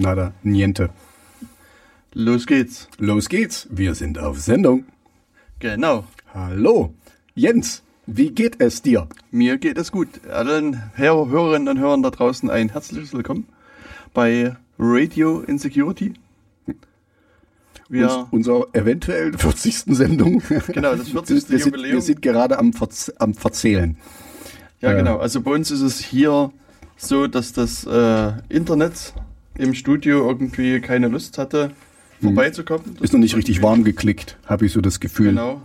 nada, niente. Los geht's. Los geht's, wir sind auf Sendung. Genau. Hallo, Jens, wie geht es dir? Mir geht es gut. Allen Hör Hörerinnen und Hörern da draußen ein herzliches Willkommen bei Radio Insecurity. Wir Uns, unser eventuell 40. Sendung. Genau, das 40. wir Jubiläum. Sind, wir sind gerade am, Verz am Verzählen. Ja, genau. Also bei uns ist es hier so, dass das äh, Internet im Studio irgendwie keine Lust hatte, vorbeizukommen. Ist noch nicht richtig warm geklickt, habe ich so das Gefühl. Genau.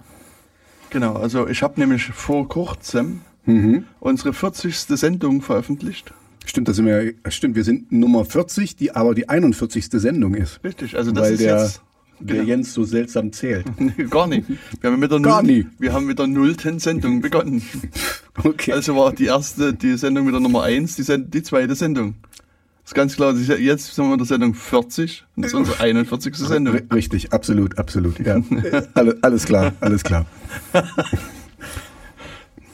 Genau, also ich habe nämlich vor kurzem mhm. unsere 40. Sendung veröffentlicht. Stimmt, das sind wir, stimmt, wir sind Nummer 40, die aber die 41. Sendung ist. Richtig, also das weil ist der, jetzt der genau. Jens so seltsam zählt. Gar nicht. Wir haben mit der, Gar Null, nie. wir haben mit der nullten Sendung begonnen. Okay. Also war die erste, die Sendung mit der Nummer 1, die, Send die zweite Sendung. Das ist ganz klar, jetzt sind wir in der Sendung 40 und das ist unsere 41. Sendung. Richtig, absolut, absolut. Ja. Alle, alles klar, alles klar.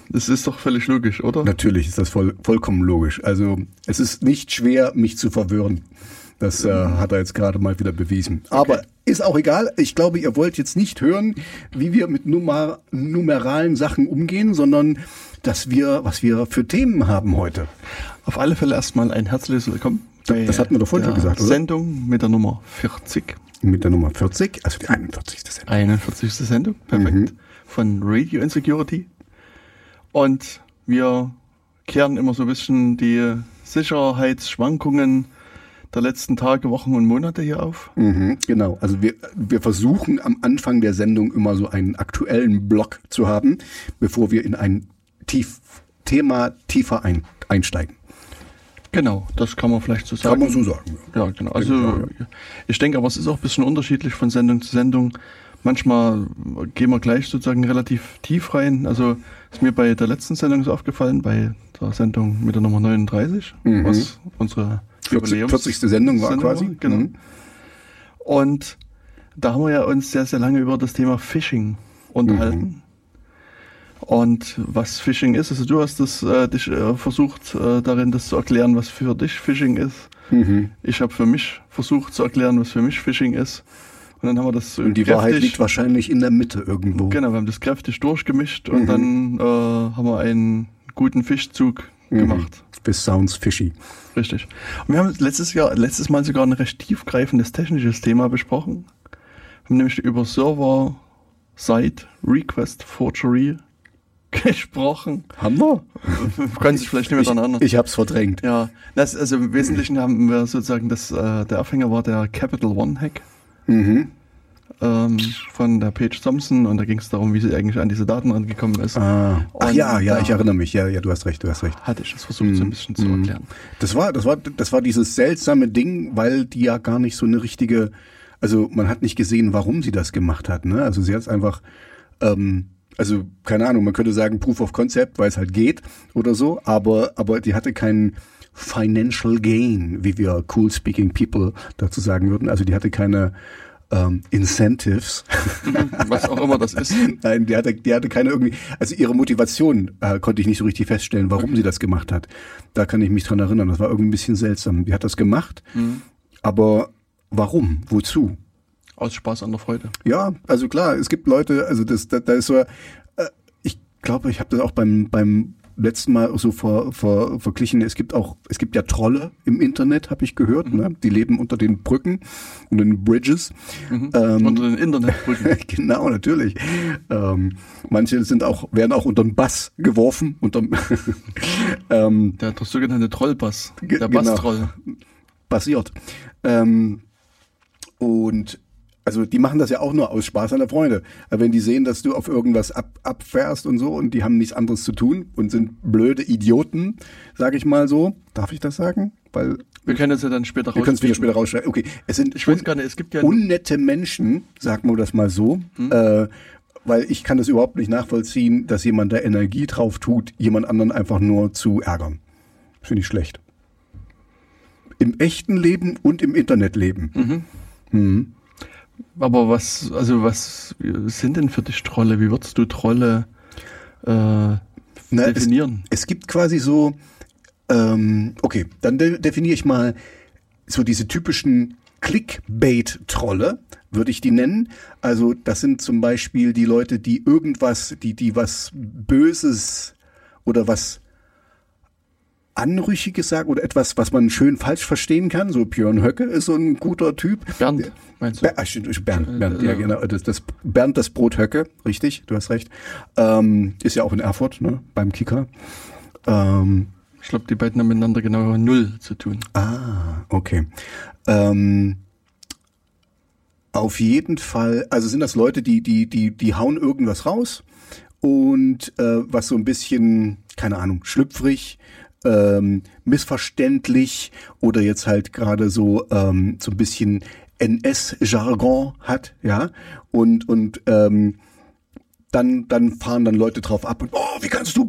Das ist doch völlig logisch, oder? Natürlich ist das voll, vollkommen logisch. Also es ist nicht schwer, mich zu verwirren. Das äh, hat er jetzt gerade mal wieder bewiesen. Aber ist auch egal. Ich glaube, ihr wollt jetzt nicht hören, wie wir mit Nummer, numeralen Sachen umgehen, sondern dass wir, was wir für Themen haben heute. Auf alle Fälle erstmal ein herzliches Willkommen. bei Das hatten wir doch vorhin schon gesagt, oder? Sendung mit der Nummer 40. Mit der Nummer 40, also die 41. Sendung. 41. Sendung, perfekt. Mhm. Von Radio Insecurity. Und wir kehren immer so ein bisschen die Sicherheitsschwankungen der letzten Tage, Wochen und Monate hier auf. Mhm, genau. Also wir, wir versuchen am Anfang der Sendung immer so einen aktuellen Block zu haben, bevor wir in ein tief, Thema tiefer ein, einsteigen. Genau, das kann man vielleicht so sagen. Kann man so sagen. Ja, genau. Also Genau, ich denke aber, es ist auch ein bisschen unterschiedlich von Sendung zu Sendung. Manchmal gehen wir gleich sozusagen relativ tief rein. Also ist mir bei der letzten Sendung so aufgefallen, bei der Sendung mit der Nummer 39, Mhm. was unsere 40, Jubiläums- 40. Sendung war Sendung quasi. Genau. Mhm. Und da haben wir ja uns sehr, sehr lange über das Thema Phishing unterhalten. Mhm. Und was Phishing ist, also du hast das äh, dich äh, versucht äh, darin, das zu erklären, was für dich Phishing ist. Mhm. Ich habe für mich versucht zu erklären, was für mich Phishing ist. Und dann haben wir das Und die Wahrheit liegt wahrscheinlich in der Mitte irgendwo. Genau, wir haben das kräftig durchgemischt und Mhm. dann äh, haben wir einen guten Fischzug Mhm. gemacht. This sounds fishy. Richtig. Und wir haben letztes Jahr, letztes Mal sogar ein recht tiefgreifendes technisches Thema besprochen. Wir haben nämlich über Server, Site, Request, Forgery gesprochen. Haben wir? Können sich vielleicht nicht mehr Ich, daran erinnern. ich hab's verdrängt. Ja, das, also im Wesentlichen haben wir sozusagen, das, äh, der Aufhänger war der Capital One Hack Mhm. ähm, von der Paige Thompson und da ging es darum, wie sie eigentlich an diese Daten rangekommen ist. Ah. Ach Und ja, ja, ich erinnere mich. Ja, ja, du hast recht, du hast recht. Hatte ich das versucht, so ein bisschen zu Mhm. erklären. Das war, das war, das war dieses seltsame Ding, weil die ja gar nicht so eine richtige, also man hat nicht gesehen, warum sie das gemacht hat. Ne? Also sie hat es einfach, ähm, also keine Ahnung, man könnte sagen Proof of Concept, weil es halt geht oder so, aber, aber die hatte keinen Financial Gain, wie wir cool speaking people dazu sagen würden. Also die hatte keine ähm, Incentives. Was auch immer das ist. Nein, die hatte, die hatte keine irgendwie, also ihre Motivation äh, konnte ich nicht so richtig feststellen, warum sie das gemacht hat. Da kann ich mich dran erinnern. Das war irgendwie ein bisschen seltsam. Die hat das gemacht, Mhm. aber warum? Wozu? Aus Spaß an der Freude. Ja, also klar, es gibt Leute, also das, da, da ist so, äh, ich glaube, ich habe das auch beim beim letzten Mal so ver, ver, verglichen. Es gibt auch, es gibt ja Trolle im Internet, habe ich gehört. Ne? Die leben unter den Brücken, unter den Bridges. Mhm. Ähm, Unter den Internetbrücken. genau, natürlich. Ähm, manche sind auch, werden auch unter den Bass geworfen. Unterm ähm, Der, der sogenannte Trollbass. Der genau. Basstroll. passiert. Ähm, und also die machen das ja auch nur aus Spaß an der Freude. Aber wenn die sehen, dass du auf irgendwas ab, abfährst und so und die haben nichts anderes zu tun und sind blöde Idioten, sage ich mal so. Darf ich das sagen? Weil Wir können es ja dann später wir können es wieder später rausschreiben. Okay, es sind Ich weiß gar nicht, es gibt ja... unnette Menschen, sagen wir das mal so, äh, weil ich kann das überhaupt nicht nachvollziehen, dass jemand da Energie drauf tut, jemand anderen einfach nur zu ärgern. Finde ich schlecht. Im echten Leben und im Internetleben. Mhm. Aber was, also was sind denn für dich Trolle? Wie würdest du Trolle äh, Na, es, definieren? es gibt quasi so, ähm, okay, dann de definiere ich mal so diese typischen Clickbait-Trolle, würde ich die nennen. Also das sind zum Beispiel die Leute, die irgendwas, die, die was Böses oder was Anrüchiges sagen oder etwas, was man schön falsch verstehen kann. So Björn Höcke ist so ein guter Typ. Bernd, meinst du? Ber ah, Bernd, Bernd, ja genau. Das, das, Bernd das Brot Höcke, richtig, du hast recht. Ähm, ist ja auch in Erfurt, ne, beim Kicker. Ähm, ich glaube, die beiden haben miteinander genau null zu tun. Ah, okay. Ähm, auf jeden Fall, also sind das Leute, die, die, die, die hauen irgendwas raus und äh, was so ein bisschen, keine Ahnung, schlüpfrig, ähm, missverständlich oder jetzt halt gerade so ähm, so ein bisschen NS-Jargon hat, ja, und und ähm, dann, dann fahren dann Leute drauf ab und oh, wie kannst du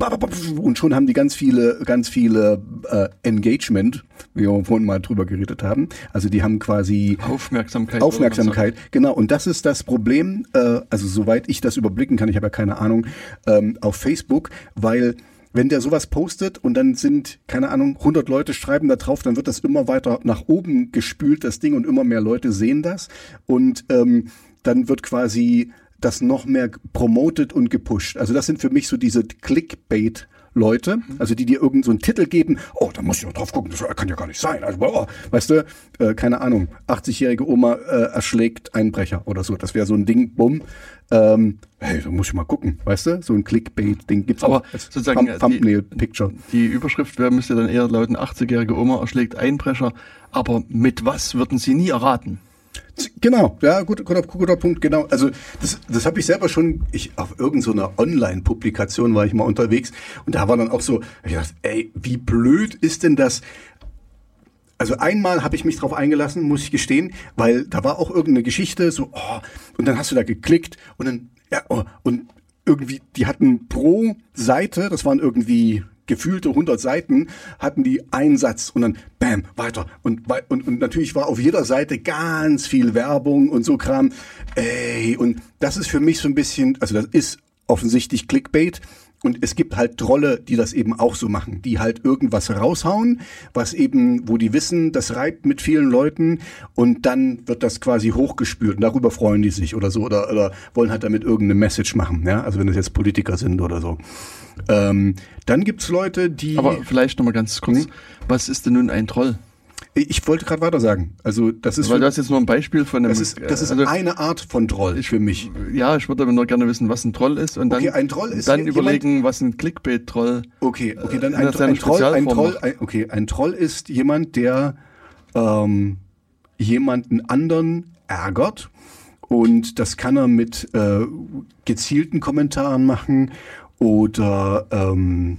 und schon haben die ganz viele, ganz viele äh, Engagement, wie wir vorhin mal drüber geredet haben. Also die haben quasi Aufmerksamkeit. Aufmerksamkeit, genau. Und das ist das Problem, äh, also soweit ich das überblicken kann, ich habe ja keine Ahnung, ähm, auf Facebook, weil wenn der sowas postet und dann sind, keine Ahnung, 100 Leute schreiben da drauf, dann wird das immer weiter nach oben gespült, das Ding, und immer mehr Leute sehen das. Und ähm, dann wird quasi das noch mehr promoted und gepusht. Also das sind für mich so diese Clickbait Leute, also die dir irgendeinen so einen Titel geben, oh, da muss ich noch drauf gucken, das kann ja gar nicht sein. Also, oh, weißt du, äh, keine Ahnung, 80-jährige Oma äh, erschlägt Einbrecher oder so. Das wäre so ein Ding, bumm. Ähm, hey, da muss ich mal gucken, weißt du? So ein Clickbait-Ding gibt's Aber auch sozusagen Thumb Thumbnail-Picture. Die, die Überschrift wäre, müsste dann eher lauten, 80-jährige Oma erschlägt Einbrecher. Aber mit was würden Sie nie erraten? Genau, ja, gut, guter, guter Punkt, genau. Also das, das habe ich selber schon, ich auf irgendeiner so Online-Publikation war ich mal unterwegs und da war dann auch so, ich dachte, ey, wie blöd ist denn das? Also einmal habe ich mich drauf eingelassen, muss ich gestehen, weil da war auch irgendeine Geschichte, so, oh, und dann hast du da geklickt und dann, ja, oh, und irgendwie, die hatten pro Seite, das waren irgendwie gefühlte 100 Seiten hatten die einen Satz und dann bam, weiter. Und, und, und natürlich war auf jeder Seite ganz viel Werbung und so Kram. Ey, und das ist für mich so ein bisschen, also das ist offensichtlich Clickbait. Und es gibt halt Trolle, die das eben auch so machen, die halt irgendwas raushauen, was eben, wo die wissen, das reibt mit vielen Leuten und dann wird das quasi hochgespürt und darüber freuen die sich oder so oder, oder wollen halt damit irgendeine Message machen, ja, also wenn das jetzt Politiker sind oder so. Ähm, dann gibt's Leute, die. Aber vielleicht nochmal ganz kurz. Hm? Was ist denn nun ein Troll? Ich wollte gerade weiter sagen. Also das ist weil du hast jetzt nur ein Beispiel von einem. Das ist, das ist also, eine Art von Troll ich, für mich. Ja, ich würde aber nur gerne wissen, was ein Troll ist und dann, okay, ein Troll ist dann überlegen, was ein Clickbait-Troll. Okay, okay, dann ein, ein, ein Troll, ein Troll, ein, okay, ein Troll ist jemand, der ähm, jemanden anderen ärgert und das kann er mit äh, gezielten Kommentaren machen oder ähm,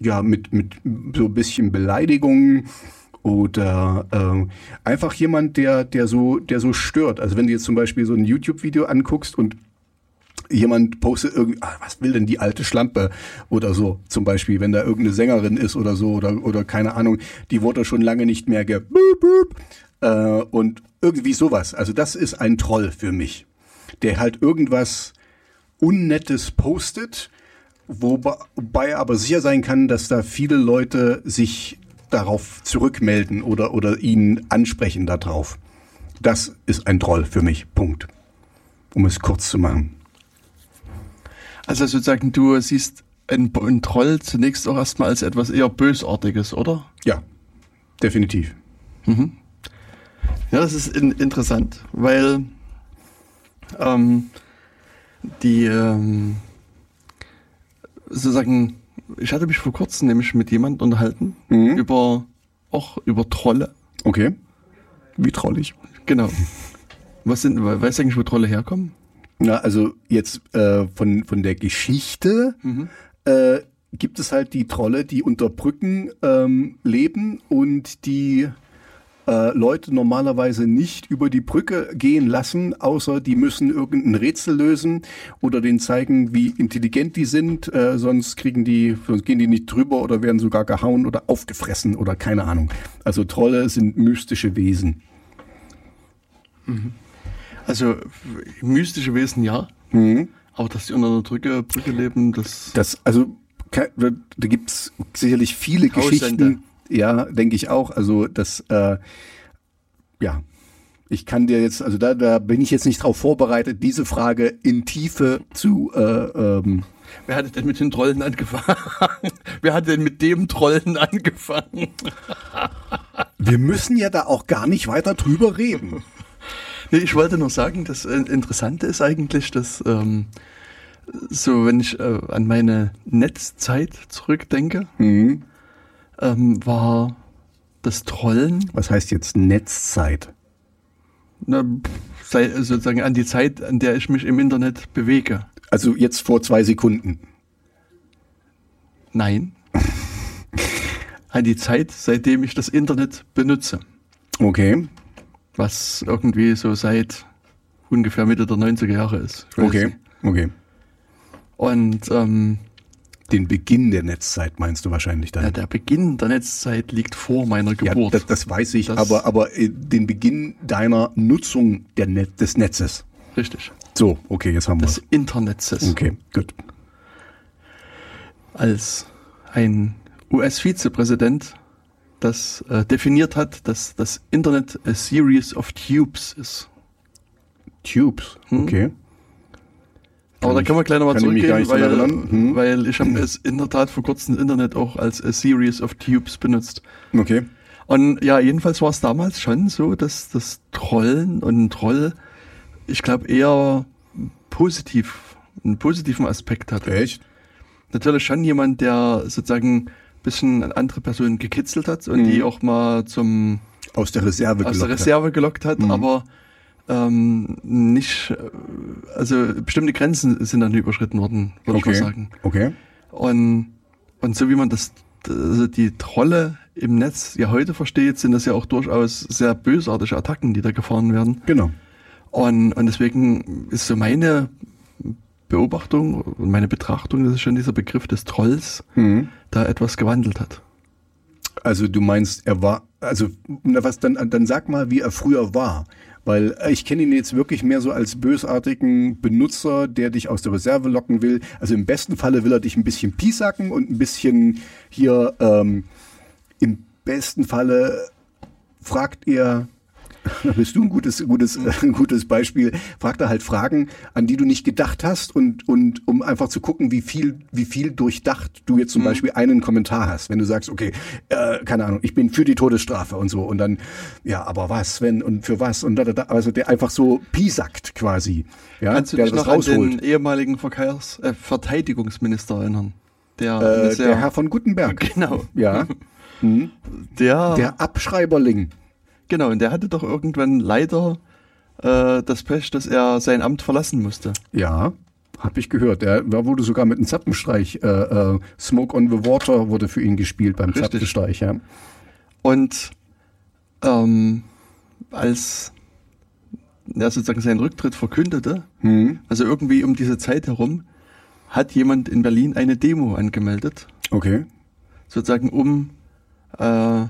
ja mit mit so ein bisschen Beleidigungen oder äh, einfach jemand, der der so der so stört. Also wenn du jetzt zum Beispiel so ein YouTube-Video anguckst und jemand postet irgendwie, ah, was will denn die alte Schlampe oder so, zum Beispiel, wenn da irgendeine Sängerin ist oder so oder oder keine Ahnung, die wurde schon lange nicht mehr ge äh, und irgendwie sowas. Also das ist ein Troll für mich, der halt irgendwas Unnettes postet wobei aber sicher sein kann, dass da viele Leute sich darauf zurückmelden oder, oder ihn ansprechen darauf. Das ist ein Troll für mich. Punkt. Um es kurz zu machen. Also sozusagen, du siehst einen, einen Troll zunächst auch erstmal als etwas eher Bösartiges, oder? Ja, definitiv. Mhm. Ja, das ist in, interessant, weil ähm, die ähm, sozusagen, ich hatte mich vor kurzem nämlich mit jemand unterhalten mhm. über auch über Trolle. Okay. Wie trollig. Genau. Was sind, weißt du eigentlich, wo Trolle herkommen? Na, also jetzt äh, von, von der Geschichte mhm. äh, gibt es halt die Trolle, die unter Brücken ähm, leben und die äh, Leute normalerweise nicht über die Brücke gehen lassen, außer die müssen irgendein Rätsel lösen oder denen zeigen, wie intelligent die sind, äh, sonst kriegen die, sonst gehen die nicht drüber oder werden sogar gehauen oder aufgefressen oder keine Ahnung. Also Trolle sind mystische Wesen. Mhm. Also mystische Wesen ja, mhm. aber dass die unter einer Brücke, Brücke leben, das... Das, also da gibt's sicherlich viele Geschichten ja, denke ich auch. Also das, äh, ja, ich kann dir jetzt, also da, da bin ich jetzt nicht drauf vorbereitet, diese Frage in Tiefe zu. Äh, ähm, Wer hat denn mit den Trollen angefangen? Wer hat denn mit dem Trollen angefangen? wir müssen ja da auch gar nicht weiter drüber reden. Nee, ich wollte nur sagen, das äh, Interessante ist eigentlich, dass ähm, so, wenn ich äh, an meine Netzzeit zurückdenke, Mhm. Ähm, war das Trollen Was heißt jetzt Netzzeit? na, sozusagen an die Zeit, an der ich mich im Internet bewege. Also jetzt vor zwei Sekunden. Nein. an die Zeit, seitdem ich das Internet benutze. Okay, Was irgendwie so seit ungefähr Mitte der 90er Jahre ist. Okay, nicht. okay. Und ähm, Den Beginn der Netzzeit meinst du wahrscheinlich dann? ja, der Beginn der Netzzeit liegt vor meiner Ja, Geburt. das, das weiß ich, Das- aber, aber äh, den Beginn deiner Nutzung der Net des Netzes. Richtig. So, okay, jetzt haben wir Des Internets. Okay, gut. Als ein US-Vizepräsident das äh, definiert hat, dass das Internet a series of tubes ist. Tubes, okay. Aber da können wir gleich nochmal zurückgehen, weil. Hm. weil ich habe es in der Tat vor kurzem Internet auch als a series of tubes benutzt. Okay. Und ja, jedenfalls war es damals schon so, dass das Trollen und ein Troll, ich glaube, eher positiv, einen positiven Aspekt hatte. Echt? Natürlich schon jemand, der sozusagen ein bisschen andere Personen gekitzelt hat und Mhm. die auch mal zum Aus der Reserve aus der gelockt hat. Reserve gelockt hat, Mhm. aber ähm, nicht, also bestimmte Grenzen sind dann überschritten worden, würde ich mal Okay. sagen. Okay. Und, und so wie man das, also die Trolle im Netz ja heute versteht, sind das ja auch durchaus sehr bösartige Attacken, die da gefahren werden. Genau. Und, und deswegen ist so meine Beobachtung und meine Betrachtung, dass sich schon dieser Begriff des Trolls Mhm. da etwas gewandelt hat. Also du meinst, er war, also na was dann, dann sag mal, wie er früher war. Weil äh, ich kenne ihn jetzt wirklich mehr so als bösartigen Benutzer, der dich aus der Reserve locken will. Also im besten Falle will er dich ein bisschen piesacken und ein bisschen hier, ähm, im besten Falle fragt er, da bist du ein gutes, gutes, ein gutes Beispiel, fragt er halt Fragen, an die du nicht gedacht hast und, und um einfach zu gucken, wie viel, wie viel durchdacht du jetzt zum Beispiel einen Kommentar hast. Wenn du sagst, okay, äh, keine Ahnung, ich bin für die Todesstrafe und so und dann, ja, aber was, wenn und für was und da, da, da also der einfach so piesackt quasi. Ja, Kannst du der dich noch an den rausholt. ehemaligen Verkehrs äh, Verteidigungsminister erinnern? Der, Äh, der Herr von Gutenberg. Genau. Ja, Mhm. Der, der Abschreiberling. Genau, und der hatte doch irgendwann leider äh, das Pech, dass er sein Amt verlassen musste. Ja, hab ich gehört. Der, da wurde sogar mit einem Zappenstreich, äh, äh, Smoke on the Water wurde für ihn gespielt beim Richtig. Zappenstreich, ja. Und ähm, als er sozusagen seinen Rücktritt verkündete, Hm. also irgendwie um diese Zeit herum, hat jemand in Berlin eine Demo angemeldet, Okay. sozusagen um äh,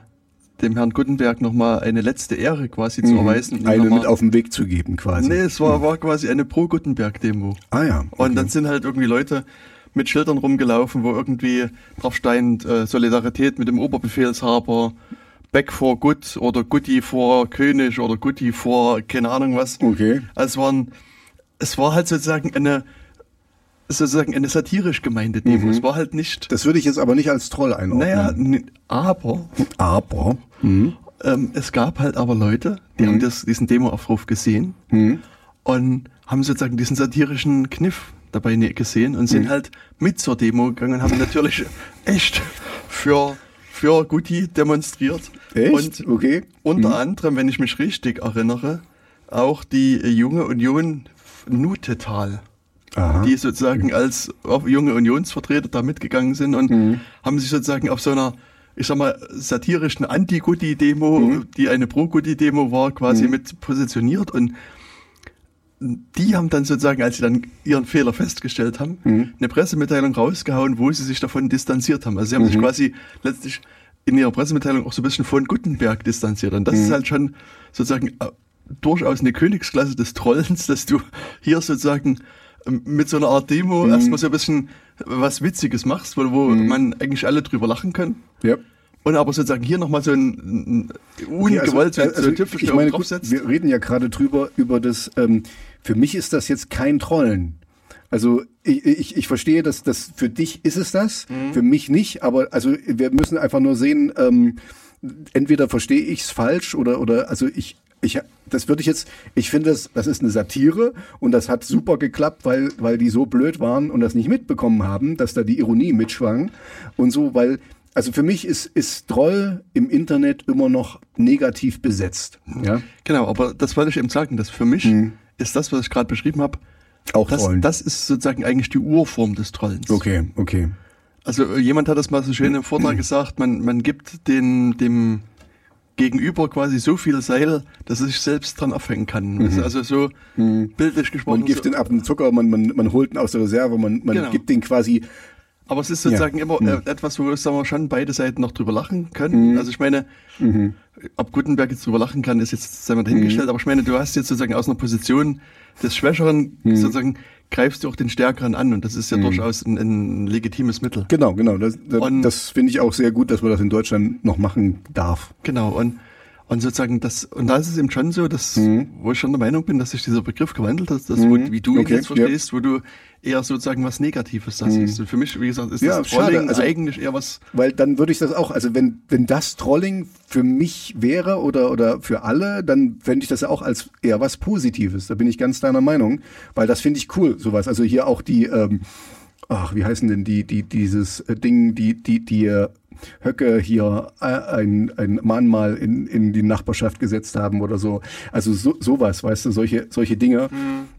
dem Herrn Gutenberg nochmal eine letzte Ehre quasi zu erweisen. Mhm. Eine noch mal- mit auf den Weg zu geben, quasi. Nee, es war, war quasi eine Pro-Gutenberg-Demo. Ah ja. Und dann sind halt irgendwie Leute mit Schildern rumgelaufen, wo irgendwie drauf stand, äh, Solidarität mit dem Oberbefehlshaber, Back for Good oder Gutti vor König oder Gutti vor keine Ahnung was. Okay. Also es waren, es war halt sozusagen eine, sozusagen eine satirisch gemeinte Demo. Es war halt nicht, Das würde ich jetzt aber nicht als Troll einordnen. naja, aber aber. Hm. ähm, es gab halt aber Leute, die haben das, diesen Demo-Aufruf gesehen Hm. und haben sozusagen diesen satirischen Kniff dabei ne- gesehen und Mhm. sind halt mit zur Demo gegangen und haben natürlich echt für, für Guti demonstriert. Echt? Und okay. unter anderem, wenn ich mich richtig erinnere, auch die junge Union Nutetal, Aha. die sozusagen als auch junge Unionsvertreter da mitgegangen sind und Mhm. haben sich sozusagen auf so einer, ich sag mal, satirischen Anti-Gutti-Demo, Mhm. die eine Pro-Gutti-Demo war, quasi mit positioniert und die haben dann sozusagen, als sie dann ihren Fehler festgestellt haben, Mhm. eine Pressemitteilung rausgehauen, wo sie sich davon distanziert haben. Also sie haben Mhm. sich quasi letztlich in ihrer Pressemitteilung auch so ein bisschen von Gutenberg distanziert. Und das Mhm. ist halt schon sozusagen äh, durchaus eine Königsklasse des Trollens, dass du hier sozusagen mit so einer Art Demo Mhm. erstmal so ein bisschen was Witziges machst, wo, wo man eigentlich alle drüber lachen können. Ja. und aber sozusagen hier nochmal so ein, ein ungewollt okay, also, so, so also, ein Tüpfelchen ich meine, gut, wir reden ja gerade drüber, über das, ähm, für mich ist das jetzt kein Trollen. Also ich, ich, ich verstehe, dass das für dich ist es das, Mhm. für mich nicht, aber also wir müssen einfach nur sehen, ähm, entweder verstehe ich es falsch oder oder also ich ich das würde ich jetzt ich finde das das ist eine Satire und das hat super geklappt, weil weil die so blöd waren und das nicht mitbekommen haben, dass da die Ironie mitschwang und so, weil also für mich ist ist Troll im Internet immer noch negativ besetzt, ja? Genau, aber das wollte ich eben sagen, dass für mich ist das, was ich gerade beschrieben habe, Mhm. Auch das, Trollen. das ist sozusagen eigentlich die Urform des Trollens. Okay, okay. Also äh, jemand hat das mal so schön im Vortrag gesagt, man, man gibt den, dem Gegenüber quasi so viel Seil, dass er sich selbst dran aufhängen kann. Ist Also so bildlich gesprochen. Mhm. Man gibt so, den ab den Zucker, man, man, man holt ihn aus der Reserve, man, man Genau. gibt den quasi aber es ist sozusagen Ja. immer äh, etwas, wo sagen wir, schon beide Seiten noch drüber lachen können. Also ich meine, ob Gutenberg jetzt drüber lachen kann, ist jetzt sei mal dahingestellt, aber ich meine, du hast jetzt sozusagen aus einer Position des Schwächeren sozusagen greifst du auch den Stärkeren an und das ist ja durchaus ein, ein legitimes Mittel. Genau, genau. Das, das, Und- das finde ich auch sehr gut, dass man das in Deutschland noch machen darf. Genau, und, und sozusagen das, und da ist es eben schon so, dass, wo ich schon der Meinung bin, dass sich dieser Begriff gewandelt hat, dass wo, wie du ihn Okay, jetzt verstehst, wo du eher sozusagen was Negatives da siehst. Und für mich, wie gesagt, ist Ja, das schade, Trolling also- eigentlich eher was, Weil dann würde ich das auch, also wenn, wenn das Trolling für mich wäre oder, oder für alle, dann fände ich das ja auch als eher was Positives. Da bin ich ganz deiner Meinung, weil das finde ich cool, sowas. Also hier auch die, ähm, ach, wie heißen denn die, die, dieses äh, Ding, die, die, die äh, Höcke hier äh, ein, ein Mahnmal in, in die Nachbarschaft gesetzt haben oder so. Also so, sowas, weißt du, solche, solche Dinge.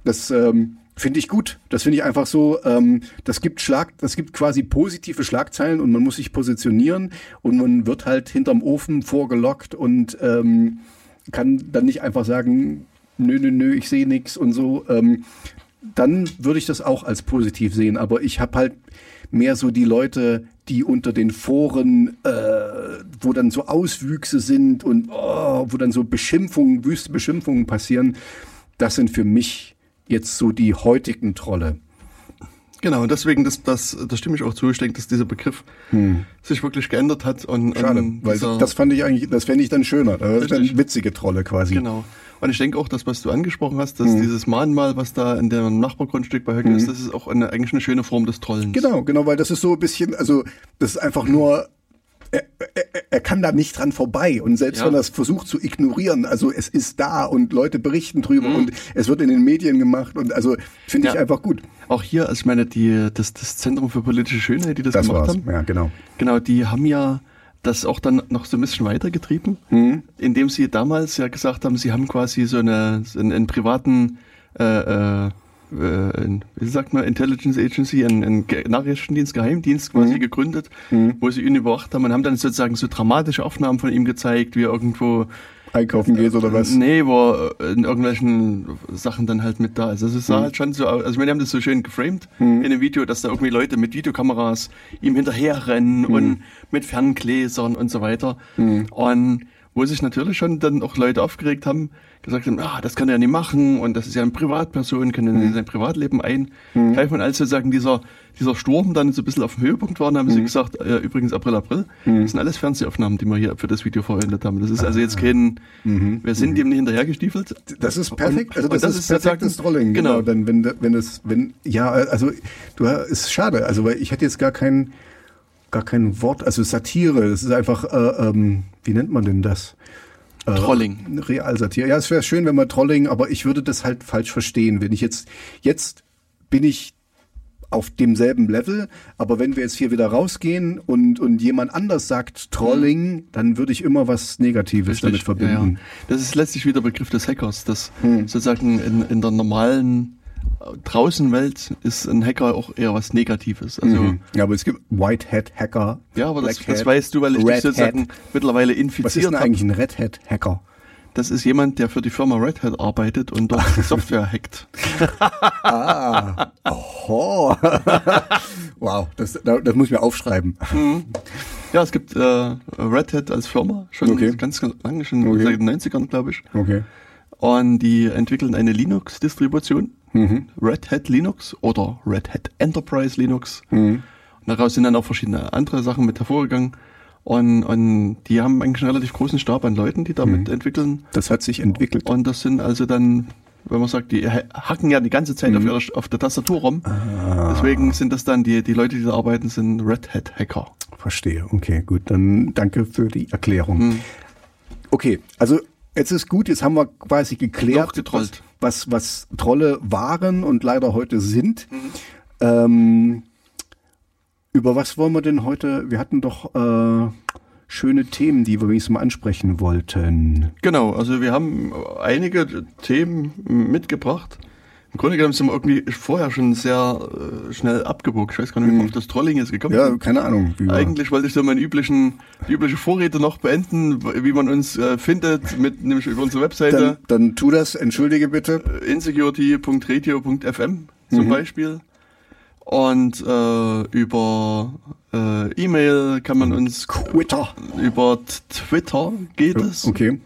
Das ähm, finde ich gut. Das finde ich einfach so, ähm, das gibt Schlag, das gibt quasi positive Schlagzeilen und man muss sich positionieren und man wird halt hinterm Ofen vorgelockt und ähm, kann dann nicht einfach sagen, nö, nö, nö, ich sehe nichts und so. Ähm, dann würde ich das auch als positiv sehen. Aber ich habe halt mehr so die Leute, die unter den Foren, äh, wo dann so Auswüchse sind und oh, wo dann so Beschimpfungen, wüste Beschimpfungen passieren. Das sind für mich jetzt so die heutigen Trolle. genau, und deswegen, das, das, das stimme ich auch zu, ich denke, dass dieser Begriff sich wirklich geändert hat und, Hm. Schade, und weil das fand ich eigentlich, das fände ich dann schöner. Das ist dann witzige Trolle quasi. Genau. Und ich denke auch, das, was du angesprochen hast, dass dieses Mahnmal, was da in dem Nachbargrundstück bei Höcke ist, das ist auch eine, eigentlich eine schöne Form des Trollens. Genau, genau, weil das ist so ein bisschen, also das ist einfach nur, er, er, er kann da nicht dran vorbei und selbst Ja. wenn er es versucht zu ignorieren, also es ist da und Leute berichten drüber Mhm. und es wird in den Medien gemacht und also finde ich Ja. einfach gut. Auch hier, also ich meine, die, das, das Zentrum für politische Schönheit, die das, Das gemacht war's. haben, Ja, genau. genau, die haben ja das auch dann noch so ein bisschen weitergetrieben, Mhm. indem sie damals ja gesagt haben, sie haben quasi so eine, so einen, einen privaten, äh, äh, ein- wie sagt man, Intelligence Agency, einen, einen Ge- Nachrichtendienst, Geheimdienst Mhm. quasi gegründet, wo sie ihn überwacht haben und haben dann sozusagen so dramatische Aufnahmen von ihm gezeigt, wie er irgendwo Einkaufen geht oder was? Nee, wo er in irgendwelchen Sachen dann halt mit da ist. Also es sah halt schon so aus. Also ich meine, die haben das so schön geframed in dem Video, dass da irgendwie Leute mit Videokameras ihm hinterherrennen und mit Ferngläsern und so weiter. Und wo sich natürlich schon dann auch Leute aufgeregt haben, gesagt haben, ah, das kann er ja nicht machen und das ist ja eine Privatperson, kann ja in sein Privatleben eingreifen. Und als sozusagen dieser, dieser Sturm dann so ein bisschen auf dem Höhepunkt war, dann haben sie gesagt, äh, übrigens April, April, das sind alles Fernsehaufnahmen, die wir hier für das Video verwendet haben. Das ist also jetzt kein, wir sind dem nicht hinterhergestiefelt. Das ist perfekt. Also das, das ist, ist perfektes Trolling. genau. Dann, wenn, wenn es, wenn, ja, also du ist schade. Also weil ich hätte jetzt gar kein, gar kein Wort. Also Satire. Das ist einfach, äh, ähm, wie nennt man denn das? Äh, Trolling. Realsatire. Ja, es wäre schön, wenn man Trolling, aber ich würde das halt falsch verstehen. Wenn ich jetzt, jetzt bin ich auf demselben Level, aber wenn wir jetzt hier wieder rausgehen und, und jemand anders sagt Trolling, dann würde ich immer was Negatives damit verbinden. Ja, ja. Das ist letztlich wieder der Begriff des Hackers, dass sozusagen in, in der normalen Draußenwelt ist ein Hacker auch eher was Negatives. Also Mhm. Ja, aber es gibt White Hat Hacker. ja, aber das, das weißt du, weil ich dich Red sozusagen Hat. mittlerweile Was ist infiziert denn habe. eigentlich ein Red Hat Hacker? Das ist jemand, der für die Firma Red Hat arbeitet und dort Software hackt. Oh. wow, das, da- das muss ich mir aufschreiben. Ja, es gibt äh, Red Hat als Firma schon Okay. ganz, ganz lange, schon Okay. seit den 90ern, glaube ich. Okay. Und die entwickeln eine Linux-Distribution, Mhm. Red Hat Linux oder Red Hat Enterprise Linux. Mhm. Und daraus sind dann auch verschiedene andere Sachen mit hervorgegangen. Und, und die haben eigentlich einen relativ großen Stab an Leuten, die damit entwickeln. Das hat sich entwickelt. Und das sind also dann, wenn man sagt, die ha- hacken ja die ganze Zeit auf, ihrer, auf der Tastatur rum. Deswegen sind das dann die, die Leute, die da arbeiten, sind Red Hat Hacker. Verstehe. Okay, gut. Dann danke für die Erklärung. Okay, also jetzt ist gut, jetzt haben wir quasi geklärt, Durchgetrollt. was, was, was Trolle waren und leider heute sind. Ähm, über was wollen wir denn heute? Wir hatten doch äh, schöne Themen, die wir wenigstens mal ansprechen wollten. Genau, also wir haben einige Themen mitgebracht. Im Grunde genommen sind wir irgendwie vorher schon sehr äh, schnell abgebogen. Ich weiß gar nicht, wie wir auf das Trolling jetzt gekommen Ja, keine Ahnung. Eigentlich wollte ich so meine üblichen, die übliche Vorrede noch beenden, wie man uns äh, findet, mit nämlich über unsere Webseite dann, dann tu das, entschuldige bitte. insecurity.radio.fm zum Beispiel. Und äh, über äh, E-Mail kann man uns Twitter. über t- Twitter geht es. Okay.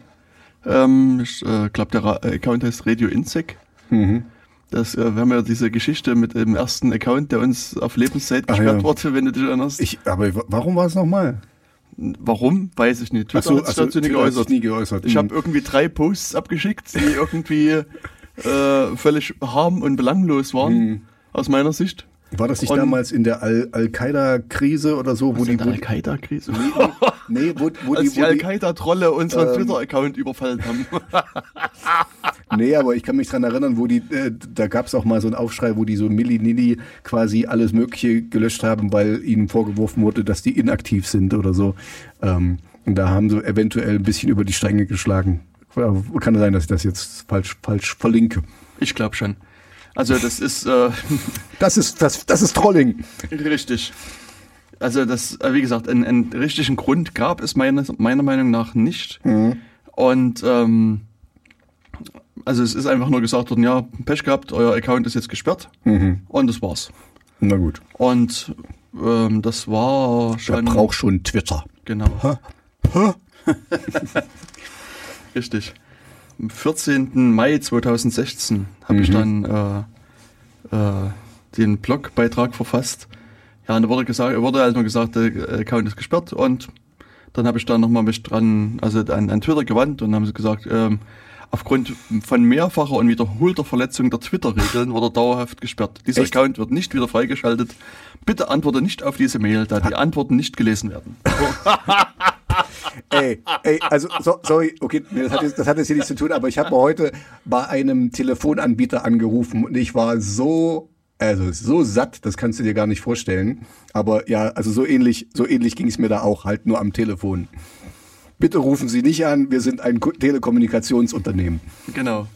Ähm, ich äh, glaube, der Ra Account heißt Radio Insec. Mhm. Das, äh, wir haben ja diese Geschichte mit dem ersten Account, der uns auf Lebenszeit gesperrt ja. wurde, wenn du dich erinnerst. Ich, aber wa- warum war es nochmal? Warum? Weiß ich nicht. Twitter so, hat sich dazu sich geäußert. nie geäußert. Ich Mhm. habe irgendwie drei Posts abgeschickt, die irgendwie äh, völlig harm und belanglos waren, Mhm. aus meiner Sicht. War das nicht Und- damals in der Al- Al-Qaida-Krise oder so, wo die, Al-Qaida-Krise. nee, wo, wo Als die, die Al-Qaida-Trolle unseren Ähm, Twitter-Account überfallen haben. nee, aber ich kann mich dran erinnern, wo die, äh, da gab es auch mal so einen Aufschrei, wo die so Milli-Nilli quasi alles Mögliche gelöscht haben, weil ihnen vorgeworfen wurde, dass die inaktiv sind oder so. Ähm, und da haben sie eventuell ein bisschen über die Stränge geschlagen. Kann sein, dass ich das jetzt falsch, falsch verlinke. ich glaube schon. Also das ist äh, Das ist, das, das ist Trolling. richtig. Also das, äh, wie gesagt, einen, einen richtigen Grund gab es meines, meiner Meinung nach nicht. Und ähm, also es ist einfach nur gesagt worden, ja, Pech gehabt, euer Account ist jetzt gesperrt. Und das war's. Na gut. Und ähm, das war Wer schon. braucht schon Twitter? Genau. Richtig. Am 14. Mai 2016 habe ich dann äh, äh, den Blogbeitrag verfasst. Ja, und da wurde gesagt, wurde halt nur gesagt, der Account ist gesperrt und dann habe ich da nochmal mich dran, also an, an Twitter gewandt und haben sie gesagt, ähm, aufgrund von mehrfacher und wiederholter Verletzung der Twitter-Regeln wurde er dauerhaft gesperrt. Dieser Echt? Account wird nicht wieder freigeschaltet. Bitte antworte nicht auf diese Mail, da die Antworten nicht gelesen werden. Ey, ey, also so, sorry, okay, das hat, jetzt, das hat jetzt hier nichts zu tun, aber ich habe heute bei einem Telefonanbieter angerufen und ich war so, also so satt, das kannst du dir gar nicht vorstellen. Aber ja, also so ähnlich, so ähnlich ging es mir da auch, halt nur am Telefon. Bitte rufen Sie nicht an, wir sind ein Ko- Telekommunikationsunternehmen. Genau.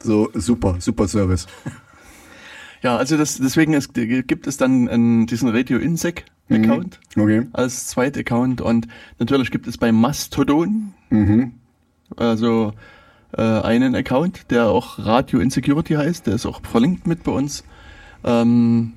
So super, super Service. Ja, also das, deswegen ist, gibt es dann ähm, diesen Radio Insec Account. Okay. als Zweit-Account und natürlich gibt es bei Mastodon also äh, einen Account, der auch Radio Insecurity heißt, der ist auch verlinkt mit bei uns. Ähm,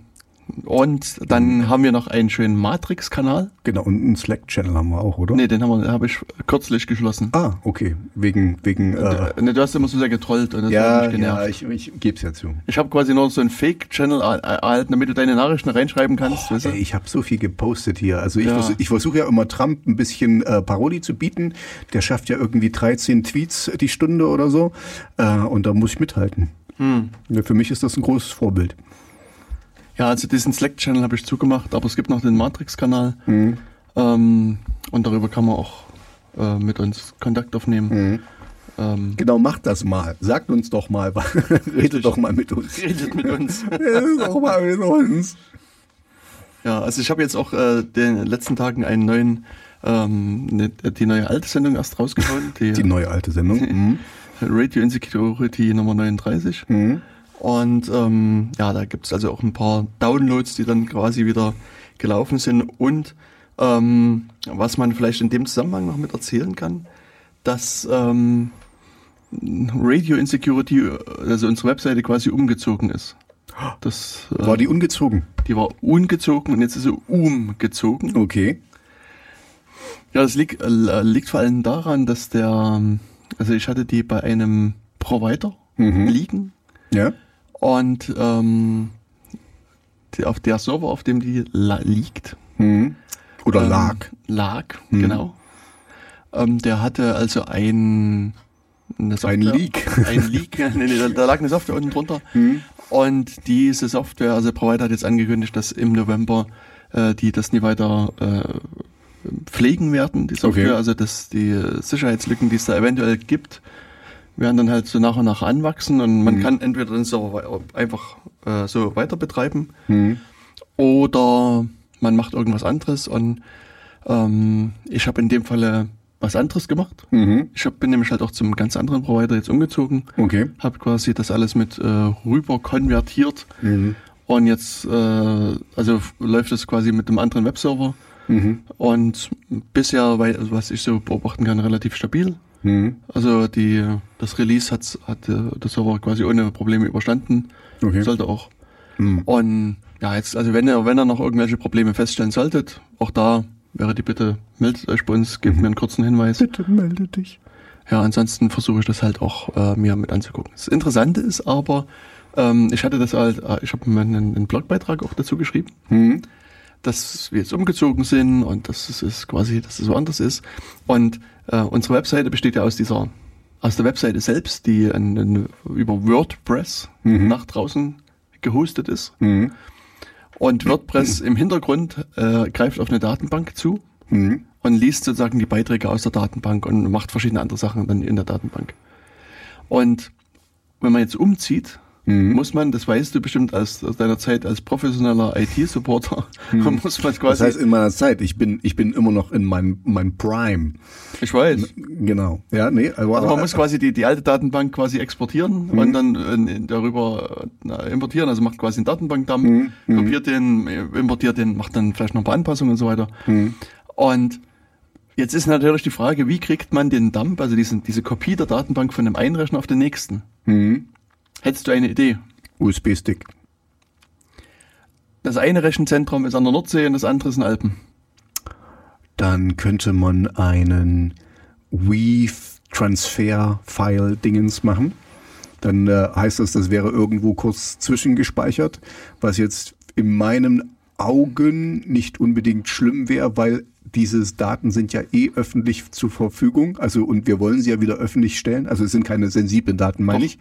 und dann haben wir noch einen schönen Matrix-Kanal. Genau, und einen Slack-Channel haben wir auch, oder? Nee, den habe ich kürzlich geschlossen. Ah, okay. Wegen, wegen, äh, Ne, du hast immer so sehr getrollt und das hat ja, mich genervt. ja, ich, ich geb's ja zu. Ich habe quasi nur so einen Fake-Channel er- erhalten, damit du deine Nachrichten reinschreiben kannst. weißt du? Ey, ich habe so viel gepostet hier. Also ich, Ja. versuch, ich versuche ja immer Trump ein bisschen äh, Paroli zu bieten. Der schafft ja irgendwie 13 Tweets die Stunde oder so. Äh, und da muss ich mithalten. Ja, für mich ist das ein großes Vorbild. Ja, also diesen Slack-Channel habe ich zugemacht, aber es gibt noch den Matrix-Kanal. Ähm, und darüber kann man auch äh, mit uns Kontakt aufnehmen. Ähm, Genau, macht das mal. Sagt uns doch mal. Redet doch mal mit uns. redet mit uns. Redet doch mal mit uns. ja, also ich habe jetzt auch äh, den letzten Tagen einen neuen, ähm, ne, die neue alte Sendung erst rausgehauen, die, Die neue alte Sendung. Mhm. Radio Insecurity Nummer 39. Mhm. Und ähm, ja, da gibt's also auch ein paar Downloads, die dann quasi wieder gelaufen sind. Und ähm, was man vielleicht in dem Zusammenhang noch mit erzählen kann, dass ähm, Radio Insecurity, also unsere Webseite quasi umgezogen ist. Das, äh, War die ungezogen? die war ungezogen und jetzt ist sie umgezogen. Okay. Ja, das liegt, äh, liegt vor allem daran, dass der, ähm, also ich hatte die bei einem Provider liegen Ja. Und ähm, die, auf der Server, auf dem die la- liegt, Mhm. Oder ähm, lag. Lag, Mhm. genau. Ähm, der hatte also ein, eine Ein Leak. Ein Leak, nee, nee, da, da lag eine Software unten drunter. Mhm. Und diese Software, also der Provider hat jetzt angekündigt, dass im November äh, die das nie weiter äh, pflegen werden, die Software, Okay. also dass die Sicherheitslücken, die es da eventuell gibt, werden dann halt so nach und nach anwachsen und man Mhm. kann entweder den Server einfach äh, so weiter betreiben Mhm. oder man macht irgendwas anderes und ähm, ich habe in dem Falle was anderes gemacht. Mhm. Ich hab, bin nämlich halt auch zum ganz anderen Provider jetzt umgezogen, Okay. habe quasi das alles mit äh, rüber konvertiert Mhm. und jetzt äh, also läuft es quasi mit einem anderen Webserver Mhm. und bisher, weil, also was ich so beobachten kann, relativ stabil. Mhm. Also die das Release hat, hat äh, der Server quasi ohne Probleme überstanden, Okay. sollte auch. Mhm. Und ja, jetzt, also wenn ihr, wenn ihr noch irgendwelche Probleme feststellen solltet, auch da wäre die Bitte, meldet euch bei uns, gebt mir einen kurzen Hinweis. Bitte melde dich. Ja, ansonsten versuche ich das halt auch äh, mir mit anzugucken. Das Interessante ist aber, ähm, ich hatte das halt, äh, ich habe einen, einen Blogbeitrag auch dazu geschrieben, Mhm. Dass wir jetzt umgezogen sind und dass es ist quasi, dass es so anders ist. Und äh, unsere Webseite besteht ja aus dieser, aus der Webseite selbst, die an, an, über WordPress Mhm. nach draußen gehostet ist. Mhm. Und WordPress im Hintergrund äh, greift auf eine Datenbank zu Mhm. und liest sozusagen die Beiträge aus der Datenbank und macht verschiedene andere Sachen dann in der Datenbank. Und wenn man jetzt umzieht, Mhm. muss man, das weißt du bestimmt aus, aus deiner Zeit als professioneller IT-Supporter, muss man Das quasi, heißt, in meiner Zeit, ich bin, ich bin immer noch in meinem, meinem Prime. ich weiß, Genau. Ja, nee, aber, also man muss quasi die, die alte Datenbank quasi exportieren Mhm. und dann äh, darüber äh, importieren, also macht quasi einen Datenbankdamm, Mhm. Mhm. kopiert den, äh, importiert den, macht dann vielleicht noch ein paar Anpassungen und so weiter. Mhm. Und jetzt ist natürlich die Frage, wie kriegt man den Dump, also diesen, diese Kopie der Datenbank von dem einen Rechner auf den nächsten? Mhm. Hättest du eine Idee? USB-Stick. Das eine Rechenzentrum ist an der Nordsee und das andere ist in Alpen. Dann könnte man einen Weave Transfer File Dingens machen. Dann äh, heißt das, das wäre irgendwo kurz zwischengespeichert, was jetzt in meinen Augen nicht unbedingt schlimm wäre, weil diese Daten sind ja eh öffentlich zur Verfügung. Also und wir wollen sie ja wieder öffentlich stellen. Also es sind keine sensiblen Daten, meine Doch. ich.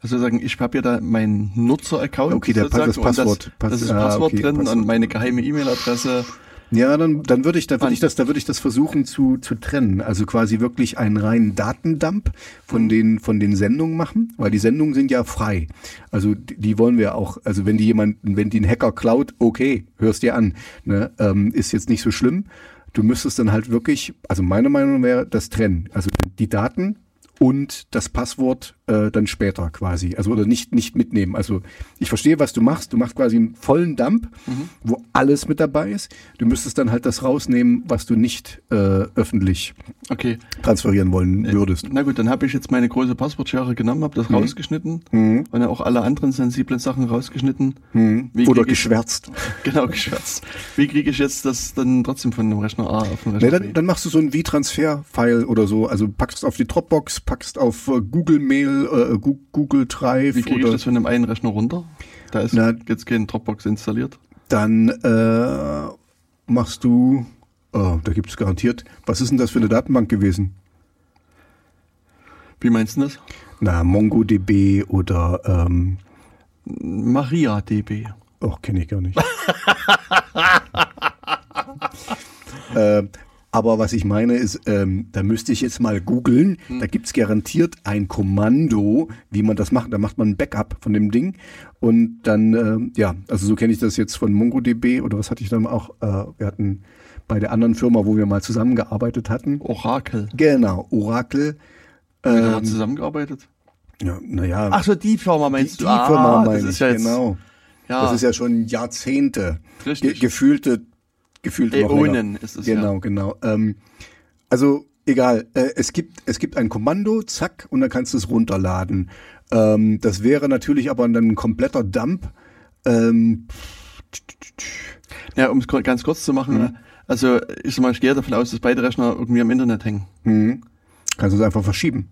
Also sagen, ich habe ja da meinen Nutzer-Account. Okay, der- sozusagen, das Passwort. Das, das ist Ah, Passwort okay, drin Passwort. und meine geheime E-Mail-Adresse. Ja, dann, dann würde ich, da würde ich das, da würde ich das versuchen zu, zu trennen. Also quasi wirklich einen reinen Datendump von den, von den Sendungen machen, weil die Sendungen sind ja frei. Also die, die wollen wir auch, also wenn die jemanden, wenn die einen Hacker klaut, okay, hörst dir an, ne, ähm, ist jetzt nicht so schlimm. Du müsstest dann halt wirklich, also meine Meinung wäre, das trennen. Also die Daten und das Passwort äh, dann später quasi. Also oder nicht, nicht mitnehmen. Also ich verstehe, was du machst. Du machst quasi einen vollen Dump, wo alles mit dabei ist. Du müsstest dann halt das rausnehmen, was du nicht äh, öffentlich Okay. transferieren wollen würdest. Na gut, dann habe ich jetzt meine große Passwortschere genommen, habe das rausgeschnitten Mhm. und auch alle anderen sensiblen Sachen rausgeschnitten. Mhm. Oder krieg ich- geschwärzt. Genau, geschwärzt. Wie kriege ich jetzt das dann trotzdem von dem Rechner A auf den Nee, Rechner B? dann, dann machst du so ein V-Transfer-File oder so. Also packst auf die Dropbox, packst auf äh, Google Mail, äh, Gu- Google Drive Wie kriege ich das von dem einen Rechner runter? Da ist Na- jetzt kein Dropbox installiert. dann äh, machst du, oh, da gibt's garantiert, was ist denn das für eine Datenbank gewesen? Wie meinst du das? Na, MongoDB oder, ähm, MariaDB. oh, kenne ich gar nicht. äh, aber was ich meine ist, ähm, da müsste ich jetzt mal googeln. Da gibt's garantiert ein Kommando, wie man das macht. Da macht man ein Backup von dem Ding. Und dann, ähm, ja, also so kenne ich das jetzt von MongoDB oder was hatte ich dann auch? Äh, wir hatten bei der anderen Firma, wo wir mal zusammengearbeitet hatten. Oracle. Genau, Oracle. Wir haben Ähm, zusammengearbeitet. ja, naja, Ach so, die Firma die, meinst die du? Ah, Firma meine das ich, ja jetzt, genau. Ja, Das ist ja schon Jahrzehnte. Ge richtig. gefühlte, gefühlte länger. Äonen ist es Genau, ja. genau. Ähm, also egal, äh, es gibt es gibt ein Kommando, zack, und dann kannst du es runterladen. Ähm, das wäre natürlich aber dann ein kompletter Dump. Ähm, Ja, um es ganz kurz zu machen, Mhm. also ich sag mal, ich gehe davon aus, dass beide Rechner irgendwie am Internet hängen. hm, kannst du es einfach verschieben.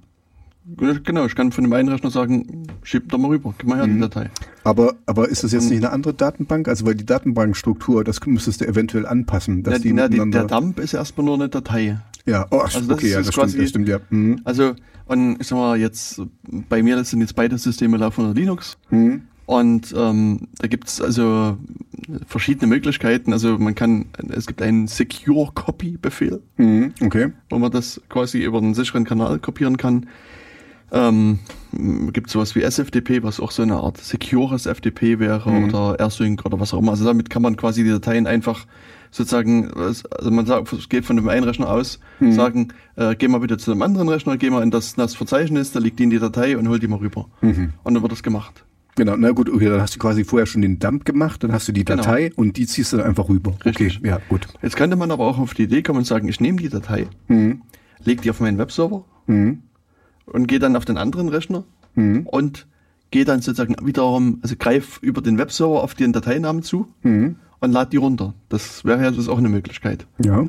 Genau, ich kann von dem einen Rechner sagen, schieb doch mal rüber, gib mal her die Datei. Aber, aber ist das jetzt nicht eine andere Datenbank? Also weil die Datenbankstruktur, das müsstest du eventuell anpassen. Dass Ja, die na, die, der Dump ist erstmal nur eine Datei. ja, oh, ach, Also das okay, ja, das quasi- stimmt, das stimmt, ja. Mhm. Also, und ich sag mal, jetzt, bei mir sind jetzt beide Systeme laufen unter Linux. Mhm. Und ähm, da gibt's also verschiedene Möglichkeiten. Also man kann, es gibt einen Secure Copy Befehl, Mhm. Okay. wo man das quasi über einen sicheren Kanal kopieren kann. Ähm, gibt sowas wie SFTP, was auch so eine Art secures FTP wäre Mhm. oder AirSync oder was auch immer. Also damit kann man quasi die Dateien einfach sozusagen, also man sagt, es geht von dem einen Rechner aus, Mhm. sagen, äh, geh mal bitte zu dem anderen Rechner, geh mal in das NAS-Verzeichnis, da liegt die in die Datei und hol die mal rüber. Mhm. Und dann wird das gemacht. Genau, na gut, okay, dann hast du quasi vorher schon den Dump gemacht, dann hast du die Genau. Datei und die ziehst du dann einfach rüber. Richtig. Okay, ja, gut. Jetzt könnte man aber auch auf die Idee kommen und sagen, ich nehme die Datei, Mhm. leg die auf meinen Webserver Mhm. Und gehe dann auf den anderen Rechner Mhm. und gehe dann sozusagen wiederum, also greif über den Webserver auf den Dateinamen zu Mhm. und lad die runter. Das wäre ja das auch eine Möglichkeit. Ja.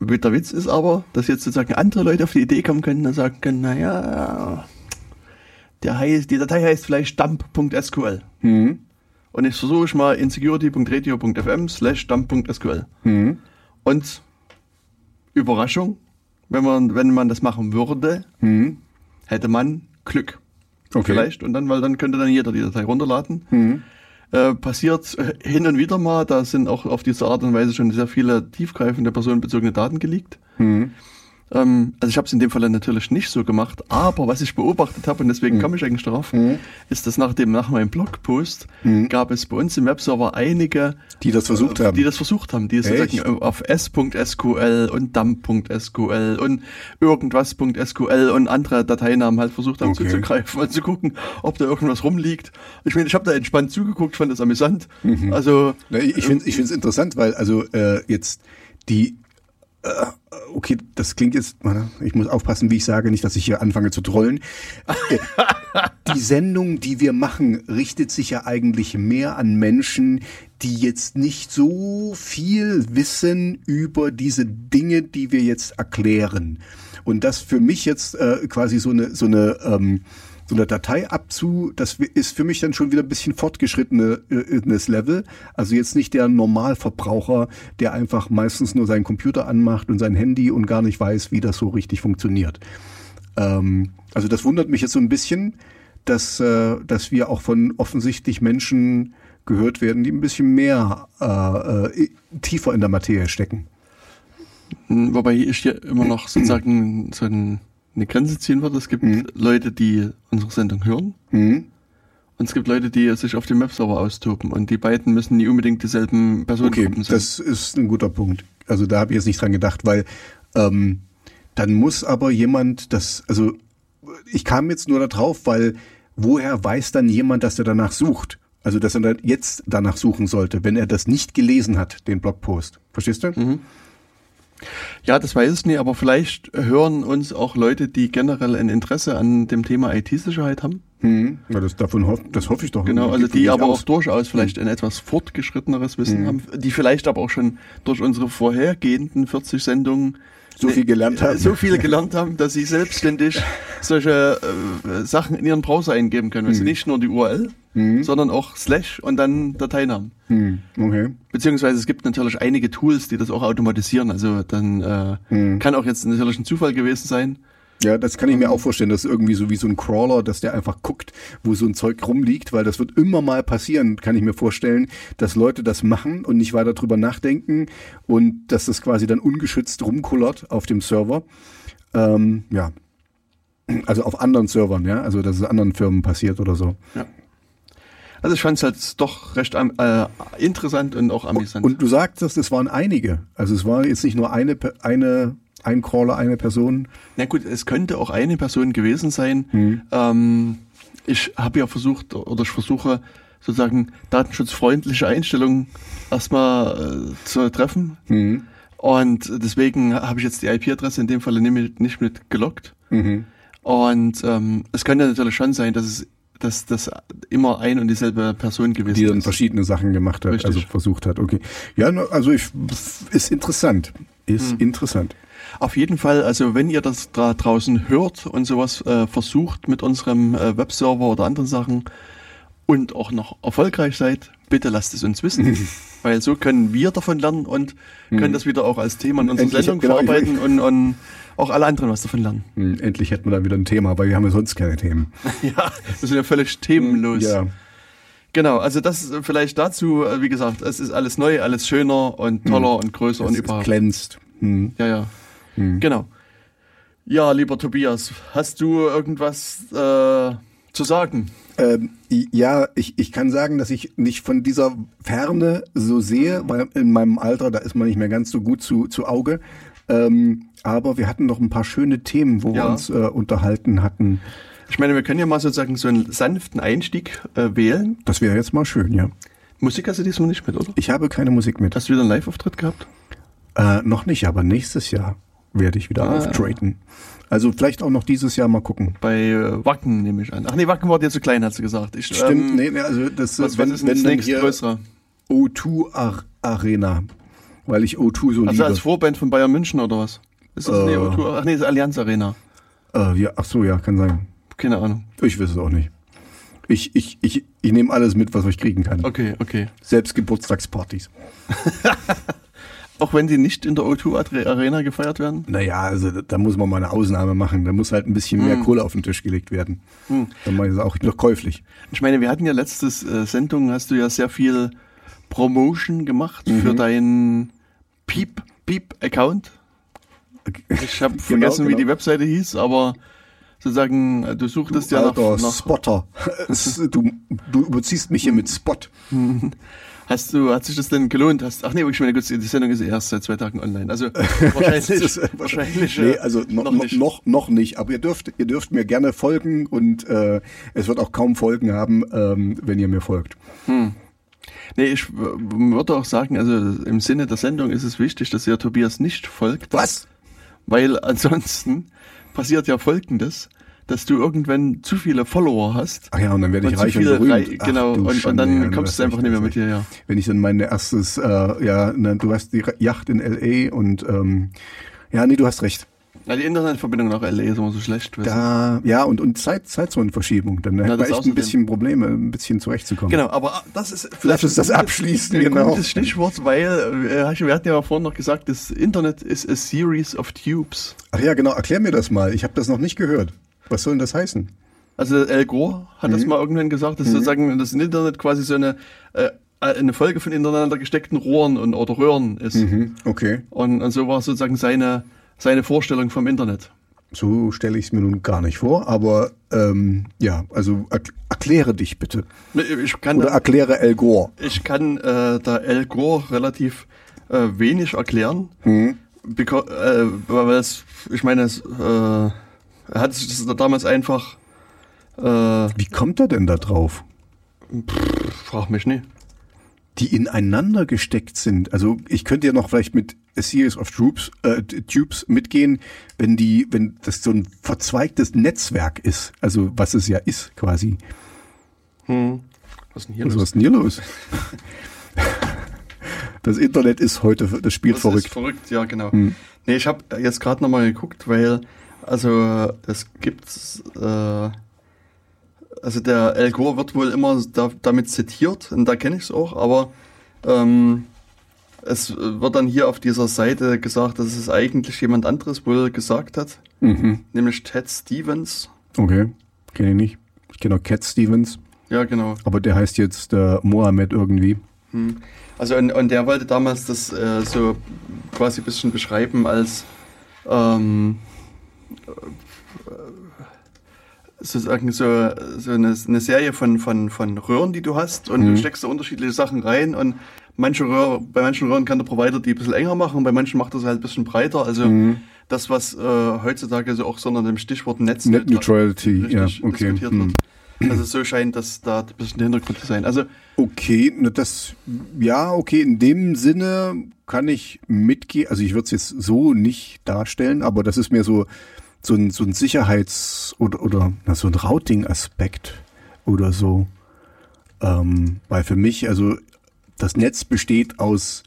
Der Witz ist aber, dass jetzt sozusagen andere Leute auf die Idee kommen können und sagen können, naja, der heißt, die Datei heißt vielleicht dump.sql. Mhm. Und ich versuche ich mal in security.radio.fm slash dump.sql. Mhm. Und Überraschung, wenn man, wenn man das machen würde, Mhm. hätte man Glück. Okay. Vielleicht. Und dann, weil dann könnte dann jeder die Datei runterladen. Mhm. Äh, passiert äh, hin und wieder mal, da sind auch auf diese Art und Weise schon sehr viele tiefgreifende personenbezogene Daten geleakt. Mhm. Ähm, also ich habe es in dem Fall natürlich nicht so gemacht, aber was ich beobachtet habe, und deswegen komme ich eigentlich darauf, Mhm. ist, dass nach dem, nach meinem Blogpost Mhm. gab es bei uns im Webserver einige, Die das versucht haben. die das versucht haben, die sozusagen auf s.sql und dump.sql und irgendwas.sql und andere Dateinamen halt versucht haben Okay. zuzugreifen und zu gucken, ob da irgendwas rumliegt. Ich meine, ich habe da entspannt zugeguckt, fand das amüsant. Also Na, ich finde es interessant, weil also äh, jetzt die äh, okay, das klingt jetzt, ich muss aufpassen, wie ich sage, nicht, dass ich hier anfange zu trollen. Äh, die Sendung, die wir machen, richtet sich ja eigentlich mehr an Menschen, die jetzt nicht so viel wissen über diese Dinge, die wir jetzt erklären. Und das für mich jetzt äh, quasi so eine so eine ähm, so eine Datei abzu, das ist für mich dann schon wieder ein bisschen fortgeschrittenes Level. Also jetzt nicht der Normalverbraucher, der einfach meistens nur seinen Computer anmacht und sein Handy und gar nicht weiß, wie das so richtig funktioniert. Ähm, also das wundert mich jetzt so ein bisschen, dass, äh, dass wir auch von offensichtlich Menschen gehört werden, die ein bisschen mehr äh, äh, tiefer in der Materie stecken. Wobei ich hier immer noch sozusagen so ein, eine Grenze ziehen würde. Es gibt Mhm. Leute, die unsere Sendung hören Mhm. und es gibt Leute, die sich auf dem Webserver austoben und die beiden müssen nie unbedingt dieselben Okay, Personengruppen sein. das ist ein guter Punkt. Also da habe ich jetzt nicht dran gedacht, weil ähm, dann muss aber jemand das, also ich kam jetzt nur da drauf, weil woher weiß dann jemand, dass er danach sucht? Also dass er jetzt danach suchen sollte, wenn er das nicht gelesen hat, den Blogpost. Verstehst du? Mhm. Ja, das weiß ich nicht, aber vielleicht hören uns auch Leute, die generell ein Interesse an dem Thema IT-Sicherheit haben. Hm. Ja, das, davon hoff, das hoffe ich doch. Genau, also die aber aus. auch durchaus vielleicht ein etwas fortgeschritteneres Wissen haben, die vielleicht aber auch schon durch unsere vorhergehenden 40 Sendungen So viel gelernt haben. so viel gelernt haben, dass sie selbstständig solche äh, Sachen in ihren Browser eingeben können. Also nicht nur die URL, sondern auch Slash und dann Dateinamen. Hm. Okay. Beziehungsweise es gibt natürlich einige Tools, die das auch automatisieren. Also dann äh, kann auch jetzt natürlich ein Zufall gewesen sein. Ja, das kann ich mir auch vorstellen. Das ist irgendwie so wie so ein Crawler, dass der einfach guckt, wo so ein Zeug rumliegt, weil das wird immer mal passieren, kann ich mir vorstellen, dass Leute das machen und nicht weiter drüber nachdenken und dass das quasi dann ungeschützt rumkullert auf dem Server. Ähm, ja. Also auf anderen Servern, ja, also dass es anderen Firmen passiert oder so. Ja. Also ich fand es halt doch recht äh, interessant und auch amüsant. Und du sagtest, es waren einige. Also es war jetzt nicht nur eine, eine, ein Crawler, eine Person. Na gut, es könnte auch eine Person gewesen sein. Mhm. Ähm, ich habe ja versucht, oder ich versuche sozusagen datenschutzfreundliche Einstellungen erstmal äh, zu treffen. Mhm. Und deswegen habe ich jetzt die IP-Adresse in dem Fall nicht mit, gelockt. Mhm. Und ähm, es könnte natürlich schon sein, dass es dass das immer ein und dieselbe Person gewesen die dann ist. verschiedene Sachen gemacht hat, Richtig. also versucht hat. Okay. Ja, also ich, ist interessant. ist Hm. interessant. Auf jeden Fall, also wenn ihr das da draußen hört und sowas äh, versucht mit unserem äh, Webserver oder anderen Sachen und auch noch erfolgreich seid, bitte lasst es uns wissen. Weil so können wir davon lernen und können das wieder auch als Thema in unserer Hm. Endlich, Sendung genau, ich- verarbeiten und, und auch alle anderen was davon lernen. Hm, Endlich hätten wir dann wieder ein Thema, weil wir haben ja sonst keine Themen. ja, wir sind ja völlig themenlos. Ja, Genau, also das ist vielleicht dazu, äh, wie gesagt, es ist alles neu, alles schöner und toller und größer und es, es überhaupt. glänzt. Hm. Ja, ja. Genau. Ja, lieber Tobias, hast du irgendwas äh, zu sagen? Ähm, ja, ich, ich kann sagen, dass ich nicht von dieser Ferne so sehe, weil in meinem Alter, da ist man nicht mehr ganz so gut zu, zu Auge. Ähm, aber wir hatten noch ein paar schöne Themen, wo wir Ja. uns äh, unterhalten hatten. Ich meine, wir können ja mal sozusagen so einen sanften Einstieg äh, wählen. Das wäre jetzt mal schön, ja. Musik hast du diesmal nicht mit, oder? Ich habe keine Musik mit. Hast du wieder einen Live-Auftritt gehabt? Äh, noch nicht, aber nächstes Jahr werde ich wieder Ah. auftreten. Also vielleicht auch noch dieses Jahr mal gucken. Bei äh, Wacken nehme ich an. Ach nee, Wacken war dir zu klein, hast du gesagt. Ich, Stimmt, ähm, nee, nee, also das Was, wenn, was ist wenn das nächste größere? O2 Ar Arena, weil ich O2 so Also liebe. als Vorband von Bayern München oder was? Ist das Äh. nee, O2? Ach nee, ist Allianz Arena. Äh, ja, ach so, ja, kann sein. Keine Ahnung. Ich weiß es auch nicht. Ich, ich, ich, ich nehme alles mit, was ich kriegen kann. Okay, okay. Selbst Geburtstagspartys. Auch wenn die nicht in der O2 Adre- Arena gefeiert werden? Naja, also da, muss man mal eine Ausnahme machen. Da muss halt ein bisschen mehr Kohle auf den Tisch gelegt werden. Dann mache ich es auch noch käuflich. Ich meine, wir hatten ja letztes äh, Sendung, hast du ja sehr viel Promotion gemacht Mhm. für deinen Piep, Piep-Account. Ich habe vergessen, wie genau. die Webseite hieß, aber sozusagen, äh, du suchtest ja Alter nach, nach Spotter. Du, du überziehst mich hier mit Spot. Hast du, hat sich das denn gelohnt? Hast, ach nee, ich meine, gut, die Sendung ist erst seit zwei Tagen online. Also wahrscheinlich, ist- wahrscheinlich, Nee, äh, also no, noch noch, nicht. noch, noch nicht. Aber ihr dürft, ihr dürft mir gerne folgen und äh, es wird auch kaum Folgen haben, ähm, wenn ihr mir folgt. Nee, ich würde auch sagen, also im Sinne der Sendung ist es wichtig, dass ihr Tobias nicht folgt. Was? Weil ansonsten passiert ja Folgendes, dass du irgendwann zu viele Follower hast. Ach ja, und dann werde ich Und reich und berühmt. Rei- genau, und- und dann ja, kommst das du einfach ist nicht mehr mit dir, ja. Wenn ich dann mein erstes, äh, ja, ne, du hast die Yacht in L.A. und ähm, ja, nee, du hast recht. Ja, die Internetverbindung nach LA ist immer so schlecht. Da, ja, und, und Zeit, Zeitzonenverschiebung. Dann hat man das echt ein bisschen Probleme, ein bisschen zurechtzukommen. Genau, aber ah, das ist uns das ein gutes- abschließen, ein genau. gutes Stichwort, weil äh, wir hatten ja vorhin noch gesagt, das Internet ist a series of tubes. Ach ja, genau, erklär mir das mal. Ich habe das noch nicht gehört. Was soll denn das heißen? Also Al Gore hat Mhm. das mal irgendwann gesagt, dass sozusagen das Internet quasi so eine äh, eine Folge von ineinander gesteckten Rohren und oder Röhren ist. Mhm, okay. Und, und so war sozusagen seine seine Vorstellung vom Internet. So stelle ich es mir nun gar nicht vor, aber ähm, ja, also erk- erkläre dich bitte. Ich kann Oder erkläre El Gore. Ich kann äh, da Al Gore relativ äh, wenig erklären, Beca- äh, weil es, ich meine, es, äh, er hat sich das damals einfach, äh, Wie kommt er denn da drauf? frag mich nicht. Die ineinander gesteckt sind. Also ich könnte ja noch vielleicht mit A Series of Troops, äh, Tubes mitgehen, wenn die, wenn das so ein verzweigtes Netzwerk ist. Also was es ja ist quasi. Hm. Was ist denn hier Was los? ist denn hier los? Das Internet ist heute, das spielt Das verrückt. ist verrückt, ja, genau. Nee, ich habe jetzt gerade nochmal geguckt, weil, also, es gibt, äh, also der Al Gore wird wohl immer da, damit zitiert, und da kenne ich es auch, aber ähm, es wird dann hier auf dieser Seite gesagt, dass es eigentlich jemand anderes wohl gesagt hat, Mhm. nämlich Ted Stevens. Okay, kenne ich nicht. Ich kenne auch Cat Stevens, Ja, genau. aber der heißt jetzt äh, Mohammed irgendwie. Also und, und der wollte damals das äh, so quasi ein bisschen beschreiben als ähm, äh, sozusagen so, so eine, eine Serie von, von, von Röhren, die du hast und du steckst da unterschiedliche Sachen rein und manche Röhr, bei manchen Röhren kann der Provider die ein bisschen enger machen, bei manchen macht er sie halt ein bisschen breiter. Also das, was äh, heutzutage so auch so unter dem Stichwort Netz Net Neutrality, ja, okay. diskutiert hm. wird. Also so scheint das da ein bisschen der Hintergrund zu sein. Also Okay, das, ja, okay, in dem Sinne kann ich mitgehen. Also ich würde es jetzt so nicht darstellen, aber das ist mir so, so ein, so ein Sicherheits- oder, oder na, so ein Routing-Aspekt oder so. Ähm, weil für mich, also das Netz besteht aus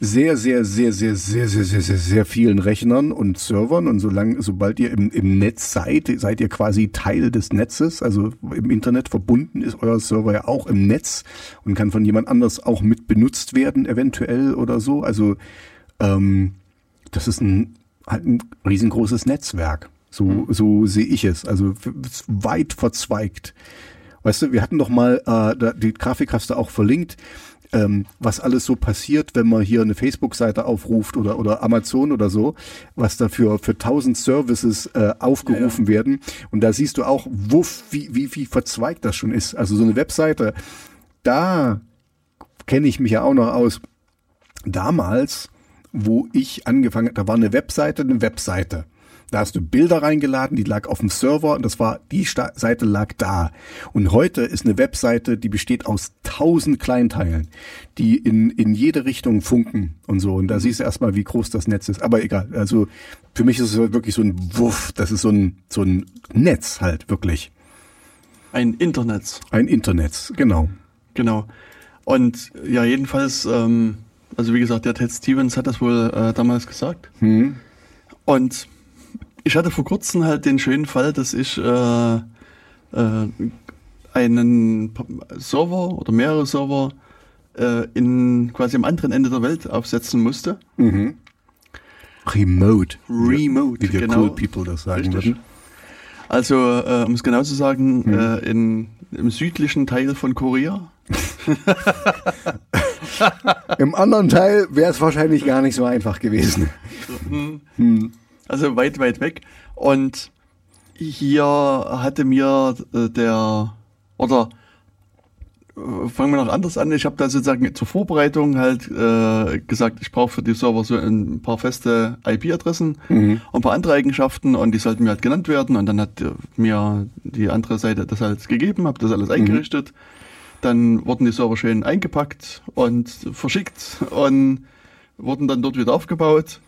sehr, sehr, sehr, sehr, sehr, sehr, sehr, sehr, sehr vielen Rechnern und Servern und solange, sobald ihr im, im Netz seid, seid ihr quasi Teil des Netzes, also im Internet verbunden ist euer Server ja auch im Netz und kann von jemand anders auch mit benutzt werden, eventuell oder so. Also ähm, das ist ein halt ein riesengroßes Netzwerk. So, mhm. so sehe ich es. Also weit verzweigt. Weißt du, wir hatten doch mal, äh, die Grafik hast du auch verlinkt, ähm, was alles so passiert, wenn man hier eine Facebook-Seite aufruft oder, oder Amazon oder so, was dafür für tausend Services äh, aufgerufen ja, ja. werden. Und da siehst du auch, wuff, wie, wie, wie verzweigt das schon ist. Also so eine Webseite, da kenne ich mich ja auch noch aus. Damals, wo ich angefangen, da war eine Webseite, eine Webseite. Da hast du Bilder reingeladen, die lag auf dem Server und das war, die Sta Seite lag da. Und heute ist eine Webseite, die besteht aus tausend Kleinteilen, die in, in jede Richtung funken und so. Und da siehst du erstmal, wie groß das Netz ist. Aber egal. Also für mich ist es wirklich so ein Wuff. Das ist so ein, so ein Netz halt, wirklich. Ein Internet. Ein Internet, genau. Genau. Und ja, jedenfalls, ähm, also wie gesagt, der Ted Stevens hat das wohl äh, damals gesagt. Hm. Und ich hatte vor kurzem halt den schönen Fall, dass ich äh, äh, einen Server oder mehrere Server äh, in quasi am anderen Ende der Welt aufsetzen musste. Mhm. Remote. Remote, wie wir genau. cool people das sagen Richtig. würden. Also, äh, um es genau zu sagen, mhm. äh, in, im südlichen Teil von Korea. Im anderen Teil wäre es wahrscheinlich gar nicht so einfach gewesen. Mhm. Also weit, weit weg. Und hier hatte mir äh, der, oder äh, fangen wir noch anders an. Ich habe da sozusagen zur Vorbereitung halt äh, gesagt, ich brauche für die Server so ein paar feste IP-Adressen mhm. und ein paar andere Eigenschaften und die sollten mir halt genannt werden. Und dann hat mir die andere Seite das halt gegeben, habe das alles mhm. eingerichtet. Dann wurden die Server schön eingepackt und verschickt und wurden dann dort wieder aufgebaut.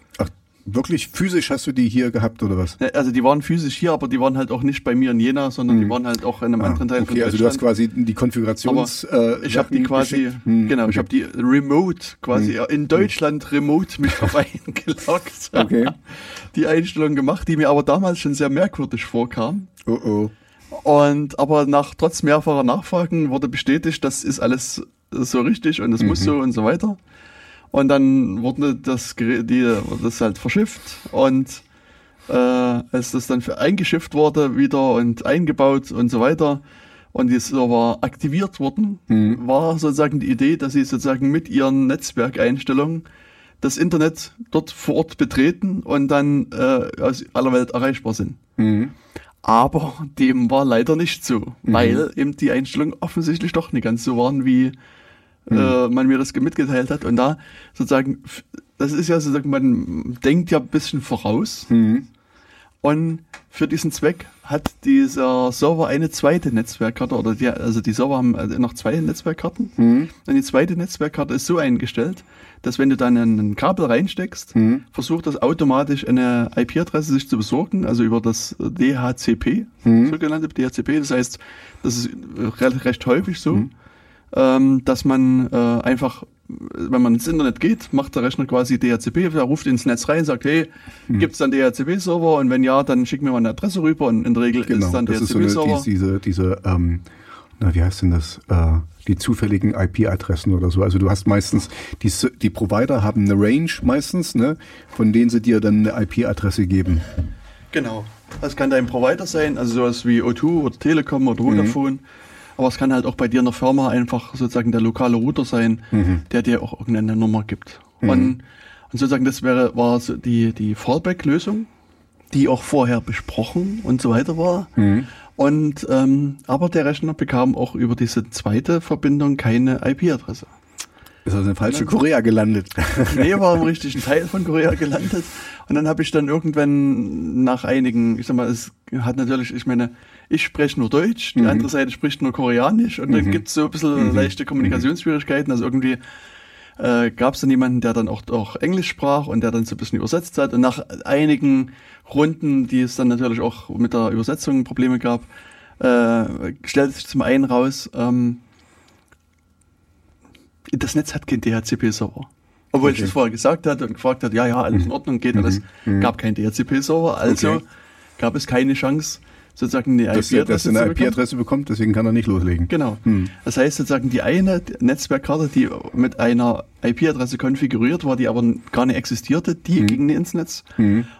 Wirklich physisch hast du die hier gehabt oder was? Also die waren physisch hier, aber die waren halt auch nicht bei mir in Jena, sondern hm. die waren halt auch in einem ah, anderen Teil okay, von also du hast quasi die Konfigurations. Aber äh, ich habe die quasi, hm, genau, okay. ich habe die remote quasi hm. in Deutschland remote mich auf eingeloggt. Okay. Die Einstellung gemacht, die mir aber damals schon sehr merkwürdig vorkam. Oh oh. Und aber nach trotz mehrfacher Nachfragen wurde bestätigt, das ist alles so richtig und das mhm. muss so und so weiter. Und dann wurde das, die, das halt verschifft und äh, als das dann eingeschifft wurde wieder und eingebaut und so weiter und die Server aktiviert wurden, mhm. war sozusagen die Idee, dass sie sozusagen mit ihren Netzwerkeinstellungen das Internet dort vor Ort betreten und dann äh, aus aller Welt erreichbar sind. Mhm. Aber dem war leider nicht so, mhm. weil eben die Einstellungen offensichtlich doch nicht ganz so waren, wie mhm. äh, man mir das mitgeteilt hat. Und da sozusagen, das ist ja sozusagen, man denkt ja ein bisschen voraus. Mhm. Und für diesen Zweck hat dieser Server eine zweite Netzwerkkarte oder die, also die Server haben also noch zwei Netzwerkkarten. Mhm. Und die zweite Netzwerkkarte ist so eingestellt, dass wenn du dann ein Kabel reinsteckst, mhm. versucht das automatisch eine IP-Adresse sich zu besorgen, also über das DHCP, mhm. sogenannte DHCP. Das heißt, das ist recht häufig so. Mhm ähm, dass man äh, einfach, wenn man ins Internet geht, macht der Rechner quasi DHCP, er ruft ins Netz rein, sagt, hey, hm. gibt es dann DHCP-Server und wenn ja, dann schick mir mal eine Adresse rüber und in der Regel genau, ist dann DHCP-Server. So diese, diese ähm, na, wie heißt denn das? Äh, die zufälligen IP-Adressen oder so. Also du hast meistens, die, die Provider haben eine Range meistens, ne, von denen sie dir dann eine IP-Adresse geben. Genau. Das kann dein Provider sein, also sowas wie O2 oder Telekom oder mhm. Vodafone. Mhm. Aber es kann halt auch bei dir in der Firma einfach sozusagen der lokale Router sein, mhm. der dir auch irgendeine Nummer gibt. Mhm. Und, und, sozusagen das wäre, war so die, die Fallback-Lösung, die auch vorher besprochen und so weiter war. Mhm. Und ähm, aber der Rechner bekam auch über diese zweite Verbindung keine IP-Adresse. Ist also in falsche Korea gelandet. nee, war im richtigen Teil von Korea gelandet. Und dann habe ich dann irgendwann nach einigen, ich sag mal, es hat natürlich, ich meine, ich spreche nur Deutsch, die mhm. andere Seite spricht nur Koreanisch und dann mhm. gibt's so ein bisschen mhm. leichte Kommunikationsschwierigkeiten. Also irgendwie äh, gab es dann jemanden, der dann auch, auch Englisch sprach und der dann so ein bisschen übersetzt hat. Und nach einigen Runden, die es dann natürlich auch mit der Übersetzung Probleme gab, äh, stellte sich zum einen raus, ähm, das Netz hat kein DHCP-Server. Obwohl ich das vorher gesagt hatte und gefragt hat, ja, ja, alles in Ordnung, geht alles. Gab kein DHCP-Server, also Mhm. Okay. gab es keine Chance, sozusagen eine er- IP-Adresse er eine zu bekommen. IP-Adresse bekommt, deswegen kann er nicht loslegen. Genau. Hm. Das heißt sozusagen die eine Netzwerkkarte, die mit einer IP-Adresse konfiguriert war, die aber gar nicht existierte, Hm. die ging nicht ins Netz.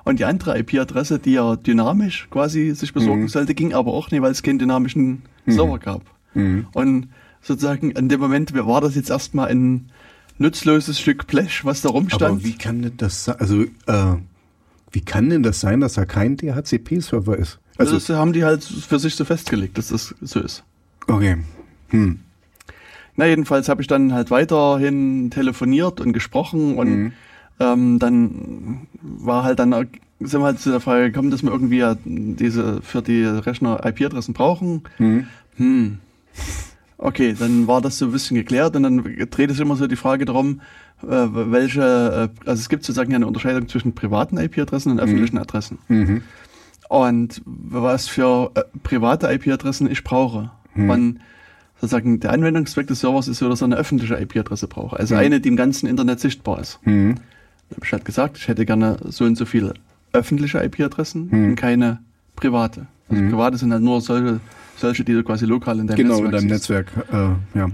Und die andere IP-Adresse, die ja dynamisch quasi sich besorgen Hm. sollte, ging aber auch nicht, weil es keinen dynamischen Server gab. Hm. Und sozusagen in dem Moment war das jetzt erstmal ein nutzloses Stück Blech, was da rumstand. Aber wie kann denn das sein? Also, äh, wie kann denn das sein, dass da kein DHCP-Server ist? also das haben die halt für sich so festgelegt, dass das so ist. okay. Hm. Na, jedenfalls habe ich dann halt weiterhin telefoniert und gesprochen und ähm, dann war halt dann, sind wir halt zu der Frage gekommen, dass wir irgendwie ja diese für die Rechner IP-Adressen brauchen. Hm. Okay, dann war das so ein bisschen geklärt und dann dreht es immer so die Frage darum, äh, welche, äh, also es gibt sozusagen eine Unterscheidung zwischen privaten IP-Adressen und öffentlichen Adressen. Mhm. Und was für äh, private IP-Adressen ich brauche. Und sozusagen der Anwendungszweck des Servers ist so, dass er eine öffentliche IP-Adresse braucht. Also eine, die im ganzen Internet sichtbar ist. Mhm. Dann habe ich halt gesagt, ich hätte gerne so und so viele öffentliche IP-Adressen und keine private. Also private sind halt nur solche, solche, die du quasi lokal in deinem Genau, in Netzwerk deinem siehst. Netzwerk. Äh, ja.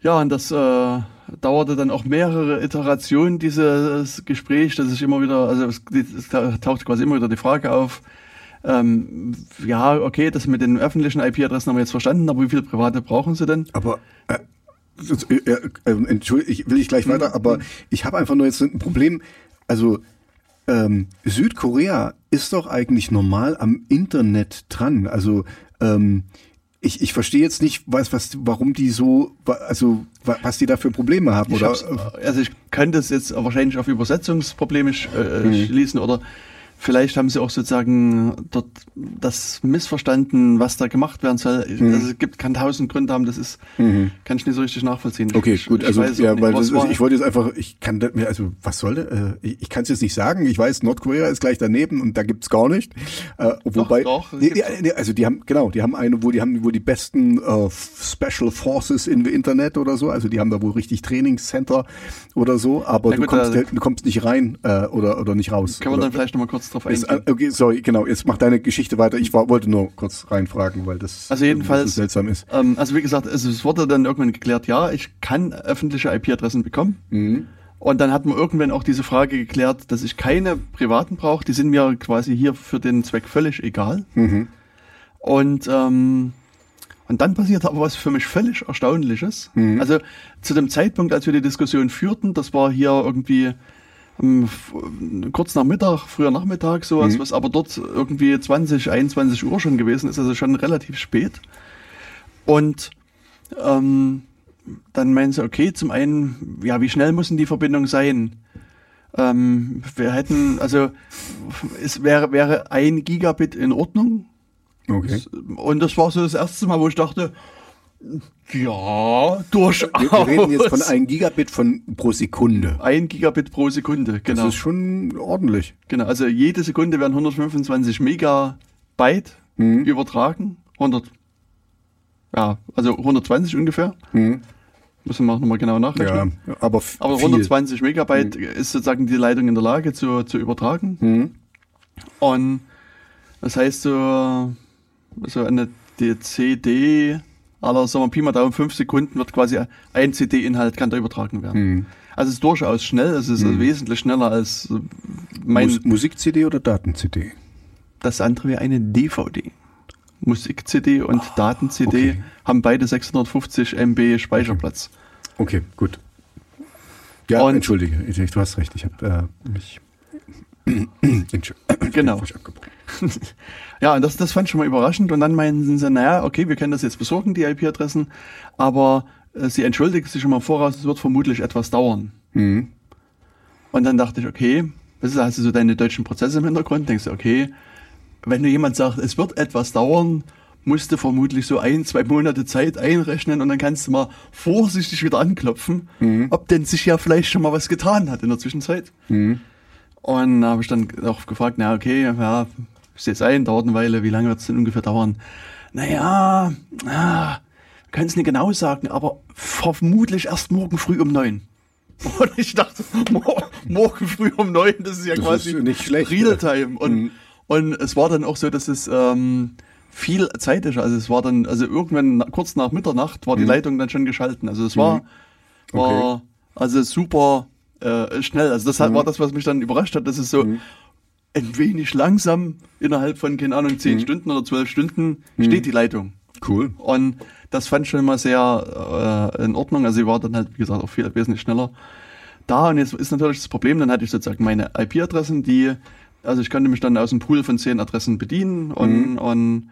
Ja, und das äh, dauerte dann auch mehrere Iterationen, dieses Gespräch, dass ich immer wieder, also es, es taucht quasi immer wieder die Frage auf, ähm, ja, okay, das mit den öffentlichen IP-Adressen haben wir jetzt verstanden, aber wie viele private brauchen Sie denn? Aber äh, äh, äh, äh, entschuldige, ich will ich gleich weiter, aber ich habe einfach nur jetzt ein Problem. Also ähm, Südkorea ist doch eigentlich normal am Internet dran. Also ähm, ich, ich verstehe jetzt nicht, was, was, warum die so, also wa- was die da für Probleme haben. Ich Oder hab's, also ich könnte es jetzt wahrscheinlich auf Übersetzungsprobleme sch- äh, schließen oder vielleicht haben sie auch sozusagen dort das missverstanden, was da gemacht werden soll. Also es gibt, kann tausend Gründe haben, das ist, kann ich nicht so richtig nachvollziehen. Okay, ich, gut, ich also ja, weil das war- ich wollte jetzt einfach, ich kann mir, also was soll, äh, ich, ich kann es jetzt nicht sagen. Ich weiß, Nordkorea ist gleich daneben und da gibt's gar nicht. Äh, wobei, doch, gibt's nee, nee, also die haben genau, die haben eine, wo die haben wohl die besten äh, Special Forces im Internet oder so. Also die haben da wohl richtig Trainingscenter oder so. Aber Na du gut, kommst, da- du kommst nicht rein äh, oder oder nicht raus. Können wir dann vielleicht nochmal kurz drauf ist, eingehen? äh, okay, sorry, genau. Jetzt mach deine Geschichte weiter. Ich war, wollte nur kurz reinfragen, weil das Also jedenfalls- seltsam ist. Ähm, also wie gesagt, also es wurde dann irgendwann geklärt, ja, ich kann öffentliche IP-Adressen bekommen. Mhm. Und dann hat man irgendwann auch diese Frage geklärt, dass ich keine privaten brauche. Die sind mir quasi hier für den Zweck völlig egal. Mhm. Und, ähm, und dann passiert aber was für mich völlig Erstaunliches. Mhm. Also zu dem Zeitpunkt, als wir die Diskussion führten, das war hier irgendwie kurz nach Mittag, früher Nachmittag, sowas, Mhm. was aber dort irgendwie 20, 21 Uhr schon gewesen ist, also schon relativ spät. Und ähm, dann meinen sie, okay, zum einen, ja, wie schnell muss denn die Verbindung sein? Ähm, wir hätten, also es wäre, wäre ein Gigabit in Ordnung. Okay. Und das war so das erste Mal, wo ich dachte, ja, durchaus. Wir, wir reden jetzt von 1 Gigabit von pro Sekunde. Ein Gigabit pro Sekunde, genau. Das ist schon ordentlich. genau. Also jede Sekunde werden 125 Megabyte Mhm. übertragen. 100, ja, also 120 ungefähr. Mhm. Müssen wir auch nochmal genau Ja, nachrechnen. aber, f- Aber viel. 120 Megabyte ist sozusagen die Leitung in der Lage zu, zu übertragen. Mhm. Und das heißt so, so eine CD aller, sagen wir Pi mal Daumen, fünf Sekunden wird quasi ein CD-Inhalt kann da übertragen werden. Mhm. Also es ist durchaus schnell, es ist wesentlich schneller als äh, mein, Mus Musik-CD oder Daten-CD? das andere wäre eine DVD. Musik-CD und Daten-CD Ah, okay. haben beide 650 MB Speicherplatz. Okay, gut. Ja, Und- entschuldige, du hast recht, ich habe äh, mich... Entschuldigung. Genau. Abgebrochen. Ja, und das, das fand ich schon mal überraschend. Und dann meinten sie, naja, okay, wir können das jetzt besorgen, die IP-Adressen, aber äh, sie entschuldigt sich schon mal voraus, es wird vermutlich etwas dauern. Mhm. Und dann dachte ich, okay, das ist, hast du so deine deutschen Prozesse im Hintergrund, denkst du, okay, wenn du jemand sagt, es wird etwas dauern, musst du vermutlich so ein, zwei Monate Zeit einrechnen und dann kannst du mal vorsichtig wieder anklopfen, ob denn sich ja vielleicht schon mal was getan hat in der Zwischenzeit. Mhm. Und da habe ich dann auch gefragt, na okay, ja, es ein, dauert eine Weile, wie lange wird es denn ungefähr dauern? Naja, ah, können es nicht genau sagen, aber vermutlich erst morgen früh um neun. Und ich dachte, mor morgen früh um neun, das ist ja Das quasi ist nicht schlecht, Realtime. Und, Mhm. und es war dann auch so, dass es ähm, viel Zeit ist. Also es war dann, also irgendwann kurz nach Mitternacht war die Leitung dann schon geschalten. Also es war, war also super äh, schnell. Also das hat, war das, was mich dann überrascht hat, dass es so ein wenig langsam innerhalb von, keine Ahnung, zehn Stunden oder zwölf Stunden steht die Leitung. Cool. Und das fand ich schon mal sehr äh, in Ordnung. Also sie war dann halt, wie gesagt, auch viel wesentlich schneller da. Und jetzt ist natürlich das Problem, dann hatte ich sozusagen meine IP-Adressen, die, also ich konnte mich dann aus dem Pool von zehn Adressen bedienen und, und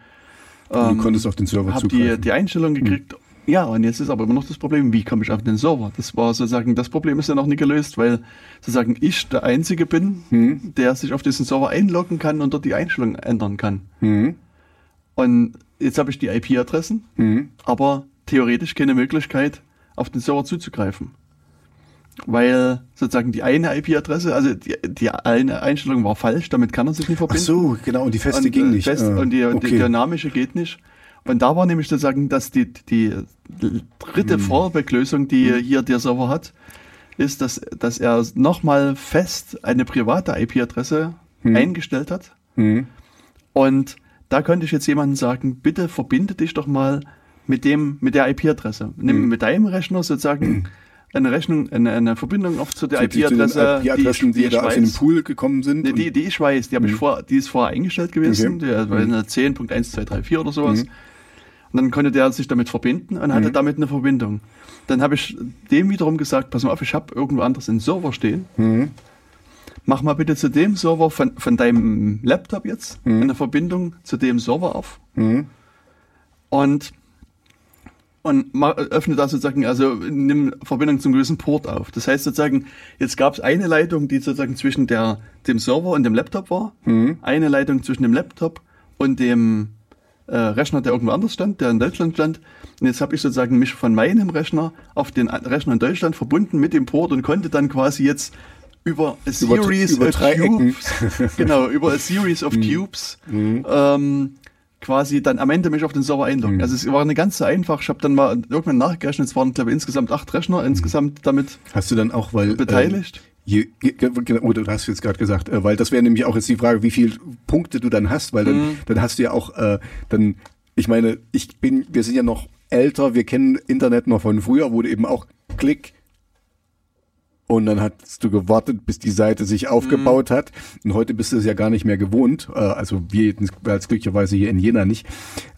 Und du konntest auf den Server die, zugreifen. die Einstellung gekriegt. Ja, und jetzt ist aber immer noch das Problem, wie komme ich auf den Server? Das war sozusagen, das Problem ist ja noch nie gelöst, weil sozusagen ich der Einzige bin, Hm. der sich auf diesen Server einloggen kann und dort die Einstellung ändern kann. Mhm. Und jetzt habe ich die IP-Adressen, Mhm. aber theoretisch keine Möglichkeit, auf den Server zuzugreifen. Weil sozusagen die eine IP-Adresse, also die, die eine Einstellung war falsch, damit kann er sich nicht Ach verbinden. so, genau. Und die feste und, ging äh, nicht. Fest, Ah, und die, die okay. dynamische geht nicht. Und da war nämlich sozusagen, dass die, die dritte Hm. Fallback-Lösung, die hier der Server hat, ist, dass, dass er nochmal fest eine private IP-Adresse Hm. eingestellt hat. Mhm. Und da könnte ich jetzt jemandem sagen, bitte verbinde dich doch mal mit dem, mit der IP-Adresse. Nimm Hm. mit deinem Rechner sozusagen eine Rechnung, eine, eine Verbindung auf zu der IP-Adresse, IP-Adressen, die, ich da aus den Pool gekommen sind. Nee, die, die ich weiß, die habe ich vor, die ist vorher eingestellt gewesen, Okay. die also war eine 10.1234 oder sowas. Und dann konnte der sich damit verbinden und hatte damit eine Verbindung. Dann habe ich dem wiederum gesagt, pass mal auf, ich habe irgendwo anders einen Server stehen. Mhm. Mach mal bitte zu dem Server von, von deinem Laptop jetzt eine Verbindung zu dem Server auf. Mhm. Und, und öffne da sozusagen, also nimm Verbindung zum gewissen Port auf. Das heißt sozusagen, jetzt gab es eine Leitung, die sozusagen zwischen der, dem Server und dem Laptop war, eine Leitung zwischen dem Laptop und dem äh, Rechner, der irgendwo anders stand, der in Deutschland stand. Und jetzt habe ich sozusagen mich von meinem Rechner auf den Rechner in Deutschland verbunden mit dem Port und konnte dann quasi jetzt über a Über- series über of Dreiecken. Cubes, genau, über a series of Cubes, ähm, quasi dann am Ende mich auf den Server einloggen. Also es war eine ganz so einfach. Ich habe dann mal irgendwann nachgerechnet, es waren glaube ich insgesamt acht Rechner insgesamt damit Hast du dann auch, weil. beteiligt. Ähm, je, genau, du hast jetzt gerade gesagt, äh, weil das wäre nämlich auch jetzt die Frage, wie viele Punkte du dann hast, weil dann, Mhm. dann hast du ja auch, äh, dann, ich meine, ich bin, wir sind ja noch älter, wir kennen Internet noch von früher, wo du eben auch Klick und dann hast du gewartet, bis die Seite sich aufgebaut hat. Und heute bist du es ja gar nicht mehr gewohnt. Äh, also wir als glücklicherweise hier in Jena nicht.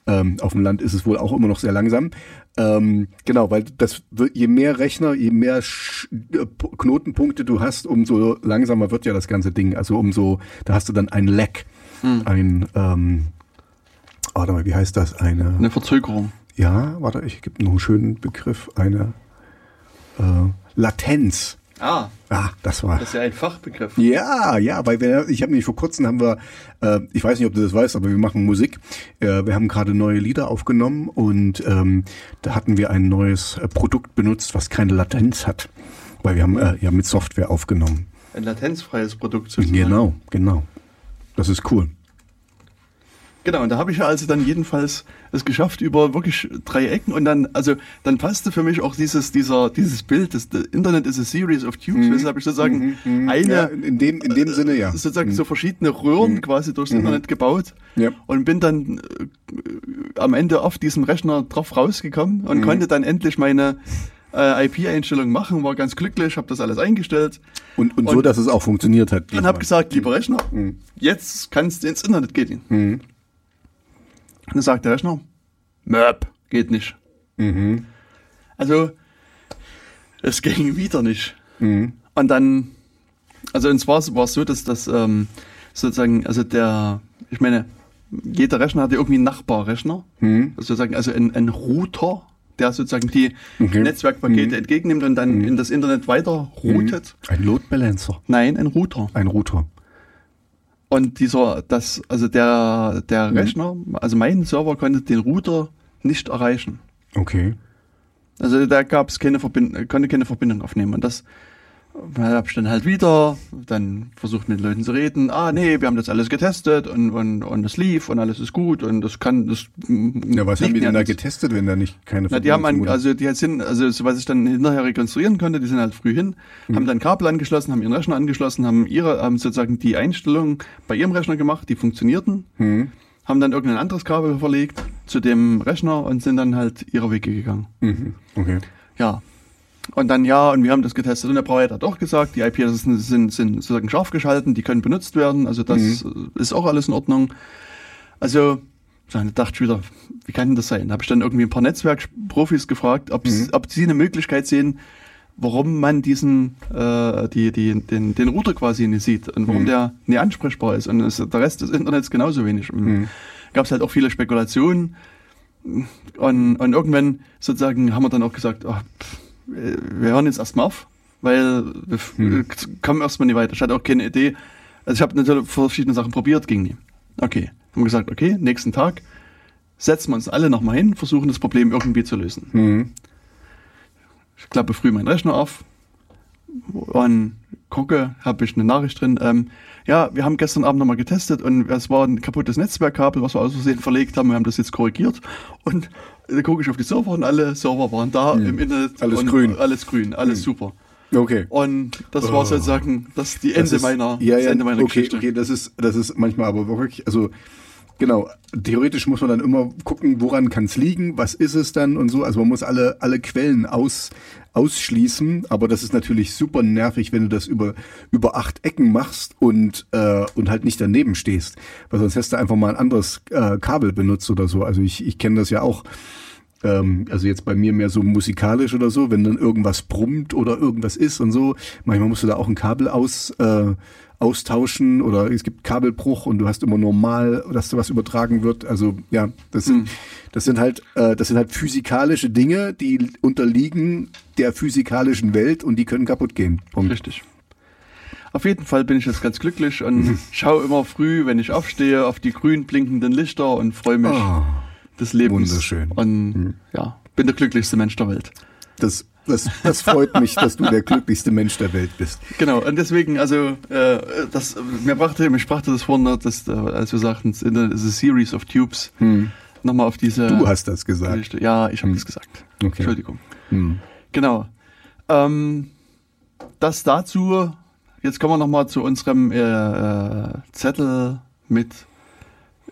Ähm, auf dem Land ist es wohl auch immer noch sehr langsam. Ähm, genau, weil das wird, je mehr Rechner, je mehr Sch äh, Knotenpunkte du hast, umso langsamer wird ja das ganze Ding. Also umso, da hast du dann ein Lag, ein, ähm, warte mal, wie heißt das? Eine, Eine Verzögerung. ja, warte, ich gebe noch einen schönen Begriff, eine äh, Latenz. Ah, Ah, das war. das ist ja ein Fachbegriff. Ja, ja, weil wir, ich habe nämlich vor kurzem haben wir, äh, ich weiß nicht, ob du das weißt, aber wir machen Musik. Äh, wir haben gerade neue Lieder aufgenommen und ähm, da hatten wir ein neues äh, Produkt benutzt, was keine Latenz hat, weil wir haben äh, ja mit Software aufgenommen. Ein latenzfreies Produkt sozusagen. Genau, genau. Das ist cool. Genau, und da habe ich ja also dann jedenfalls es geschafft über wirklich drei Ecken und dann, also dann passte für mich auch dieses, dieser, dieses Bild, das, Internet is a series of tubes, weshalb ich sozusagen eine, Mhm, ja, in dem, in dem Sinne ja. Mhm. sozusagen so verschiedene Röhren quasi durchs Internet gebaut Ja. und bin dann äh, am Ende auf diesem Rechner drauf rausgekommen und Mhm. konnte dann endlich meine äh, IP-Einstellung machen, war ganz glücklich, habe das alles eingestellt Und, und, so, Und- dass es auch funktioniert hat. und habe gesagt, lieber Rechner, Mhm. jetzt kannst du ins Internet gehen. Und dann sagt der Rechner, Möp, geht nicht. Mhm. Also, es ging wieder nicht. Mhm. Und dann, also und zwar war es so, dass das ähm, sozusagen, also der, ich meine, jeder Rechner hatte irgendwie einen Nachbarrechner, Mhm. sozusagen, also ein, ein Router, der sozusagen die Okay. Netzwerkpakete entgegennimmt und dann in das Internet weiter routet. Ein Load Balancer. Nein, ein Router. Ein Router. Und dieser, das, also der, der Rechner, also mein Server konnte den Router nicht erreichen. Okay. Also da gab es keine Verbindung, konnte keine Verbindung aufnehmen. Und das Ich dann halt wieder, dann versucht mit Leuten zu reden, ah nee, wir haben das alles getestet und, und, und es lief und alles ist gut und das kann, das Ja, was haben die denn da getestet, wenn da nicht keine Na, die haben an, also die sind, also so was ich dann hinterher rekonstruieren konnte, die sind halt früh hin, Mhm. haben dann Kabel angeschlossen, haben ihren Rechner angeschlossen, haben ihre, haben sozusagen die Einstellungen bei ihrem Rechner gemacht, die funktionierten, Mhm. haben dann irgendein anderes Kabel verlegt zu dem Rechner und sind dann halt ihre Wege gegangen. Mhm. Okay. Ja. Und dann ja, und wir haben das getestet und der Brauer hat doch gesagt, die IP-Adressen sind, sind sozusagen scharf geschalten, die können benutzt werden, also das Mhm. ist auch alles in Ordnung. Also, dann dachte ich wieder, wie kann denn das sein? Da habe ich dann irgendwie ein paar Netzwerkprofis gefragt, ob, Mhm. ob sie eine Möglichkeit sehen, warum man diesen, äh, die, die, den, den Router quasi nicht sieht und warum Mhm. der nicht ansprechbar ist und es, der Rest des Internets genauso wenig. Mhm. Gab es halt auch viele Spekulationen und, und irgendwann sozusagen haben wir dann auch gesagt, ach, pff, wir hören jetzt erstmal auf, weil wir Hm. kommen erstmal nicht weiter. Ich hatte auch keine Idee. Also ich habe natürlich verschiedene Sachen probiert, ging nie. Okay, haben wir gesagt, okay, nächsten Tag setzen wir uns alle nochmal hin, versuchen das Problem irgendwie zu lösen. Mhm. Ich klappe früh meinen Rechner auf und gucke, habe ich eine Nachricht drin. Ähm, ja, wir haben gestern Abend nochmal getestet und es war ein kaputtes Netzwerkkabel, was wir aus Versehen verlegt haben. Wir haben das jetzt korrigiert und da gucke ich auf die Server und alle Server waren da im Internet. Alles grün. Alles grün, alles super. Okay. Und das war sozusagen das die Ende Das ist- meiner, ja, ja, Ende meiner okay, Geschichte. Okay, das ist, das ist manchmal aber wirklich, also genau, theoretisch muss man dann immer gucken, woran kann es liegen, was ist es dann und so. Also man muss alle, alle Quellen aus, ausschließen, aber das ist natürlich super nervig, wenn du das über, über acht Ecken machst und, äh, und halt nicht daneben stehst. Weil sonst hast du einfach mal ein anderes äh, Kabel benutzt oder so. Also ich, ich kenne das ja auch. Ähm, also jetzt bei mir mehr so musikalisch oder so, wenn dann irgendwas brummt oder irgendwas ist und so. Manchmal musst du da auch ein Kabel aus, äh, austauschen oder es gibt Kabelbruch und du hast immer normal, dass da was übertragen wird. Also ja, das sind, das sind halt, äh, das sind halt physikalische Dinge, die unterliegen der physikalischen Welt und die können kaputt gehen. Punkt. Richtig. Auf jeden Fall bin ich jetzt ganz glücklich und Mhm. schaue immer früh, wenn ich aufstehe, auf die grün blinkenden Lichter und freue mich Oh, des Lebens. wunderschön. Mhm. Und ja, bin der glücklichste Mensch der Welt. das, das, das freut mich, dass du der glücklichste Mensch der Welt bist. Genau, und deswegen, also, äh, das, mir brachte, mich brachte das Wunder, dass, äh, als wir sagten, es ist a series of tubes, nochmal auf diese. Hm. Du hast das gesagt. Ja, ich habe das gesagt. Okay. Entschuldigung. Hm. Genau. Ähm, das dazu. Jetzt kommen wir nochmal zu unserem äh, äh, Zettel mit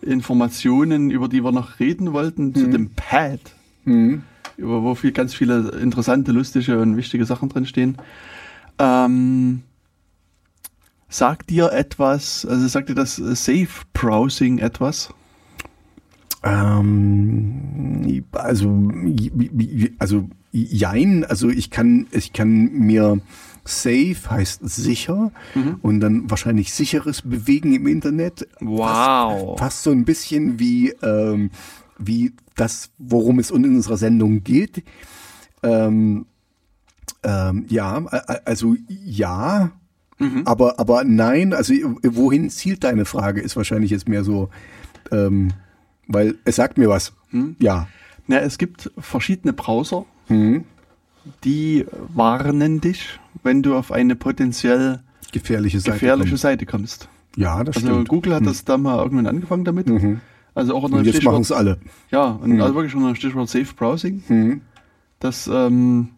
Informationen, über die wir noch reden wollten, zu dem Pad, Hm. Über wo viel, ganz viele interessante, lustige und wichtige Sachen drin stehen. Ähm, sagt dir etwas, also sagt dir das Safe Browsing etwas? Ähm, also, also, jein, also ich kann, ich kann mir safe heißt sicher und dann wahrscheinlich sicheres Bewegen im Internet. Wow. Fast, fast so ein bisschen wie, ähm, wie das, worum es in unserer Sendung geht. Ähm, ähm, ja, also ja, aber, aber nein, also wohin zielt deine Frage, ist wahrscheinlich jetzt mehr so, ähm, weil es sagt mir was. Ja. Na, es gibt verschiedene Browser, Mhm. die warnen dich, wenn du auf eine potenziell Gefährliche Seite. gefährliche kommt. Seite kommst. Ja, das Also stimmt. Google hat das da mal irgendwann angefangen damit. Mhm. Also auch unter dem jetzt machen es alle. ja, und also wirklich unter dem Stichwort Safe Browsing. Mhm. Das, ähm,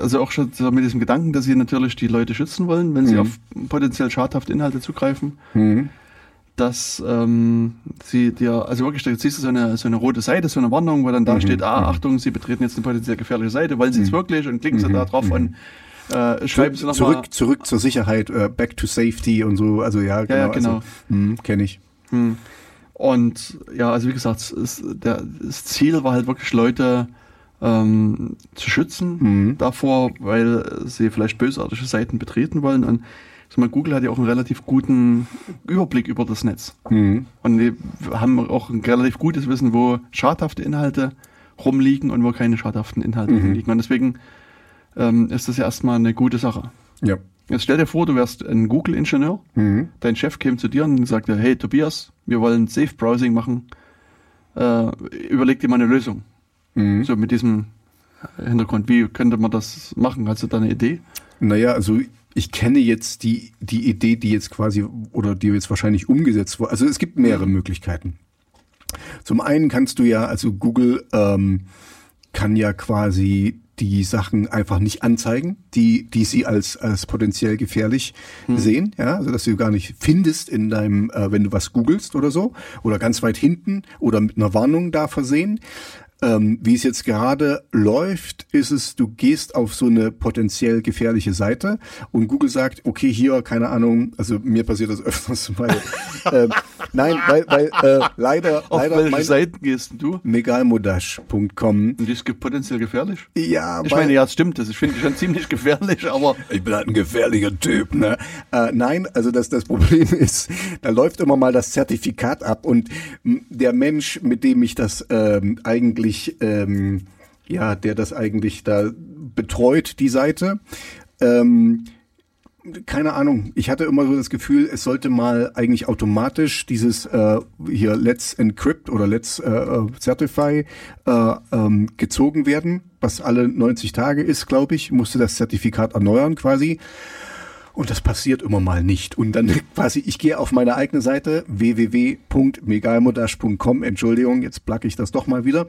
also auch schon mit diesem Gedanken, dass sie natürlich die Leute schützen wollen, wenn sie Mhm. auf potenziell schadhafte Inhalte zugreifen, Mhm. dass ähm, sie dir, also wirklich, da siehst du so eine, so eine rote Seite, so eine Warnung, wo dann Mhm. da steht, ah, Achtung, Sie betreten jetzt eine potenziell gefährliche Seite, wollen Sie es wirklich und klicken Sie da drauf und äh, schreiben Sie Mhm. Zurück, nochmal. zurück zur Sicherheit, äh, back to safety und so. Also ja, genau. ja, genau. Also, mhm, Kenne ich. Hm. Und ja, also wie gesagt, es der, das Ziel war halt wirklich Leute ähm, zu schützen Mhm. davor, weil sie vielleicht bösartige Seiten betreten wollen. Und ich mal, Google hat ja auch einen relativ guten Überblick über das Netz. Mhm. Und die haben auch ein relativ gutes Wissen, wo schadhafte Inhalte rumliegen und wo keine schadhaften Inhalte Mhm. rumliegen. Und deswegen ähm, ist das ja erstmal eine gute Sache. Ja. Jetzt stell dir vor, du wärst ein Google-Ingenieur Mhm. dein Chef käme zu dir und sagte, hey Tobias, wir wollen Safe Browsing machen, äh, überleg dir mal eine Lösung. Mhm. So mit diesem Hintergrund. Wie könnte man das machen? Hast du da eine Idee? Naja, also ich kenne jetzt die, die Idee, die jetzt quasi oder die jetzt wahrscheinlich umgesetzt wurde. Also es gibt mehrere Möglichkeiten. Zum einen kannst du ja, also Google ähm, kann ja quasi die Sachen einfach nicht anzeigen, die, die sie als, als potenziell gefährlich hm. sehen, ja, also dass du gar nicht findest in deinem, äh, wenn du was googelst oder so, oder ganz weit hinten oder mit einer Warnung da versehen. Ähm, wie es jetzt gerade läuft, ist es, du gehst auf so eine potenziell gefährliche Seite und Google sagt, okay, hier, keine Ahnung, also mir passiert das öfters, weil, äh, nein, weil, weil äh, leider, auf leider welche Seiten gehst du? Megalmodash.com. Und die ist potenziell gefährlich? Ja, ich meine, ja, es stimmt, das finde ich schon ziemlich gefährlich, aber ich bin halt ein gefährlicher Typ, ne? Äh, nein, also das, das Problem ist, da läuft immer mal das Zertifikat ab und der Mensch, mit dem ich das ähm, eigentlich eigentlich, ähm, ja, der das eigentlich da betreut, die Seite. Ähm, keine Ahnung. Ich hatte immer so das Gefühl, es sollte mal eigentlich automatisch dieses äh, hier Let's Encrypt oder Let's äh, äh Certify äh, ähm, gezogen werden, was alle 90 Tage ist, glaube ich. Musste das Zertifikat erneuern quasi. Und das passiert immer mal nicht. Und dann quasi, ich gehe auf meine eigene Seite www.megalmodash.com. Entschuldigung, jetzt placke ich das doch mal wieder.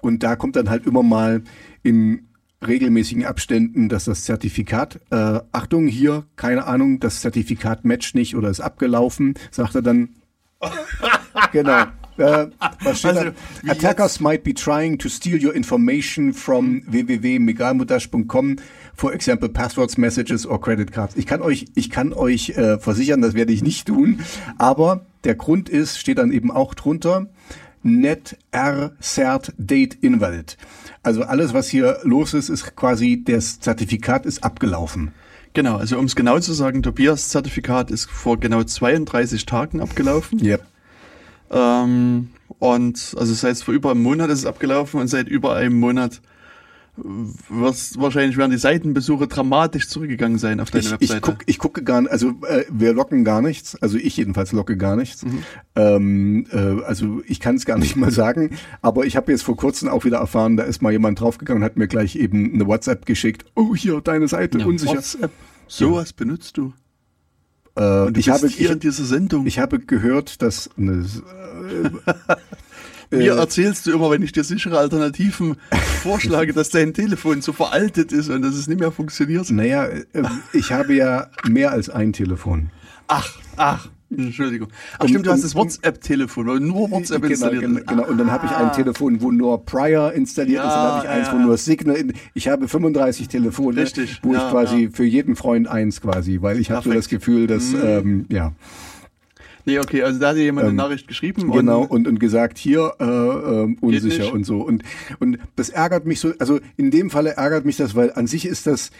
Und da kommt dann halt immer mal in regelmäßigen Abständen, dass das Zertifikat, äh, Achtung, hier, keine Ahnung, das Zertifikat matcht nicht oder ist abgelaufen, sagt er dann. genau. Äh, was steht also, da? Attackers jetzt? might be trying to steal your information from www.megalmodash.com for example passwords, messages or credit cards. Ich kann euch, ich kann euch äh, versichern, das werde ich nicht tun. Aber der Grund ist, steht dann eben auch drunter, net r cert date invalid. Also alles, was hier los ist, ist quasi, das Zertifikat ist abgelaufen. Genau, also um es genau zu sagen, Tobias Zertifikat ist vor genau 32 Tagen abgelaufen. Yep. Ähm, und also das heißt, vor über einem Monat ist es abgelaufen und seit über einem Monat was wahrscheinlich werden die Seitenbesuche dramatisch zurückgegangen sein auf deine ich, Webseite. Ich, guck, ich gucke gar nicht, also äh, wir locken gar nichts, also ich jedenfalls locke gar nichts. Mhm. Ähm, äh, also ich kann es gar nicht mal sagen, aber ich habe jetzt vor kurzem auch wieder erfahren, da ist mal jemand draufgegangen und hat mir gleich eben eine WhatsApp geschickt. Oh, hier, deine Seite, ja, unsicher. WhatsApp, sowas ja. benutzt du? Äh, und du ich habe hier in dieser Sendung. Ich habe gehört, dass eine, äh, Mir äh, erzählst du immer, wenn ich dir sichere Alternativen vorschlage, dass dein Telefon so veraltet ist und dass es nicht mehr funktioniert. Naja, äh, ich habe ja mehr als ein Telefon. Ach, ach. Entschuldigung. Ach stimmt, du hast das WhatsApp-Telefon, weil nur WhatsApp genau, installiert. Genau, genau. und dann habe ich ein ah. Telefon, wo nur Prior installiert ja, ist, dann habe ich eins, ja. wo nur Signal. Ich habe 35 Telefone, Richtig. wo ja, ich quasi für jeden Freund eins quasi, weil ich habe so das Gefühl, dass, mhm. ähm, ja. Nee, okay, also da hat jemand ähm, eine Nachricht geschrieben. Genau, und, und gesagt, hier äh, äh, unsicher und so. Und, und das ärgert mich so, also in dem Falle ärgert mich das, weil an sich ist das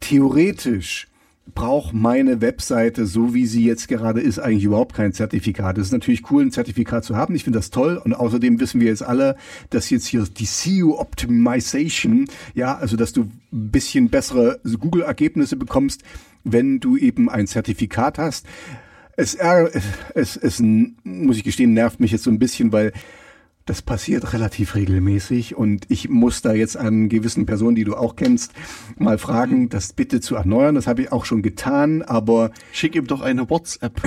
theoretisch braucht meine Webseite, so wie sie jetzt gerade ist, eigentlich überhaupt kein Zertifikat. Es ist natürlich cool, ein Zertifikat zu haben. Ich finde das toll. Und außerdem wissen wir jetzt alle, dass jetzt hier die SEO Optimization, ja, also dass du ein bisschen bessere Google-Ergebnisse bekommst, wenn du eben ein Zertifikat hast. Es, es, es, muss ich gestehen, nervt mich jetzt so ein bisschen, weil das passiert relativ regelmäßig und ich muss da jetzt an gewissen Personen, die du auch kennst, mal fragen, das bitte zu erneuern. Das habe ich auch schon getan, aber schick ihm doch eine WhatsApp.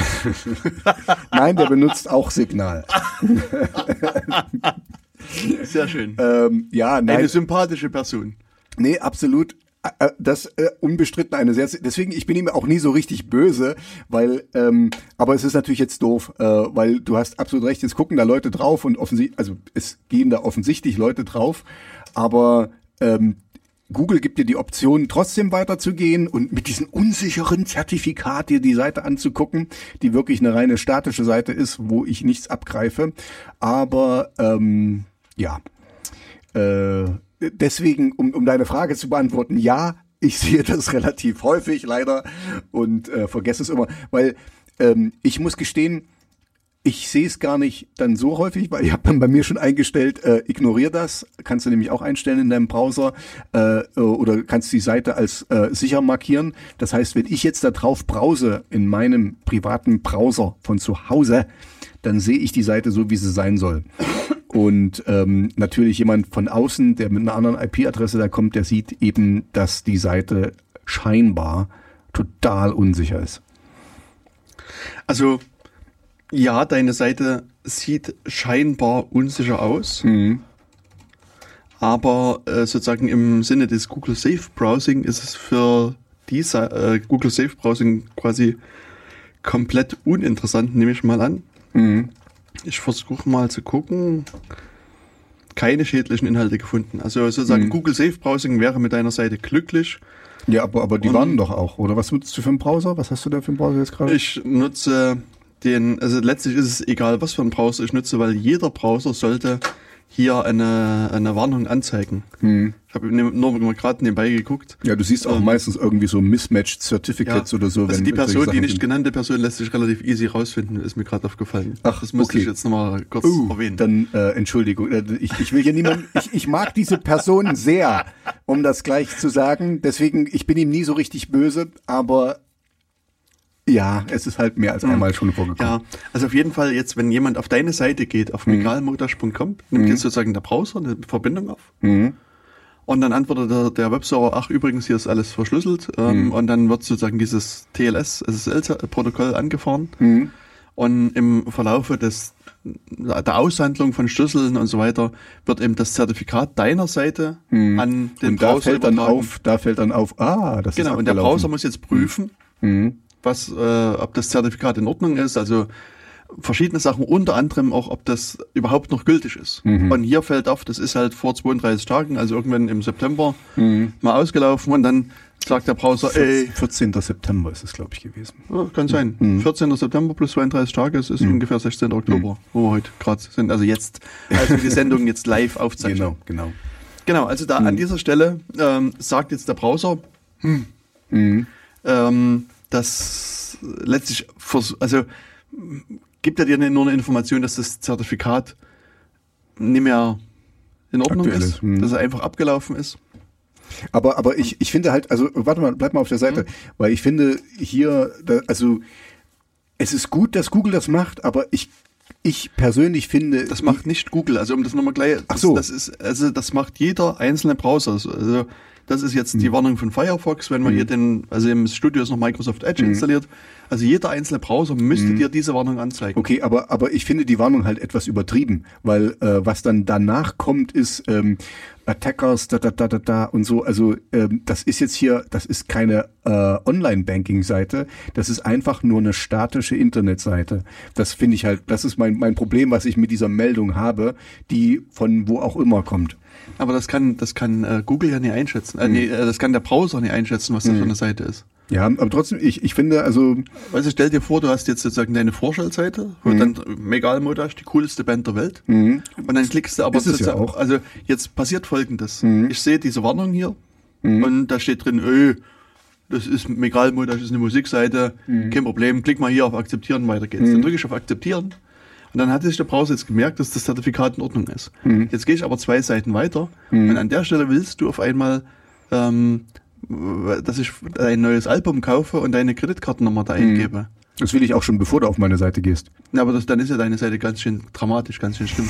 Nein, der benutzt auch Signal. Sehr schön. Ähm, ja, nein. Eine sympathische Person. Nee, absolut. Äh, das äh, unbestritten eine sehr deswegen ich bin ihm auch nie so richtig böse weil ähm, aber es ist natürlich jetzt doof äh, weil du hast absolut recht jetzt gucken da Leute drauf und offensichtlich also es gehen da offensichtlich Leute drauf aber ähm, Google gibt dir die Option, trotzdem weiterzugehen und mit diesem unsicheren Zertifikat dir die Seite anzugucken, die wirklich eine reine statische Seite ist, wo ich nichts abgreife. Aber ähm, ja, äh, deswegen, um, um deine Frage zu beantworten, ja, ich sehe das relativ häufig leider und äh, vergesse es immer, weil ähm, ich muss gestehen, ich sehe es gar nicht dann so häufig, weil ich habe dann bei mir schon eingestellt, äh, ignoriere das, kannst du nämlich auch einstellen in deinem Browser äh, oder kannst die Seite als äh, sicher markieren. Das heißt, wenn ich jetzt da drauf browse in meinem privaten Browser von zu Hause, dann sehe ich die Seite so, wie sie sein soll. Und ähm, natürlich jemand von außen, der mit einer anderen IP-Adresse da kommt, der sieht eben, dass die Seite scheinbar total unsicher ist. Also, ja, deine Seite sieht scheinbar unsicher aus. Mhm. Aber äh, sozusagen im Sinne des Google Safe Browsing ist es für diese äh, Google Safe Browsing quasi komplett uninteressant, nehme ich mal an. Mhm. Ich versuche mal zu gucken. Keine schädlichen Inhalte gefunden. Also sozusagen Mhm. Google Safe Browsing wäre mit deiner Seite glücklich. Ja, aber, aber die Und- waren doch auch, oder? Was nutzt du für einen Browser? Was hast du da für einen Browser jetzt gerade? Ich nutze den, also letztlich ist es egal, was für einen Browser ich nutze, weil jeder Browser sollte hier eine, eine Warnung anzeigen. Hm. Ich habe ne- nur mal gerade nebenbei geguckt. Ja, du siehst auch Ähm, meistens irgendwie so Mismatched Certificates oder so. also die Person, die nicht genannte Person lässt sich relativ easy rausfinden, ist mir gerade aufgefallen. Ach, das müsste okay. ich jetzt nochmal kurz Uh, erwähnen. dann äh, Entschuldigung, äh, ich, ich will hier niemand, ich, ich mag diese Person sehr, um das gleich zu sagen. Deswegen, ich bin ihm nie so richtig böse, aber ja, es ist halt mehr als einmal schon vorgekommen. Ja, also auf jeden Fall jetzt, wenn jemand auf deine Seite geht, auf migralmodash.com, nimmt jetzt sozusagen der Browser eine Verbindung auf. Mhm. Und dann antwortet der, der Webserver, ach übrigens, hier ist alles verschlüsselt. Ähm, Und dann wird sozusagen dieses TLS, SSL-Protokoll angefahren. Mhm. Und im Verlaufe des, der Aushandlung von Schlüsseln und so weiter wird eben das Zertifikat deiner Seite an den Und da Browser fällt dann auf, da fällt dann auf, ah, das ist Genau, und der. Browser muss jetzt prüfen, Mhm. Was, äh, ob das Zertifikat in Ordnung ist. Also verschiedene Sachen, unter anderem auch, ob das überhaupt noch gültig ist. Mhm. Und hier fällt auf, das ist halt vor 32 Tagen, also irgendwann im September Mhm. mal ausgelaufen und dann sagt der Browser, ey, 14. September ist es, glaube ich, gewesen. ja, kann sein. Mhm. 14. September plus 32 Tage, es ist ungefähr 16. Oktober, wo wir heute gerade sind. Also jetzt, als wir die Sendung jetzt live aufzeichnen. Genau, genau. Genau, also da an dieser Stelle ähm, sagt jetzt der Browser, Mhm. ähm, dass letztlich, also gibt er dir nur eine Information, dass das Zertifikat nicht mehr in Ordnung Aktuell ist, ist, hm. dass er einfach abgelaufen ist. Aber, aber ich, ich finde halt, also warte mal, bleib mal auf der Seite, weil ich finde hier, da, also es ist gut, dass Google das macht, aber ich, ich persönlich finde, Das macht nicht Google, also um das nochmal gleich, das, Ach so. das ist, also das macht jeder einzelne Browser. Also das ist jetzt die Warnung von Firefox, wenn man hier den, also im Studio ist noch Microsoft Edge installiert. Also jeder einzelne Browser müsste dir diese Warnung anzeigen. Okay, aber, aber ich finde die Warnung halt etwas übertrieben, weil äh, was dann danach kommt, ist ähm, Attackers, da, da, da, da, da und so. Also ähm, das ist jetzt hier, das ist keine äh, Online-Banking-Seite, das ist einfach nur eine statische Internetseite. Das finde ich halt, das ist mein, mein Problem, was ich mit dieser Meldung habe, die von wo auch immer kommt. Aber das kann, das kann äh, Google ja nicht einschätzen. Hm. Äh, nee, äh, das kann der Browser nicht einschätzen, was das für eine Seite ist. Ja, aber trotzdem, ich, ich finde, also, Also stell dir vor, du hast jetzt sozusagen deine Vorstellseite, wo Mhm. dann Megal Modash, die coolste Band der Welt. Und dann klickst du aber Ist es ja auch. Mhm. also jetzt passiert folgendes. Ich sehe diese Warnung hier und da steht drin, öh, das ist Megal Modash, das ist eine Musikseite, Mhm. kein Problem, klick mal hier auf Akzeptieren, weiter geht's. Dann drücke ich auf Akzeptieren und dann hat sich der Browser jetzt gemerkt, dass das Zertifikat in Ordnung ist. Mhm. Jetzt gehe ich aber zwei Seiten weiter und an der Stelle willst du auf einmal ähm, dass ich ein neues Album kaufe und deine Kreditkartennummer Mhm. da eingebe. das will ich auch schon, bevor du auf meine Seite gehst. Na, aber das, dann ist ja deine Seite ganz schön dramatisch, ganz schön schlimm.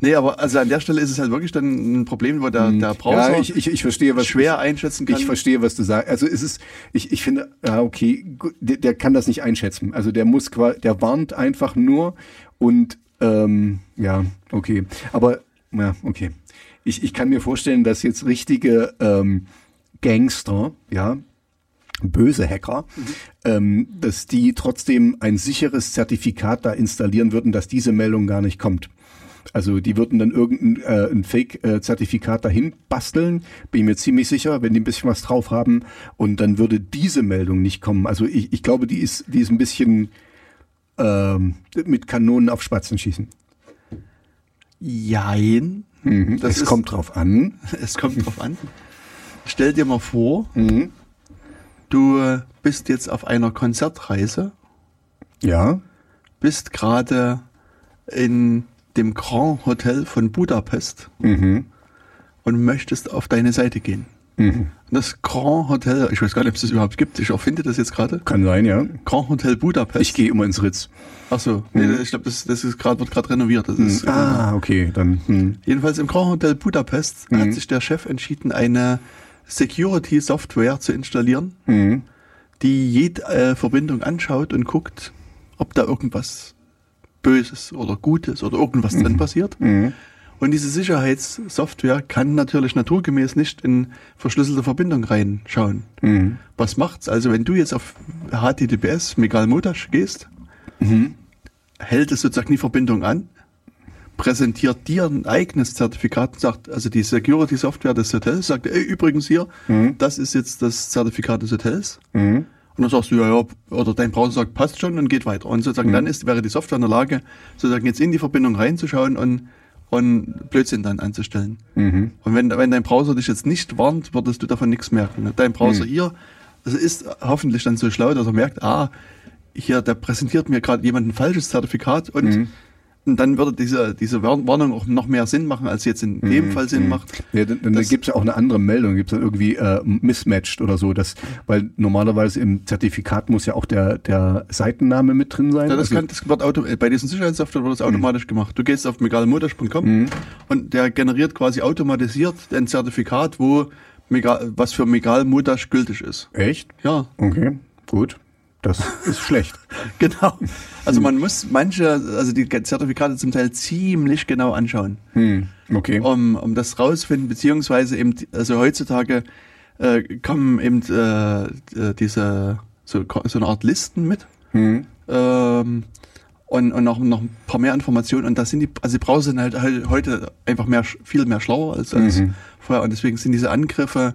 Nee, aber also an der Stelle ist es halt wirklich dann ein Problem, wo der, der Browser Mhm. ja, ich, ich, ich verstehe, was schwer einschätzen kann. Ich verstehe, was du sagst. Also es ist, ich, ich finde, ja, okay, der, der kann das nicht einschätzen. Also der muss quasi, der warnt einfach nur und ähm, ja, okay. Aber ja, okay. Ich, ich kann mir vorstellen, dass jetzt richtige ähm, Gangster, ja, böse Hacker, ähm, dass die trotzdem ein sicheres Zertifikat da installieren würden, dass diese Meldung gar nicht kommt. Also die würden dann irgendein äh, ein Fake-Zertifikat dahin basteln, bin ich mir ziemlich sicher, wenn die ein bisschen was drauf haben und dann würde diese Meldung nicht kommen. Also ich, ich glaube, die ist, die ist ein bisschen ähm, mit Kanonen auf Spatzen schießen. Jein. Mhm. Das es ist- kommt drauf an. Es kommt drauf an. Stell dir mal vor, Mhm. du bist jetzt auf einer Konzertreise, Ja. bist gerade in dem Grand Hotel von Budapest Mhm. und möchtest auf deine Seite gehen. Das Grand Hotel, ich weiß gar nicht, ob es das überhaupt gibt. Ich erfinde das jetzt gerade. Kann sein, ja. Grand Hotel Budapest. Ich gehe immer ins Ritz. Ach so, nee, ich glaube, das, das ist gerade wird gerade renoviert. Das ist, Ah, okay, dann. Hm. Jedenfalls im Grand Hotel Budapest hat sich der Chef entschieden, eine Security-Software zu installieren, Mhm. die jede äh, Verbindung anschaut und guckt, ob da irgendwas Böses oder Gutes oder irgendwas drin passiert. Mhm. Und diese Sicherheitssoftware kann natürlich naturgemäß nicht in verschlüsselte Verbindung reinschauen. Mhm. Was macht's? Also wenn du jetzt auf HTTPS Megal Motash gehst, Mhm. hält es sozusagen die Verbindung an, präsentiert dir ein eigenes Zertifikat, und sagt, also die Security Software des Hotels sagt, ey, übrigens hier, das ist jetzt das Zertifikat des Hotels. Mhm. Und dann sagst du, ja, ja, oder dein Browser sagt, passt schon und geht weiter. Und sozusagen dann ist, wäre die Software in der Lage, sozusagen jetzt in die Verbindung reinzuschauen und, und Blödsinn dann anzustellen. Mhm. Und wenn, wenn dein Browser dich jetzt nicht warnt, würdest du davon nichts merken. Dein Browser hier also ist hoffentlich dann so schlau, dass er merkt, ah, hier, der präsentiert mir gerade jemand ein falsches Zertifikat und, und dann würde diese, diese Warn- Warnung auch noch mehr Sinn machen, als jetzt in dem Fall Sinn macht. Ja, dann, dann gibt es ja auch eine andere Meldung, gibt es dann irgendwie äh, mismatched oder so, das, weil normalerweise im Zertifikat muss ja auch der, der Seitenname mit drin sein. Ja, das, Also- kann, das wird auto, bei diesen Sicherheitssoftware wird das automatisch gemacht. Du gehst auf megalmotors.com und der generiert quasi automatisiert ein Zertifikat, wo Megal, was für Megal gültig ist. Echt? Ja, Okay, gut. Das ist schlecht. genau. Also man muss manche, also die Zertifikate zum Teil ziemlich genau anschauen, Hm, okay. um, um das rausfinden, beziehungsweise eben, also heutzutage äh, kommen eben äh, äh, diese so, so eine Art Listen mit. Hm. ähm, und, und noch, noch ein paar mehr Informationen. Und da sind die, also die Browser sind halt, halt heute einfach mehr, viel mehr schlauer als, als vorher. Und deswegen sind diese Angriffe,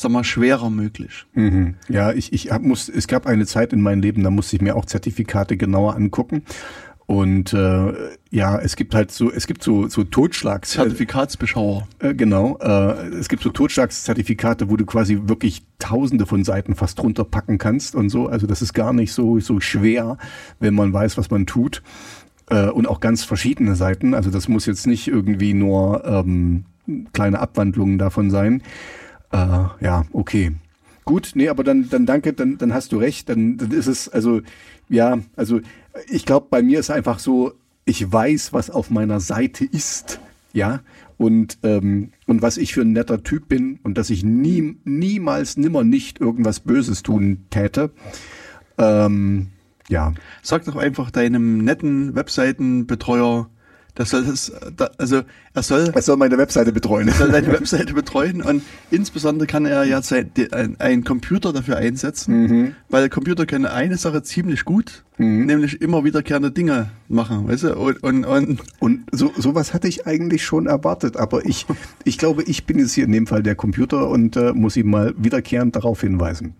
sag mal, schwerer möglich. Mhm. Ja, ich, ich hab, muss, es gab eine Zeit in meinem Leben, da musste ich mir auch Zertifikate genauer angucken. Und äh, ja, es gibt halt so, es gibt so, so Totschlags. Zertifikatsbeschauer. Äh, genau. Äh, es gibt so Totschlagszertifikate, wo du quasi wirklich tausende von Seiten fast runterpacken kannst und so. Also das ist gar nicht so, so schwer, wenn man weiß, was man tut. Äh, und auch ganz verschiedene Seiten. Also das muss jetzt nicht irgendwie nur ähm, kleine Abwandlungen davon sein. Äh, ja, okay. Gut, nee, aber dann, dann danke, dann, dann hast du recht. Dann, dann ist es, also, ja, also ich glaube, bei mir ist einfach so, ich weiß, was auf meiner Seite ist, ja, und, ähm, und was ich für ein netter Typ bin und dass ich nie, niemals, nimmer nicht irgendwas Böses tun täte. Ähm, ja, Sag doch einfach deinem netten Webseitenbetreuer, das soll das, da, also er soll, er soll meine Webseite betreuen. er soll deine Webseite betreuen und insbesondere kann er ja einen Computer dafür einsetzen, weil Computer können eine Sache ziemlich gut, nämlich immer wiederkehrende Dinge machen, weißt du, und, und, und Und so sowas hatte ich eigentlich schon erwartet, aber ich, ich glaube, ich bin jetzt hier in dem Fall der Computer und äh, muss ihm mal wiederkehrend darauf hinweisen.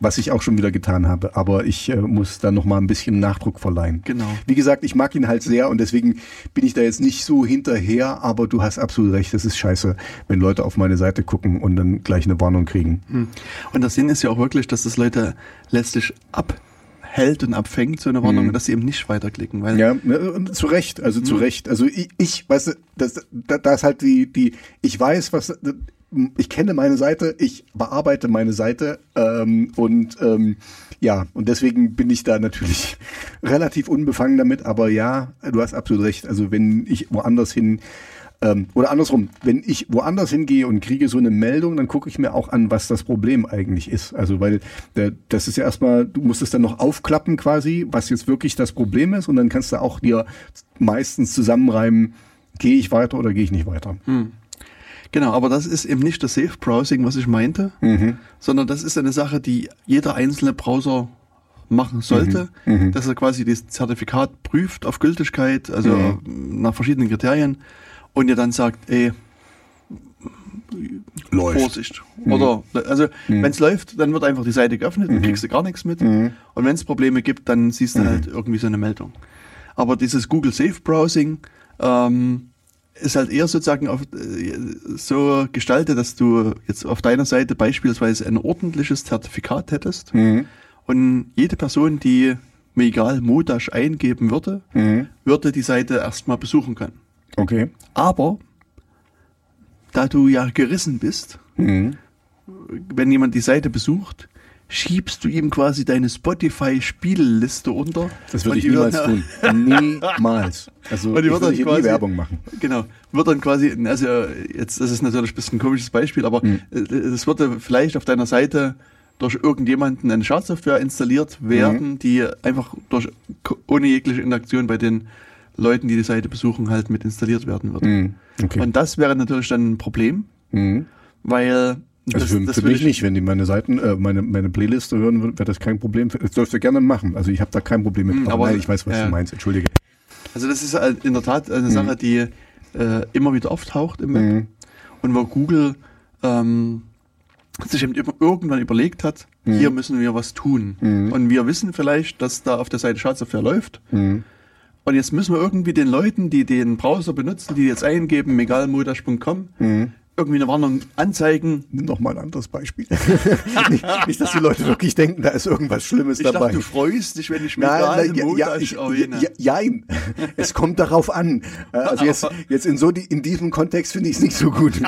Was ich auch schon wieder getan habe, aber ich äh, muss da noch mal ein bisschen Nachdruck verleihen. Genau. Wie gesagt, ich mag ihn halt sehr und deswegen bin ich da jetzt nicht so hinterher, aber du hast absolut recht, das ist scheiße, wenn Leute auf meine Seite gucken und dann gleich eine Warnung kriegen. Und der Sinn ist ja auch wirklich, dass das Leute letztlich abhält und abfängt, so eine Warnung, dass sie eben nicht weiterklicken. Weil Ja, ne, zu Recht, also Mhm. zu Recht. Also ich, ich weißt du, das, da, da ist halt die, die, ich weiß, was, ich kenne meine Seite, ich bearbeite meine Seite ähm, und ähm, ja, und deswegen bin ich da natürlich relativ unbefangen damit, aber ja, du hast absolut recht. Also wenn ich woanders hin ähm, oder andersrum, wenn ich woanders hingehe und kriege so eine Meldung, dann gucke ich mir auch an, was das Problem eigentlich ist. Also weil der, das ist ja erstmal, du musst es dann noch aufklappen quasi, was jetzt wirklich das Problem ist und dann kannst du auch dir meistens zusammenreimen, gehe ich weiter oder gehe ich nicht weiter. Genau, aber das ist eben nicht das Safe Browsing, was ich meinte, sondern das ist eine Sache, die jeder einzelne Browser machen sollte, dass er quasi das Zertifikat prüft auf Gültigkeit, also nach verschiedenen Kriterien und dir dann sagt, ey, Läuft. Vorsicht. Oder also wenn es läuft, dann wird einfach die Seite geöffnet, dann kriegst du gar nichts mit. Und wenn es Probleme gibt, dann siehst du halt irgendwie so eine Meldung. Aber dieses Google Safe Browsing ähm, ist halt eher sozusagen auf, äh, so gestaltet, dass du jetzt auf deiner Seite beispielsweise ein ordentliches Zertifikat hättest und jede Person, die mir egal Modash eingeben würde, würde die Seite erstmal besuchen können. Okay. Aber da du ja gerissen bist, Mhm. Wenn jemand die Seite besucht, schiebst du ihm quasi deine Spotify-Spielliste unter. Das würde ich niemals tun. Niemals. Also Und die ich würde hier nie quasi- Werbung machen. Genau. Wird dann quasi, also jetzt, das ist natürlich ein bisschen ein komisches Beispiel, aber Hm. es würde vielleicht auf deiner Seite durch irgendjemanden eine Schadsoftware installiert werden, Hm. die einfach durch, ohne jegliche Interaktion bei den Leuten, die die Seite besuchen, halt mit installiert werden wird. Mhm. Okay. Und das wäre natürlich dann ein Problem, Mhm. weil Also das, für, das für mich ich- nicht, wenn die meine Seiten, äh, meine, meine Playliste hören, wäre das kein Problem. Das dürft ihr gerne machen. Also ich habe da kein Problem mit. Hm, aber nein, ich weiß, was ja. du meinst. Entschuldige. Also das ist halt in der Tat eine Sache, die äh, immer wieder auftaucht im Web Mhm. und wo Google ähm, sich eben irgendwann überlegt hat, hier müssen wir was tun. Mhm. Und wir wissen vielleicht, dass da auf der Seite Schadsoftware läuft. Mhm. Und jetzt müssen wir irgendwie den Leuten, die den Browser benutzen, die jetzt eingeben, megalmodash.com, Mhm. Irgendwie eine Warnung anzeigen. Nimm noch mal ein anderes Beispiel. nicht, nicht, dass die Leute wirklich denken, da ist irgendwas Schlimmes Ich dabei. dachte, du freust dich, wenn ich Nein, Megal nein, ja, ja, ich, ja, jein. Es kommt darauf an. Äh, Also jetzt, jetzt in so die, in diesem Kontext finde ich es nicht so gut.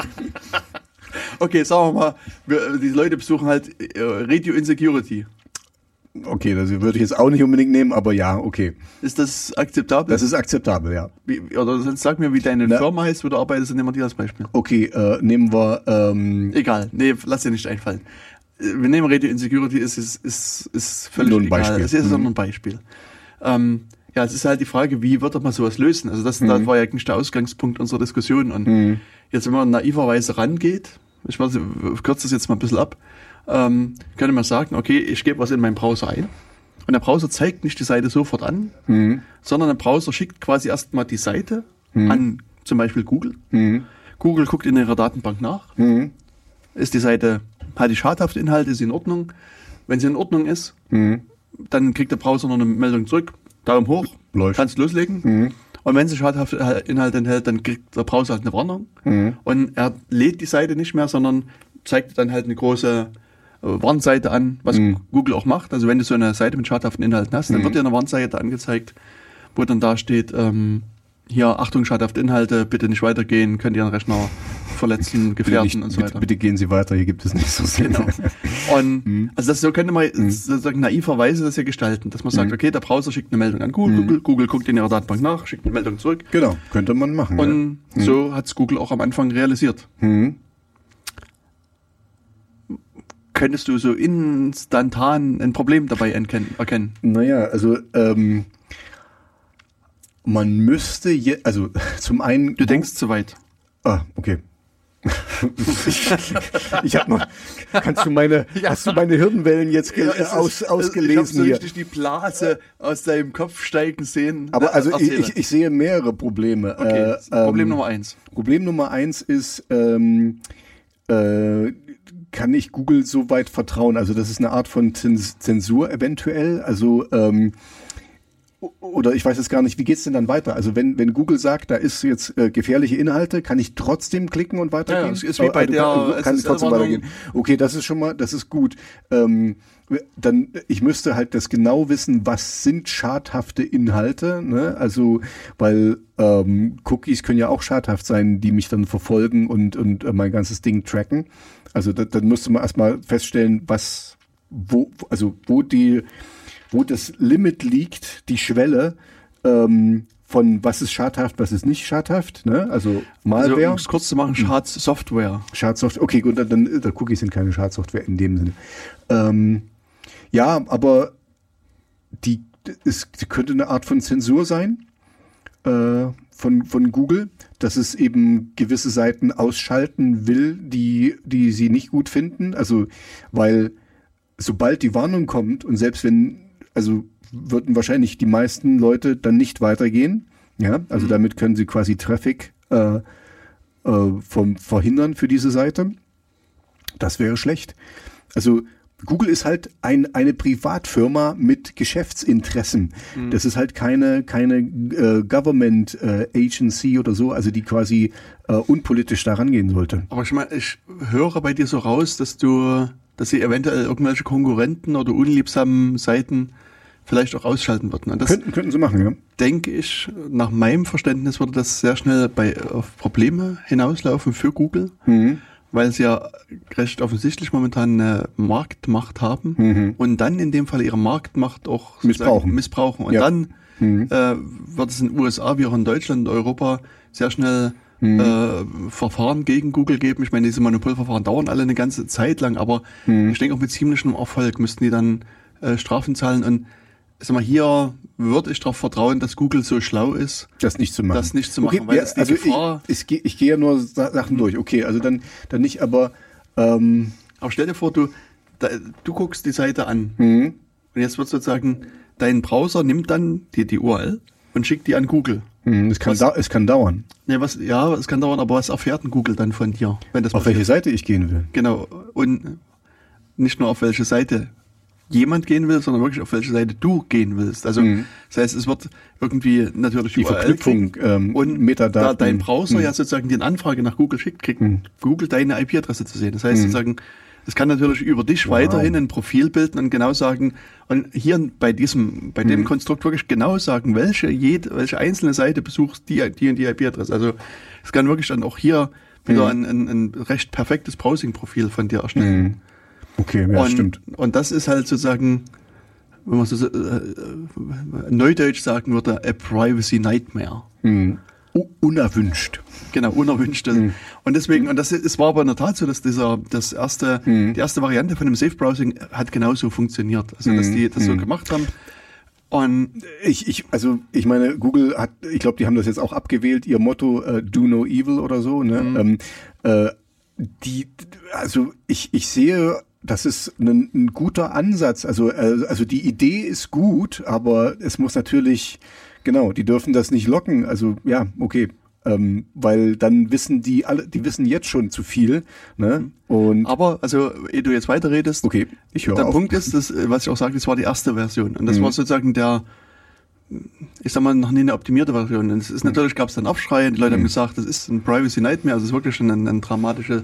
Okay, sagen wir mal, wir, die Leute besuchen halt äh, Radio Insecurity. Okay, das würde ich jetzt auch nicht unbedingt nehmen, aber ja, okay. Ist das akzeptabel? Das ist akzeptabel, ja. Wie, oder sonst sag mir, wie deine Na. Firma heißt, wo du arbeitest, und nehmen wir die als Beispiel. Okay, äh, nehmen wir ähm, Egal, nee, lass dir nicht einfallen. Äh, Wir nehmen Radio Insecurity, ist, ist, ist, ist völlig Nur ein egal. Beispiel. Es ist Mhm. nur ein Beispiel. Ähm, ja, es ist halt die Frage, wie wird man sowas lösen? Also das, Mhm. das war ja eigentlich der Ausgangspunkt unserer Diskussion. Und jetzt, wenn man naiverweise rangeht, ich weiß, ich kürze das jetzt mal ein bisschen ab, ähm, könnte man sagen, okay, ich gebe was in meinen Browser ein. Und der Browser zeigt nicht die Seite sofort an, Mhm. sondern der Browser schickt quasi erstmal die Seite an zum Beispiel Google. Mhm. Google guckt in ihrer Datenbank nach. Mhm. Ist die Seite, hat die schadhafte Inhalte, ist sie in Ordnung? Wenn sie in Ordnung ist, Mhm. dann kriegt der Browser noch eine Meldung zurück. Daumen hoch, Läuft. kannst loslegen. Mhm. Und wenn sie schadhafte Inhalte enthält, dann kriegt der Browser halt eine Warnung. Mhm. Und er lädt die Seite nicht mehr, sondern zeigt dann halt eine große Warnseite an, was Mhm. Google auch macht. Also wenn du so eine Seite mit schadhaften Inhalten hast, dann wird dir eine Warnseite angezeigt, wo dann da steht, ähm, hier, Achtung, schadhafte Inhalte, bitte nicht weitergehen, könnt Ihren Rechner verletzen, Bitte, gefährden nicht, und so bitte, weiter. bitte gehen Sie weiter, hier gibt es nicht so viel. Genau. Und Mhm. also das so könnte man sozusagen naiverweise das ja gestalten, dass man Mhm. sagt, okay, der Browser schickt eine Meldung an Google, Google, Google guckt in ihrer Datenbank nach, schickt eine Meldung zurück. Genau, könnte man machen. Und so hat es Google auch am Anfang realisiert. ja. mhm. Könntest du so instantan ein Problem dabei erkennen? Naja, also ähm, man müsste je, also zum einen. Du denkst zu weit. Ah, okay. ich ich habe noch. Kannst du meine, hast du meine Hirnwellen jetzt es ist- aus, ich hab ausgelesen so hier? richtig die Blase aus deinem Kopf steigen sehen. Aber also ich, ich, ich sehe mehrere Probleme. okay, Äh, Problem ähm, Nummer eins. Problem Nummer eins ist, ähm, äh, kann ich Google so weit vertrauen? Also das ist eine Art von Zens Zensur eventuell. Also ähm, oder ich weiß jetzt gar nicht, wie geht's denn dann weiter? Also wenn, wenn Google sagt, da ist jetzt äh, gefährliche Inhalte, kann ich trotzdem klicken und weitergehen? Ja, es ist wie bei du der kann, kann ich trotzdem weitergehen. Okay, das ist schon mal, das ist gut. Ähm, dann, ich müsste halt das genau wissen, was sind schadhafte Inhalte, ne? Also, weil ähm, Cookies können ja auch schadhaft sein, die mich dann verfolgen und, und äh, mein ganzes Ding tracken. Also da, dann müsste man erstmal feststellen, was, wo, also wo die, wo das Limit liegt, die Schwelle, ähm, von was ist schadhaft, was ist nicht schadhaft, ne? Also Also, Malware. um es kurz zu machen, Schadsoftware. Schadsoftware. Okay, gut, dann, dann der Cookies sind keine Schadsoftware in dem Sinne. Ähm, ja, aber die, es könnte eine Art von Zensur sein äh, von, von Google, dass es eben gewisse Seiten ausschalten will, die, die sie nicht gut finden. Also, weil sobald die Warnung kommt und selbst wenn, also würden wahrscheinlich die meisten Leute dann nicht weitergehen. Ja, also damit können sie quasi Traffic äh, äh, vom verhindern für diese Seite. Das wäre schlecht. Also Google ist halt ein, eine Privatfirma mit Geschäftsinteressen. Das ist halt keine, keine äh, Government äh, Agency oder so, also die quasi äh, unpolitisch da rangehen sollte. Aber ich meine, ich höre bei dir so raus, dass du, dass sie eventuell irgendwelche Konkurrenten oder unliebsamen Seiten vielleicht auch ausschalten würden. Und das Könnten, könnten sie machen, ja. denke ich, nach meinem Verständnis würde das sehr schnell bei, auf Probleme hinauslaufen für Google, Mhm. Weil sie ja recht offensichtlich momentan eine Marktmacht haben Mhm. und dann in dem Fall ihre Marktmacht auch Missbrauchen. missbrauchen. Und Ja. dann Mhm. äh, wird es in den USA wie auch in Deutschland und Europa sehr schnell Mhm. äh, Verfahren gegen Google geben. Ich meine, diese Monopolverfahren dauern alle eine ganze Zeit lang, aber Mhm. ich denke auch mit ziemlichem Erfolg müssten die dann äh, Strafen zahlen. Und sag mal, hier würde ich darauf vertrauen, dass Google so schlau ist, Das nicht zu machen. Das nicht zu machen, okay, weil ja, also Gefahr- ich, ich, gehe- ich gehe ja nur Sa Sachen durch. Okay, also dann, dann nicht, aber ähm, Aber stell dir vor, du, da, du guckst die Seite an hm, und jetzt wird sozusagen dein Browser nimmt dann die, die URL und schickt die an Google. hm, es, kann Was- da, es kann dauern, Ne, was, ja, es kann dauern, aber was erfährt denn Google dann von dir, wenn das auf welche Seite ich gehen will. Genau. Und nicht nur auf welche Seite jemand gehen will, sondern wirklich auf welche Seite du gehen willst. Also Mhm. das heißt, es wird irgendwie natürlich Die URL Verknüpfung, ähm, und Metadaten. da dein Browser Mhm. ja sozusagen die Anfrage nach Google schickt, kriegt Mhm. Google deine IP-Adresse zu sehen. Das heißt Mhm. sozusagen, es kann natürlich über dich Wow. weiterhin ein Profil bilden und genau sagen, und hier bei diesem, bei Mhm. dem Konstrukt wirklich genau sagen, welche, jede, welche einzelne Seite besuchst die, die und die IP-Adresse. Also es kann wirklich dann auch hier wieder Mhm. ein, ein, ein recht perfektes Browsing-Profil von dir erstellen. Hm. Okay, ja, und, stimmt. und das ist halt sozusagen, wenn man so äh, neudeutsch sagen würde, a privacy nightmare. Hm. Unerwünscht. Genau, unerwünschte. Mhm. Und deswegen, und das, es war aber in der Tat so, dass dieser, das erste, Mhm. die erste Variante von dem Safe Browsing hat genauso funktioniert. Also, dass Mhm. die das so Mhm. gemacht haben. Und Ich, ich, also ich meine, Google hat, ich glaube, die haben das jetzt auch abgewählt, ihr Motto äh, Do No Evil oder so. Ne? Mhm. Ähm, äh, die, also ich, ich sehe, das ist ein, ein guter Ansatz. Also, äh, also die Idee ist gut, aber es muss natürlich, genau, die dürfen das nicht locken. Also ja, okay. Ähm, weil dann wissen die alle, die wissen jetzt schon zu viel. Ne? Und aber, also, ehe du jetzt weiterredest, okay, ich höre der auf. Punkt ist, dass, äh, was ich auch sagte, das war die erste Version. Und das Mhm. war sozusagen der, ich sag mal, noch nie eine optimierte Version. Und es ist natürlich, gab es dann Aufschrei, und die Leute haben Mhm. gesagt, das ist ein Privacy Nightmare, also es ist wirklich schon ein, ein dramatische,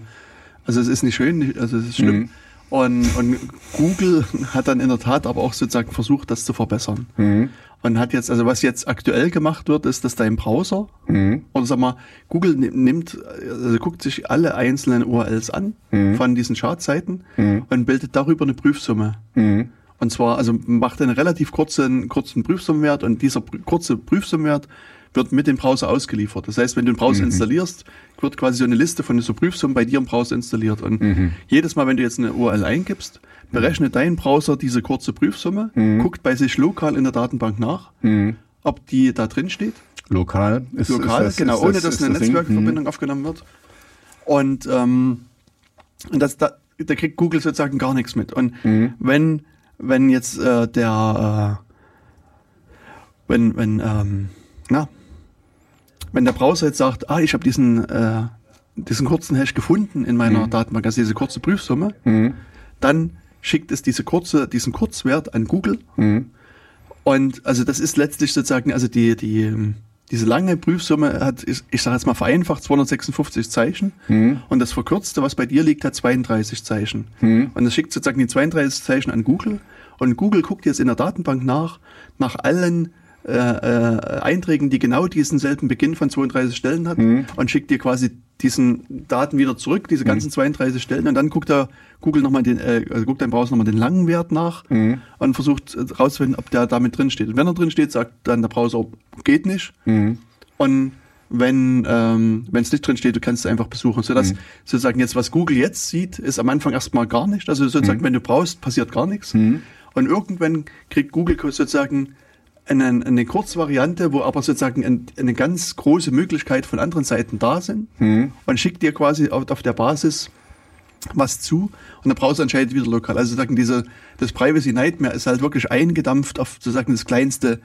also es ist nicht schön, also es ist schlimm. Mhm. Und, und Google hat dann in der Tat aber auch sozusagen versucht, das zu verbessern. Mhm. Und hat jetzt, also was jetzt aktuell gemacht wird, ist, dass dein Browser, Mhm. oder sag mal, Google ni- nimmt, also guckt sich alle einzelnen URLs an Mhm. von diesen Chartseiten Mhm. und bildet darüber eine Prüfsumme. Mhm. Und zwar, also macht einen relativ kurzen, kurzen Prüfsummenwert und dieser pr- kurze Prüfsummenwert wird mit dem Browser ausgeliefert. Das heißt, wenn du den Browser Mhm. installierst, wird quasi so eine Liste von dieser Prüfsummen bei dir im Browser installiert. Und Mhm. jedes Mal, wenn du jetzt eine URL eingibst, berechnet dein Browser diese kurze Prüfsumme, Mhm. guckt bei sich lokal in der Datenbank nach, Mhm. ob die da drin steht. Lokal ist Lokal, ist das, genau, ist ohne das, dass ist eine das? Netzwerkverbindung aufgenommen wird. Und, ähm, und das, da, da kriegt Google sozusagen gar nichts mit. Und Mhm. wenn, wenn jetzt äh, der, äh, wenn, wenn, ähm, na, wenn der Browser jetzt sagt, ah, ich habe diesen, äh, diesen kurzen Hash gefunden in meiner Mhm. Datenbank, also diese kurze Prüfsumme, Mhm. dann schickt es diese kurze, diesen Kurzwert an Google Mhm. und also das ist letztlich sozusagen, also die, die, ähm, diese lange Prüfsumme hat, ich, ich sage jetzt mal vereinfacht, 256 Zeichen. Mhm. Und das verkürzte, was bei dir liegt, hat 32 Zeichen. Mhm. Und das schickt sozusagen die 32 Zeichen an Google. Und Google guckt jetzt in der Datenbank nach, nach allen äh, äh, Einträgen, die genau diesen selben Beginn von 32 Stellen hat Mhm. und schickt dir quasi diesen Daten wieder zurück, diese ganzen 32 Stellen. Und dann guckt er Google nochmal den, äh, also guckt dein Browser nochmal den langen Wert nach Mhm. und versucht äh, rauszufinden, ob der damit drin steht. Und wenn er drin steht, sagt dann der Browser, geht nicht. Mhm. Und wenn ähm, wenn es nicht drin steht, du kannst es einfach besuchen. Sodass Mhm. sozusagen jetzt, was Google jetzt sieht, ist am Anfang erstmal gar nicht. Also sozusagen, wenn du brauchst, passiert gar nichts. Mhm. Und irgendwann kriegt Google sozusagen eine, eine Kurzvariante, wo aber sozusagen ein, eine ganz große Möglichkeit von anderen Seiten da sind Mhm. und schickt dir quasi auf, auf der Basis was zu und der Browser entscheidet wieder lokal. Also sozusagen diese, das Privacy Nightmare ist halt wirklich eingedampft auf sozusagen das kleinste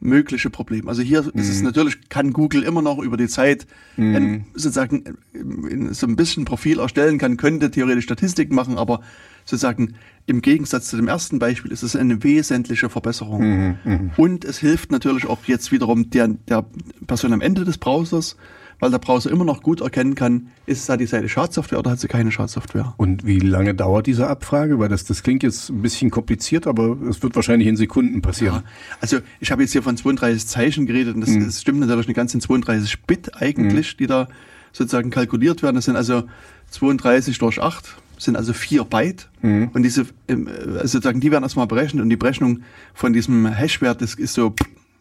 mögliche Problem. Also hier ist es natürlich, kann Google immer noch über die Zeit ein, sozusagen in so ein bisschen Profil erstellen kann, könnte theoretisch Statistiken machen, aber sozusagen im Gegensatz zu dem ersten Beispiel ist es eine wesentliche Verbesserung. Mhm. Mhm. Und es hilft natürlich auch jetzt wiederum der, der Person am Ende des Browsers, weil der Browser immer noch gut erkennen kann, ist da die Seite Schadsoftware oder hat sie keine Schadsoftware. Und wie lange dauert diese Abfrage? Weil das, das klingt jetzt ein bisschen kompliziert, aber es wird wahrscheinlich in Sekunden passieren. Ja, also ich habe jetzt hier von 32 Zeichen geredet und das, Mhm. das stimmt natürlich eine ganze 32 Bit eigentlich, die da sozusagen kalkuliert werden. Das sind also 32 durch 8, sind also 4 Byte. Und diese, ähm, äh, sozusagen, die werden erstmal berechnet und die Berechnung von diesem Hashwert, das ist so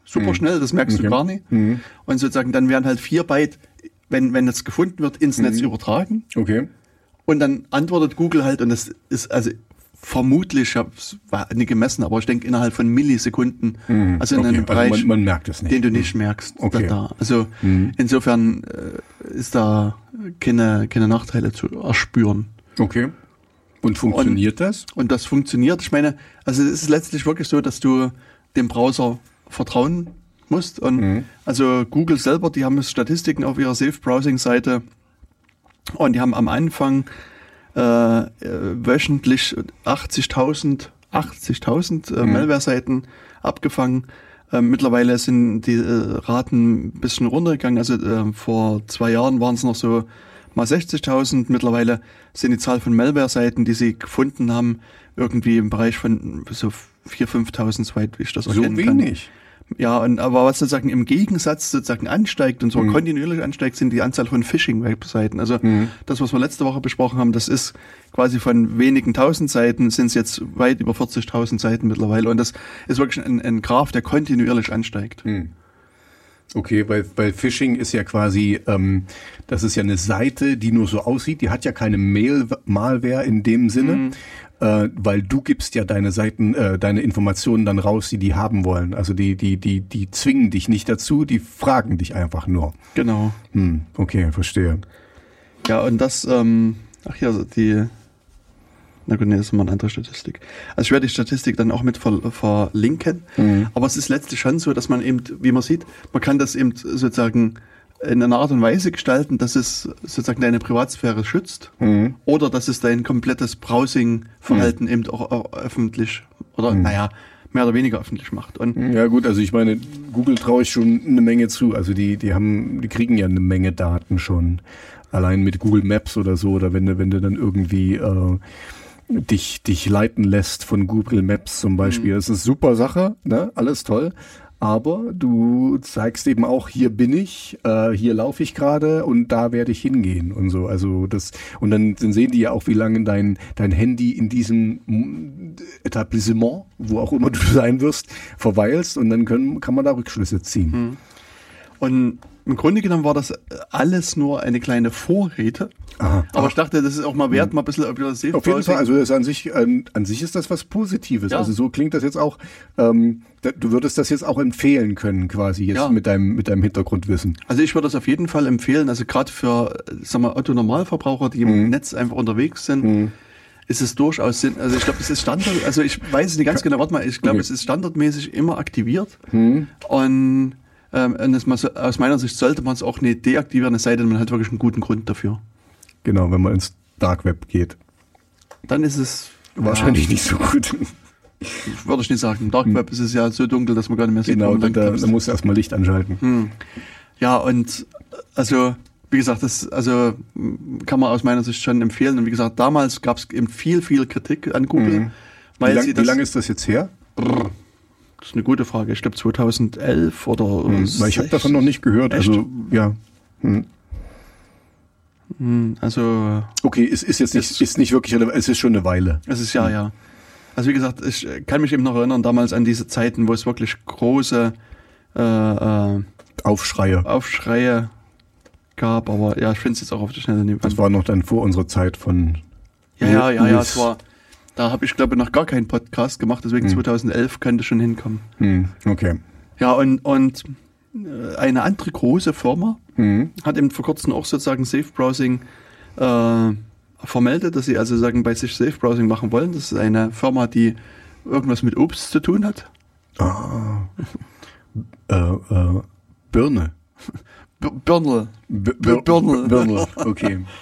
super schnell, das merkst du Okay. gar nicht. Und sozusagen, dann werden halt 4 Byte, wenn, wenn das gefunden wird, ins Netz übertragen. Okay. Und dann antwortet Google halt, und das ist also vermutlich, ich habe es nicht gemessen, aber ich denke innerhalb von Millisekunden, also in okay. einem Bereich, man, man nicht. den du nicht merkst. Okay. Da. Also insofern äh, ist da keine, keine Nachteile zu erspüren. Okay. Und funktioniert das? Und das funktioniert. Ich meine, also es ist letztlich wirklich so, dass du dem Browser vertrauen musst. Und also Google selber, die haben Statistiken auf ihrer Safe Browsing Seite und die haben am Anfang äh, äh, wöchentlich 80.000 80.000 äh, Malware-Seiten abgefangen. Äh, mittlerweile sind die äh, Raten ein bisschen runtergegangen. Also äh, vor zwei Jahren waren es noch so mal 60.000. Mittlerweile sind die Zahl von Malware-Seiten, die sie gefunden haben, irgendwie im Bereich von so 4.000, 5.000, soweit ich das So erkennen kann. wenig. Ja, und aber was sozusagen im Gegensatz sozusagen ansteigt und so Mhm. kontinuierlich ansteigt, sind die Anzahl von Phishing-Webseiten. Also Mhm. das, was wir letzte Woche besprochen haben, das ist quasi von wenigen tausend Seiten sind es jetzt weit über 40.000 Seiten mittlerweile. Und das ist wirklich ein, ein Graph, der kontinuierlich ansteigt. Mhm. Okay, weil, weil Phishing ist ja quasi, ähm, das ist ja eine Seite, die nur so aussieht, die hat ja keine Mail-Malware in dem Sinne, äh, weil du gibst ja deine Seiten, äh, deine Informationen dann raus, die die haben wollen. Also die, die, die, die zwingen dich nicht dazu, die fragen dich einfach nur. Genau. Hm, okay, verstehe. Ja, und das, ähm, ach ja, die, na gut, nee, das ist mal eine andere Statistik. Also ich werde die Statistik dann auch mit ver verlinken, aber es ist letztlich schon so, dass man eben, wie man sieht, man kann das eben sozusagen in einer Art und Weise gestalten, dass es sozusagen deine Privatsphäre schützt oder dass es dein komplettes Browsing-Verhalten eben auch, auch öffentlich oder, naja, mehr oder weniger öffentlich macht. Und Ja gut, also ich meine, Google traue ich schon eine Menge zu. Also die, die haben, die kriegen ja eine Menge Daten schon. Allein mit Google Maps oder so, oder wenn du, wenn du dann irgendwie äh, dich, dich leiten lässt von Google Maps zum Beispiel. Das ist eine super Sache, ne? Alles toll. Aber du zeigst eben auch, hier bin ich, äh, hier laufe ich gerade und da werde ich hingehen und so. Also das und dann, dann sehen die ja auch, wie lange dein dein Handy in diesem mm, Etablissement, wo auch immer du sein wirst, verweilst und dann können, kann man da Rückschlüsse ziehen. Und im Grunde genommen war das alles nur eine kleine Vorrede. Aha. Aber ich dachte, das ist auch mal wert, mal ein bisschen über das Safe Auf jeden Fall, also das an sich, an, an sich ist das was Positives. Ja. Also so klingt das jetzt auch. Ähm, du würdest das jetzt auch empfehlen können, quasi jetzt Ja. mit deinem mit deinem Hintergrundwissen. Also ich würde das auf jeden Fall empfehlen, also gerade für, sag mal, Otto-Normalverbraucher, die Mhm. im Netz einfach unterwegs sind, ist es durchaus Sinn, also ich glaube, es ist Standard, also ich weiß es nicht ganz genau, warte mal, ich glaube, Okay. es ist standardmäßig immer aktiviert Mhm. und, ähm, und aus meiner Sicht sollte man es auch nicht deaktivieren, es sei denn, man hat wirklich einen guten Grund dafür. Genau, wenn man ins Dark Web geht. Dann ist es Wahrscheinlich nicht so gut. ja, würde ich nicht sagen. Im Dark Web ist es ja so dunkel, dass man gar nicht mehr sieht, genau, da, da, da musst du erstmal Licht anschalten. Ja, und also, wie gesagt, das also kann man aus meiner Sicht schon empfehlen. Und wie gesagt, damals gab es eben viel, viel Kritik an Google. Wie, lang, sie wie das, lange ist das jetzt her? Das ist eine gute Frage. Ich glaube 2011 oder Hm, Weil ich habe davon noch nicht gehört. Echt? Also ja. Hm, Also Okay, es ist jetzt nicht, Es- ist nicht wirklich relevant. Es ist schon eine Weile. es ist ja, ja. Also wie gesagt, ich kann mich eben noch erinnern damals an diese Zeiten, wo es wirklich große äh, äh, Aufschreie. Aufschreie gab. Aber ja, ich finde es jetzt auch auf die Schnelle nicht. Das war noch dann vor unserer Zeit von. Ja, ja, ja, ja, es war. Da habe ich glaube ich noch gar keinen Podcast gemacht, deswegen 2011 könnte schon hinkommen. Hm, okay. Ja, und, und äh, eine andere große Firma Hm. hat eben vor kurzem auch sozusagen Safe Browsing äh, vermeldet, dass sie also sagen, bei sich Safe Browsing machen wollen. Das ist eine Firma, die irgendwas mit Obst zu tun hat. Äh, äh, Birne. B Birnl. B B- Birnel. Birnel, okay.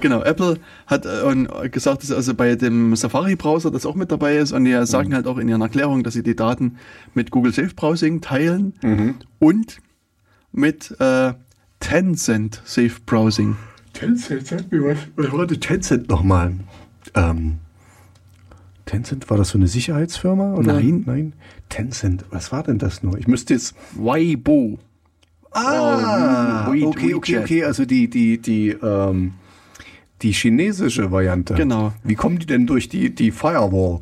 Genau, Apple hat äh, gesagt, dass also bei dem Safari-Browser das auch mit dabei ist und die sagen halt auch in ihren Erklärungen, dass sie die Daten mit Google Safe Browsing teilen und mit äh, Tencent Safe Browsing. Tencent, sag mir was. Was war denn Tencent nochmal? Ähm, Tencent, war das so eine Sicherheitsfirma? Oder? Nein. Nein. Tencent, was war denn das nur? Ich müsste jetzt. Weibo. Ah, Oh, We- okay, okay, okay. Also die, die, die, ähm, die chinesische Variante. Genau. Wie kommen die denn durch die, die Firewall?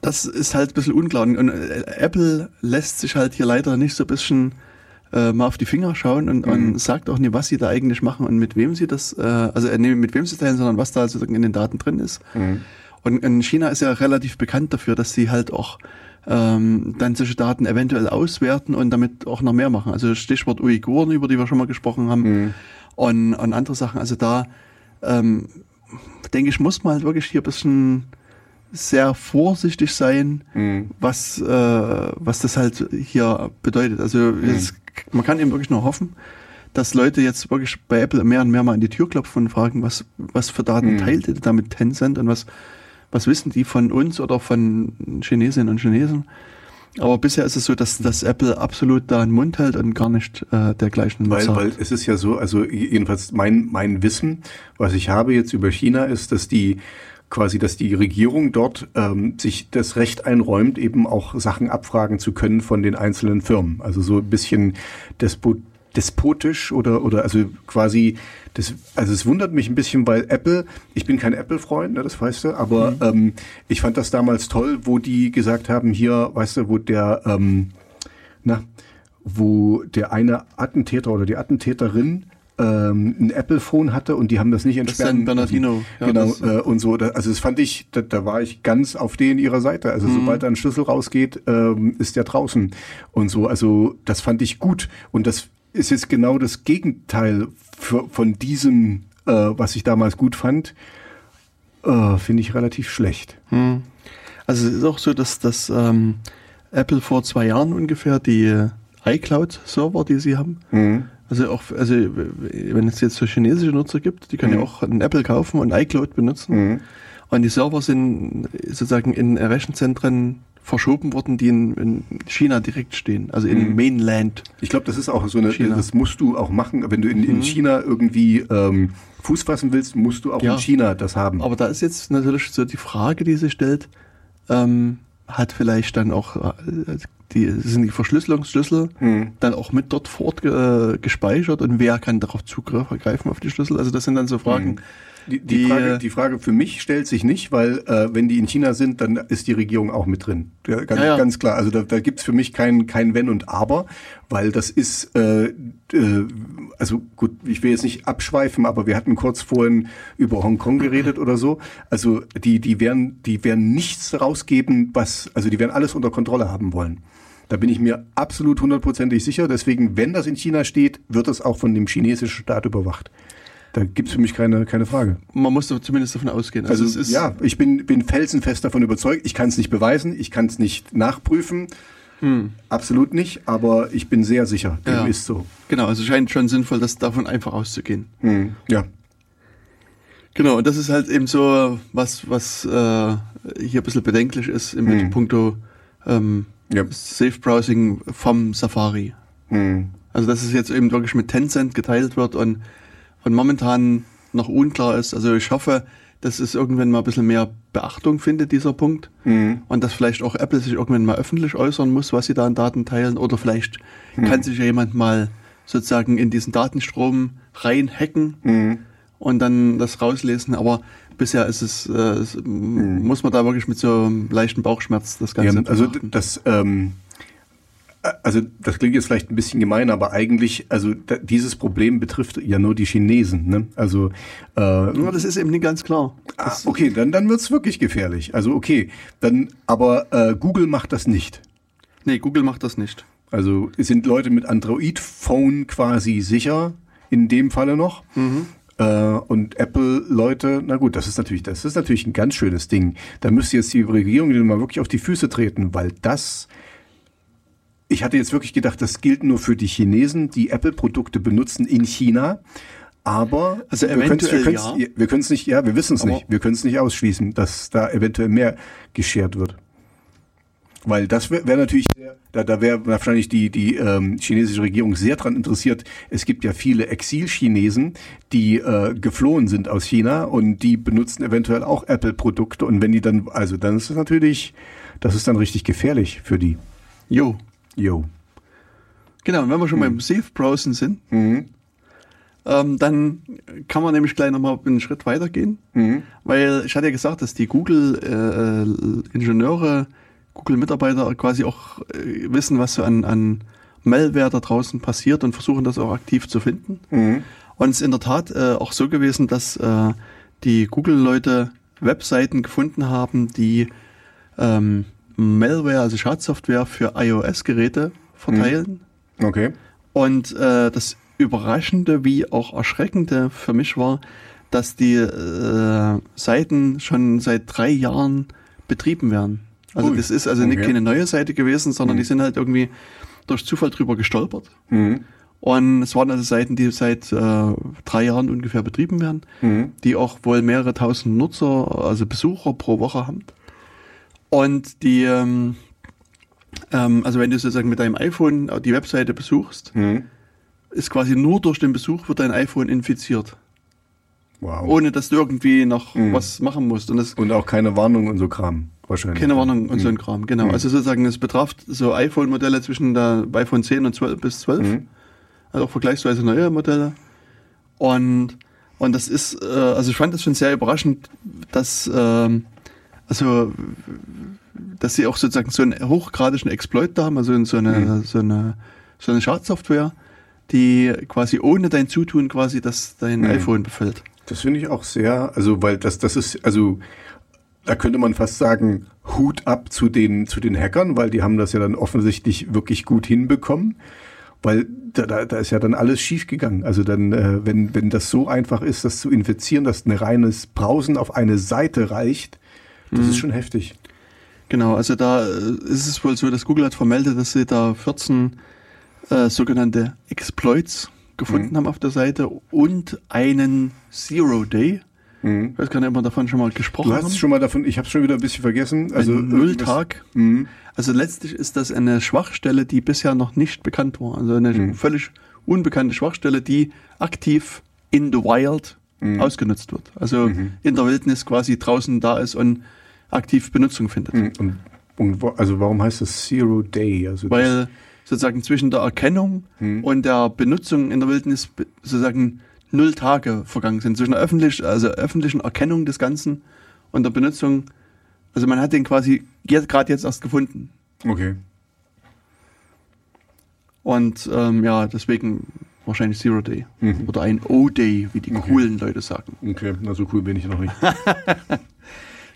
Das ist halt ein bisschen unklar. Und äh, Apple lässt sich halt hier leider nicht so ein bisschen äh, mal auf die Finger schauen und, Mhm. und sagt auch nicht, was sie da eigentlich machen und mit wem sie das, äh, also äh, nicht mit wem sie teilen, sondern was da sozusagen in den Daten drin ist. Mhm. Und in China ist ja relativ bekannt dafür, dass sie halt auch ähm, dann solche Daten eventuell auswerten und damit auch noch mehr machen. Also Stichwort Uiguren, über die wir schon mal gesprochen haben, Mhm. und, und andere Sachen. Also da ähm, denke ich, muss man halt wirklich hier ein bisschen sehr vorsichtig sein, Mhm. was, äh, was das halt hier bedeutet. Also es, man kann eben wirklich nur hoffen, dass Leute jetzt wirklich bei Apple mehr und mehr mal an die Tür klopfen und fragen, was, was für Daten Mhm. teilt ihr da mit Tencent und was, was wissen die von uns oder von Chinesinnen und Chinesen. Aber bisher ist es so, dass, dass Apple absolut da einen Mund hält und gar nicht äh, dergleichen Weil, sagt. weil es ist ja so, also jedenfalls mein, mein Wissen, was ich habe jetzt über China, ist, dass die quasi, dass die Regierung dort ähm, sich das Recht einräumt, eben auch Sachen abfragen zu können von den einzelnen Firmen. Also so ein bisschen despot, despotisch oder oder also quasi das also es wundert mich ein bisschen, weil Apple, ich bin kein Apple-Freund, ne, das weißt du, aber ähm, ich fand das damals toll, wo die gesagt haben, hier, weißt du, wo der ähm, na, wo der eine Attentäter oder die Attentäterin ähm, ein Apple-Phone hatte und die haben das nicht entsperren San Bernardino. Ja, genau, äh, und so. Da, also das fand ich, da, da war ich ganz auf denen ihrer Seite. Also Mhm. sobald da ein Schlüssel rausgeht, ähm, ist der draußen und so. Also das fand ich gut. Und das ist jetzt genau das Gegenteil für, von diesem, äh, was ich damals gut fand, äh, finde ich relativ schlecht. Hm. Also es ist auch so, dass, dass ähm, Apple vor zwei Jahren ungefähr die äh, iCloud-Server, die sie haben, Mhm. also auch, also wenn es jetzt so chinesische Nutzer gibt, die können Mhm. ja auch einen Apple kaufen und iCloud benutzen. Mhm. Und die Server sind sozusagen in Rechenzentren verschoben worden, die in, in China direkt stehen, also in Mhm. Mainland. Ich glaube, das ist auch so eine, China. das musst du auch machen. Wenn du in, in Mhm. China irgendwie ähm, Fuß fassen willst, musst du auch Ja. in China das haben. Aber da ist jetzt natürlich so die Frage, die sich stellt, ähm, hat vielleicht dann auch äh, die, sind die Verschlüsselungsschlüssel Mhm. dann auch mit dort fort äh, und wer kann darauf zugreifen auf die Schlüssel? Also das sind dann so Fragen. Die, die, Die, Frage, äh, die Frage für mich stellt sich nicht, weil äh, wenn die in China sind, dann ist die Regierung auch mit drin. Ja, ganz, Ja, ja. ganz klar. Also da, da gibt's für mich kein, kein Wenn und Aber, weil das ist, äh, äh, also gut, ich will jetzt nicht abschweifen, aber wir hatten kurz vorhin über Hongkong geredet oder so. Also die, die werden, die werden nichts rausgeben, was, also die werden alles unter Kontrolle haben wollen. Da bin ich mir absolut hundertprozentig sicher. Deswegen, wenn das in China steht, wird das auch von dem chinesischen Staat überwacht. Da gibt's für mich keine, keine Frage. Man muss doch zumindest davon ausgehen. Also, es ist, ja, ich bin, bin felsenfest davon überzeugt. Ich kann es nicht beweisen, ich kann es nicht nachprüfen. Absolut nicht, aber ich bin sehr sicher, dem Ja. ist so. Genau, also scheint schon sinnvoll, das davon einfach auszugehen. Hm. Ja. Genau, und das ist halt eben so was, was äh, hier ein bisschen bedenklich ist im Hm. puncto ähm, Ja. Safe Browsing vom Safari. Hm. Also dass es jetzt eben wirklich mit Tencent geteilt wird und, und momentan noch unklar ist. Also ich hoffe, dass es irgendwann mal ein bisschen mehr Beachtung findet, dieser Punkt. Hm. Und dass vielleicht auch Apple sich irgendwann mal öffentlich äußern muss, was sie da an Daten teilen. Oder vielleicht kann sich ja jemand mal sozusagen in diesen Datenstrom reinhacken Hm. und dann das rauslesen. Aber bisher ist es, äh, es muss man da wirklich mit so einem leichten Bauchschmerz das Ja, Ganze also betrachten. das, ähm, äh, also das klingt jetzt vielleicht ein bisschen gemein, aber eigentlich, also da, dieses Problem betrifft ja nur die Chinesen. Ne? Also äh, Ja, das ist eben nicht ganz klar. ah, okay, dann dann wird's wirklich gefährlich. Also okay, dann aber äh, Google macht das nicht. nee, Google macht das nicht. Also sind Leute mit Android-Phone quasi sicher in dem Falle noch. Äh, und Apple-Leute, na gut, das ist natürlich, das ist natürlich ein ganz schönes Ding. Da müsste jetzt die Regierung denen mal wirklich auf die Füße treten, weil das, ich hatte jetzt wirklich gedacht, das gilt nur für die Chinesen, die Apple-Produkte benutzen in China. Aber Also wir ja. können es nicht, ja, wir wissen es nicht. Wir können es nicht ausschließen, dass da eventuell mehr geschert wird. Weil das wäre wär natürlich, da, da wäre wahrscheinlich die, die ähm, chinesische Regierung sehr dran interessiert. Es gibt ja viele Exil-Chinesen, die äh, geflohen sind aus China und die benutzen eventuell auch Apple-Produkte. Und wenn die dann, also dann ist es natürlich, das ist dann richtig gefährlich für die. Jo. Jo. Genau, und wenn wir schon beim Safe-Browsen sind, Mhm. ähm, dann kann man nämlich gleich nochmal einen Schritt weitergehen. Mhm. Weil ich hatte ja gesagt, dass die Google-Ingenieure, Google-Mitarbeiter quasi auch äh, wissen, was so an, an Malware da draußen passiert und versuchen das auch aktiv zu finden. Mhm. Und es ist in der Tat äh, auch so gewesen, dass äh, die Google-Leute Webseiten gefunden haben, die ähm, Malware, also Schadsoftware für iOS-Geräte verteilen. Okay. Und äh, das Überraschende wie auch Erschreckende für mich war, dass die äh, Seiten schon seit drei Jahren betrieben werden. Also Ui, das ist also nicht okay. keine neue Seite gewesen, sondern die sind halt irgendwie durch Zufall drüber gestolpert. Mhm. Und es waren also Seiten, die seit äh, drei Jahren ungefähr betrieben werden, Mhm. die auch wohl mehrere tausend Nutzer, also Besucher pro Woche haben. Und die, ähm, ähm, also wenn du sozusagen mit deinem iPhone die Webseite besuchst, Mhm. ist quasi nur durch den Besuch wird dein iPhone infiziert, Wow. ohne dass du irgendwie noch Mhm. was machen musst. Und das Und auch keine Warnung und so Kram. Wahrscheinlich. keine Warnung und so ein Mhm. Kram, genau. Mhm. Also sozusagen, es betraf so iPhone-Modelle zwischen der iPhone 10 und 12 bis 12. Mhm. also auch vergleichsweise neue Modelle. Und, und das ist, äh, also ich fand das schon sehr überraschend, dass, ähm, also, dass sie auch sozusagen so einen hochgradischen Exploit da haben, also so eine, Mhm. so eine, so eine Schadsoftware, die quasi ohne dein Zutun quasi das dein Mhm. iPhone befällt. Das finde ich auch sehr, also weil das, das ist, also da könnte man fast sagen, Hut ab zu den, zu den Hackern, weil die haben das ja dann offensichtlich wirklich gut hinbekommen. Weil da, da, da ist ja dann alles schiefgegangen. Also dann, äh, wenn, wenn das so einfach ist, das zu infizieren, dass ein reines Browsen auf eine Seite reicht, das ist schon heftig. Genau, also da äh, ist es wohl so, dass Google hat vermeldet, dass sie da 14 äh, sogenannte Exploits gefunden Mhm. haben auf der Seite und einen Zero Day. Mhm. Ich weiß gar nicht, ob wir davon schon mal gesprochen Du hast haben. schon mal davon, ich habe schon wieder ein bisschen vergessen. Also ein Nulltag. Mhm. Also letztlich ist das eine Schwachstelle, die bisher noch nicht bekannt war. Also eine Mhm. völlig unbekannte Schwachstelle, die aktiv in the wild Mhm. ausgenutzt wird. Also Mhm. in der Wildnis quasi draußen da ist und aktiv Benutzung findet. Mhm. Und, und wo- also warum heißt das Zero Day? Also Weil sozusagen zwischen der Erkennung Mhm. und der Benutzung in der Wildnis sozusagen null Tage vergangen sind. Zwischen der öffentlich, also öffentlichen Erkennung des Ganzen und der Benutzung. Also man hat den quasi gerade jetzt erst gefunden. okay. Und ähm, ja, deswegen wahrscheinlich Zero Day. Mhm. Oder ein O-Day, wie die Okay. coolen Leute sagen. Okay, na so cool bin ich noch nicht.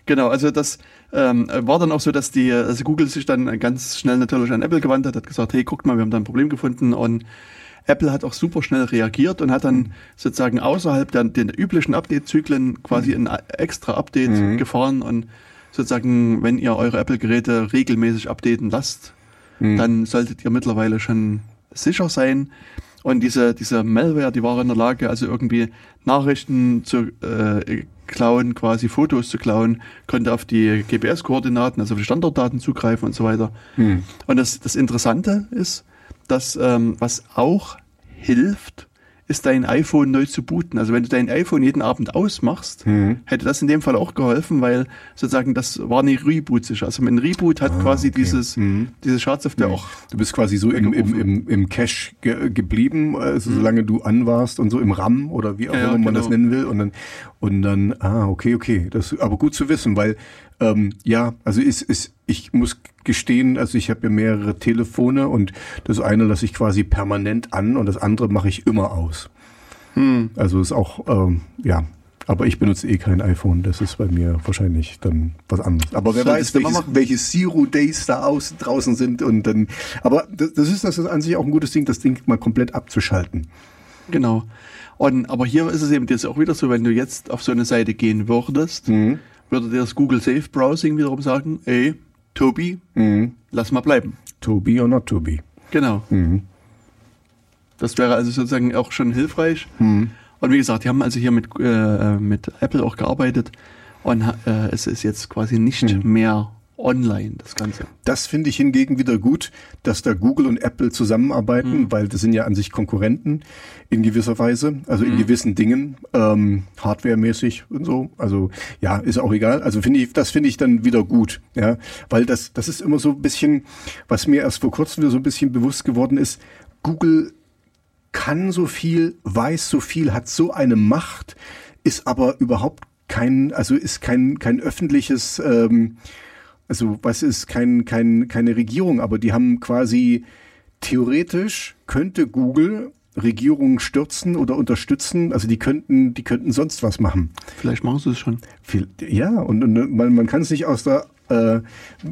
Genau, also das ähm, war dann auch so, dass die, also Google sich dann ganz schnell natürlich an Apple gewandt hat, hat gesagt, hey, guckt mal, wir haben da ein Problem gefunden und Apple hat auch super schnell reagiert und hat dann sozusagen außerhalb der, den üblichen Update-Zyklen quasi ein extra Update Mhm. gefahren und sozusagen, wenn ihr eure Apple-Geräte regelmäßig updaten lasst, Mhm. dann solltet ihr mittlerweile schon sicher sein. Und diese, diese Malware, die war in der Lage, also irgendwie Nachrichten zu äh, klauen, quasi Fotos zu klauen, konnte auf die GPS-Koordinaten, also auf die Standortdaten zugreifen und so weiter. Mhm. Und das, das Interessante ist, dass ähm, was auch hilft, ist dein iPhone neu zu booten. Also wenn du dein iPhone jeden Abend ausmachst, Mhm. hätte das in dem Fall auch geholfen, weil sozusagen das war nicht Reboot sicher. Also ein Reboot hat Ah, quasi okay. dieses, Mhm. diese Schadsoftware auch. Du bist quasi so im, im, im, im Cache ge geblieben, also solange du an warst und so im RAM oder wie auch Mhm. Ja, ja, immer man genau. das nennen will. Und dann, und dann, ah, okay, okay. Das aber gut zu wissen, weil ähm, ja, also ist, ist, ich muss gestehen, also ich habe ja mehrere Telefone und das eine lasse ich quasi permanent an und das andere mache ich immer aus. Hm. Also ist auch, ähm, ja. Aber ich benutze eh kein iPhone, das ist bei mir wahrscheinlich dann was anderes. Aber wer Solltest weiß, welches, welche Zero Days da aus, draußen sind und dann, aber das, das ist das ist an sich auch ein gutes Ding, das Ding mal komplett abzuschalten. Genau. Und, aber hier ist es eben jetzt auch wieder so, wenn du jetzt auf so eine Seite gehen würdest, Mhm. Würde dir das Google Safe Browsing wiederum sagen, ey, Tobi, Mhm. lass mal bleiben. To be or not to be. Genau. Mhm. Das wäre also sozusagen auch schon hilfreich. Mhm. Und wie gesagt, die haben also hier mit, äh, mit Apple auch gearbeitet und äh, es ist jetzt quasi nicht Mhm. mehr online, das Ganze. Das finde ich hingegen wieder gut, dass da Google und Apple zusammenarbeiten, Mhm. weil das sind ja an sich Konkurrenten in gewisser Weise, also in gewissen Dingen, ähm, hardwaremäßig und so. Also ja, ist auch egal. Also finde ich, das finde ich dann wieder gut, ja, weil das, das ist immer so ein bisschen, was mir erst vor kurzem wieder so ein bisschen bewusst geworden ist. Google kann so viel, weiß so viel, hat so eine Macht, ist aber überhaupt kein, also ist kein, kein öffentliches, ähm, also was ist kein, kein, keine Regierung, aber die haben quasi theoretisch könnte Google Regierungen stürzen oder unterstützen. Also die könnten, die könnten sonst was machen. Vielleicht machen sie es schon. Ja, und, und man, man kann es nicht aus der äh,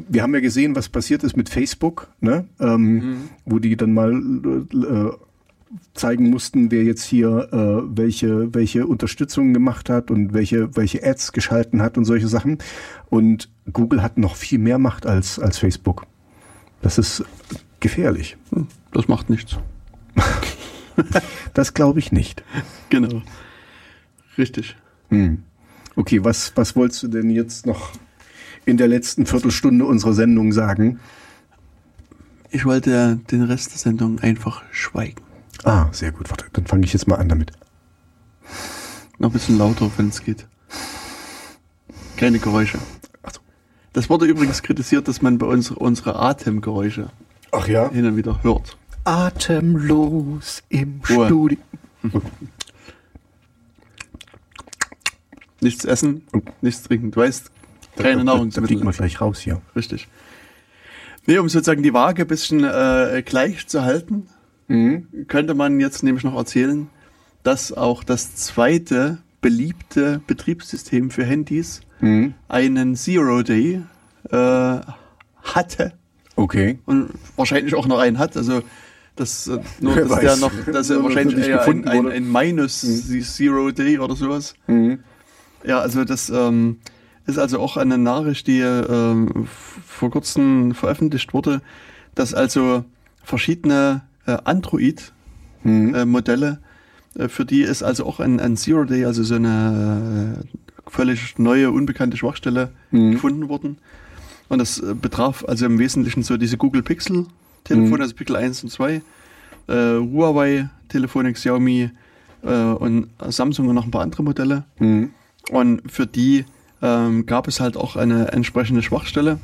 wir haben ja gesehen, was passiert ist mit Facebook, ne? Ähm, mhm. wo die dann mal äh, zeigen mussten, wer jetzt hier äh, welche, welche Unterstützung gemacht hat und welche, welche Ads geschalten hat und solche Sachen. Und Google hat noch viel mehr Macht als, als Facebook. Das ist gefährlich. Hm, das macht nichts. das glaube ich nicht. Genau. Richtig. Hm. Okay, was, was wolltest du denn jetzt noch in der letzten Viertelstunde unserer Sendung sagen? Ich wollte den Rest der Sendung einfach schweigen. Ah, sehr gut. Warte, dann fange ich jetzt mal an damit. Noch ein bisschen lauter, wenn es geht. Keine Geräusche. So. Das wurde übrigens kritisiert, dass man bei uns unsere Atemgeräusche Ach ja? hin und wieder hört. Atemlos im Ruhe. Studio. Nichts essen, nichts trinken. Du weißt, keine Nahrungsmittel. Da fliegt man gleich raus hier. Richtig. Nee, um sozusagen die Waage ein bisschen äh, gleich zu halten, mhm. könnte man jetzt nämlich noch erzählen, dass auch das zweite beliebte Betriebssystem für Handys mhm. einen Zero Day äh, hatte. Okay. Und wahrscheinlich auch noch einen hat. Also das äh, nur, dass der noch, dass er wahrscheinlich eher ein, ein, ein Minus mhm. Zero Day oder sowas. Mhm. Ja, also das ähm, ist also auch eine Nachricht, die ähm, vor kurzem veröffentlicht wurde, dass also verschiedene äh, Android-Modelle, mhm. äh, für die ist also auch ein, ein Zero Day, also so eine äh, völlig neue, unbekannte Schwachstelle mhm. gefunden worden. Und das äh, betraf also im Wesentlichen so diese Google Pixel Telefone, mhm. also Pixel 1 und 2, äh, Huawei Telefone, Xiaomi äh, und Samsung und noch ein paar andere Modelle. Mhm. Und für die ähm, gab es halt auch eine entsprechende Schwachstelle.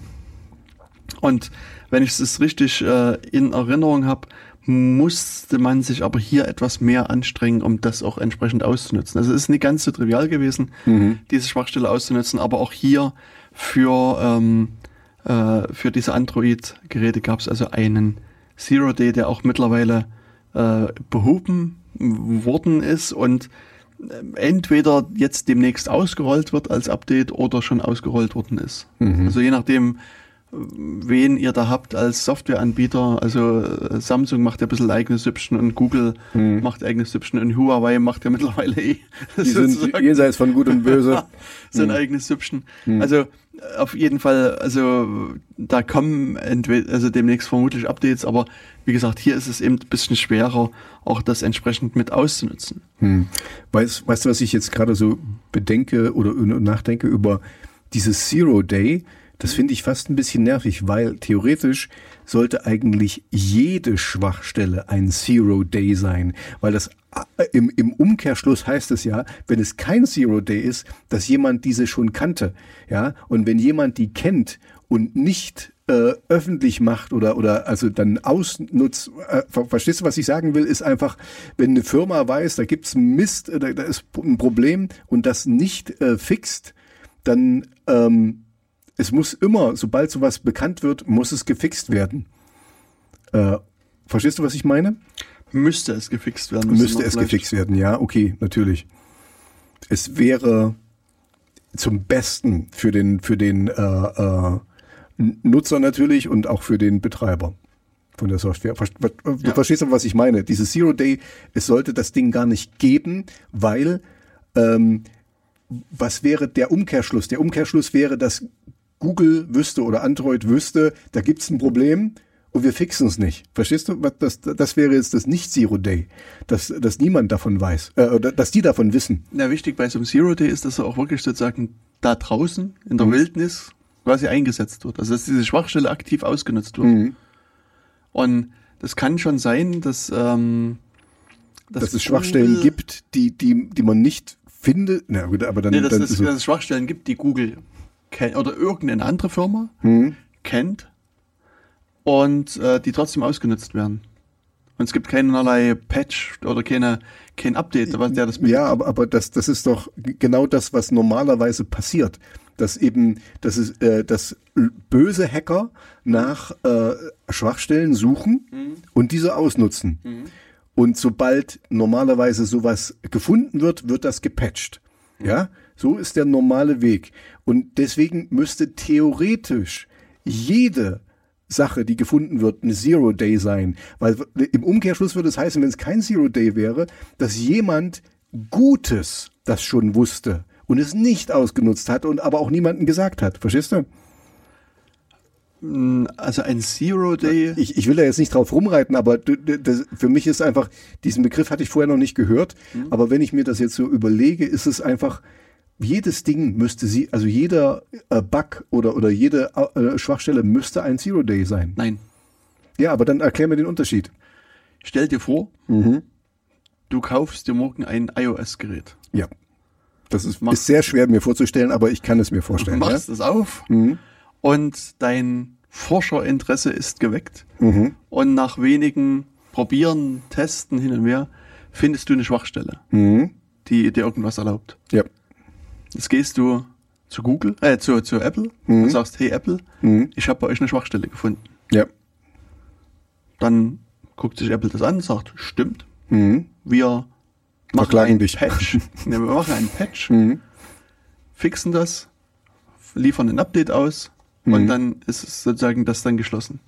Und wenn ich es richtig äh, in Erinnerung habe, musste man sich aber hier etwas mehr anstrengen, um das auch entsprechend auszunutzen. Also es ist nicht ganz so trivial gewesen, mhm. diese Schwachstelle auszunutzen, aber auch hier für, ähm, äh, für diese Android-Geräte gab es also einen Zero Day, der auch mittlerweile äh, behoben worden ist und entweder jetzt demnächst ausgerollt wird als Update oder schon ausgerollt worden ist. Mhm. Also je nachdem, wen ihr da habt als Softwareanbieter. Also äh, Samsung macht ja ein bisschen eigenes Süppchen und Google mhm. macht eigenes Süppchen und Huawei macht ja mittlerweile eh. Die sind jenseits von Gut und Böse. Sein mhm. eigenes Süppchen. Mhm. Also auf jeden Fall, also da kommen entweder, also demnächst vermutlich Updates, aber wie gesagt, hier ist es eben ein bisschen schwerer, auch das entsprechend mit auszunutzen. Hm. Weißt, weißt du, was ich jetzt gerade so bedenke oder nachdenke über dieses Zero Day? Das finde ich fast ein bisschen nervig, weil theoretisch sollte eigentlich jede Schwachstelle ein Zero Day sein, weil das äh, im, im Umkehrschluss heißt es ja, wenn es kein Zero Day ist, dass jemand diese schon kannte, ja, und wenn jemand die kennt und nicht äh, öffentlich macht oder oder also dann ausnutzt, äh, verstehst du, was ich sagen will, ist einfach, wenn eine Firma weiß, da gibt's Mist, äh, da, da ist ein Problem und das nicht äh, fixt, dann ähm, es muss immer, sobald sowas bekannt wird, muss es gefixt werden. Äh, verstehst du, was ich meine? Müsste es gefixt werden. Müsste es gefixt werden, ja, okay, natürlich. Es wäre zum Besten für den, für den äh, äh, Nutzer natürlich und auch für den Betreiber von der Software. Du ja. verstehst aber, was ich meine. Dieses Zero Day, es sollte das Ding gar nicht geben, weil ähm, was wäre der Umkehrschluss? Der Umkehrschluss wäre, dass Google wüsste oder Android wüsste, da gibt's ein Problem und wir fixen es nicht. Verstehst du? Das, das wäre jetzt das nicht Zero Day, dass, dass niemand davon weiß, äh, dass die davon wissen. Na, wichtig bei so einem Zero Day ist, dass er auch wirklich sozusagen da draußen in der mhm. Wildnis quasi eingesetzt wird. Also dass diese Schwachstelle aktiv ausgenutzt wird. Mhm. Und das kann schon sein, dass, ähm, dass, dass es Schwachstellen gibt, die, die, die man nicht findet. Na gut, aber dann, nee, dass, dann das, dass es Schwachstellen gibt, die Google kennt oder irgendeine andere Firma mhm. kennt und äh, die trotzdem ausgenutzt werden. Und es gibt keinerlei Patch oder keine, kein Update, was der das Ja, aber, aber das, das ist doch genau das, was normalerweise passiert. Dass eben, dass es, äh, dass böse Hacker nach äh, Schwachstellen suchen und diese ausnutzen. Und sobald normalerweise sowas gefunden wird, wird das gepatcht. Ja, so ist der normale Weg. Und deswegen müsste theoretisch jede Sache, die gefunden wird, eine Zero Day sein. Weil im Umkehrschluss würde es heißen, wenn es kein Zero Day wäre, dass jemand Gutes das schon wusste und es nicht ausgenutzt hat und aber auch niemandem gesagt hat. Verstehst du? Also ein Zero Day. Ich, ich will da jetzt nicht drauf rumreiten, aber das, für mich ist einfach, diesen Begriff hatte ich vorher noch nicht gehört, aber wenn ich mir das jetzt so überlege, ist es einfach, jedes Ding müsste sie, also jeder äh, Bug oder, oder jede äh, Schwachstelle müsste ein Zero Day sein. Nein. Ja, aber dann erklär mir den Unterschied. Stell dir vor, Mhm. du kaufst dir morgen ein iOS-Gerät. Ja. Das ist, Mach- ist sehr schwer mir vorzustellen, aber ich kann es mir vorstellen. Ja? machst es auf Mhm. und dein Forscherinteresse ist geweckt. Mhm. Und nach wenigen Probieren, Testen hin und her findest du eine Schwachstelle, Mhm. die dir irgendwas erlaubt. Ja. Jetzt gehst du zu Google, äh, zu, zu Apple und sagst, hey Apple, Mhm. ich habe bei euch eine Schwachstelle gefunden. Ja. Dann guckt sich Apple das an, sagt, stimmt, Mhm. wir machen einen dich. Patch, ne, wir machen einen Patch, Mhm. fixen das, liefern ein Update aus Mhm. und dann ist es sozusagen das dann geschlossen.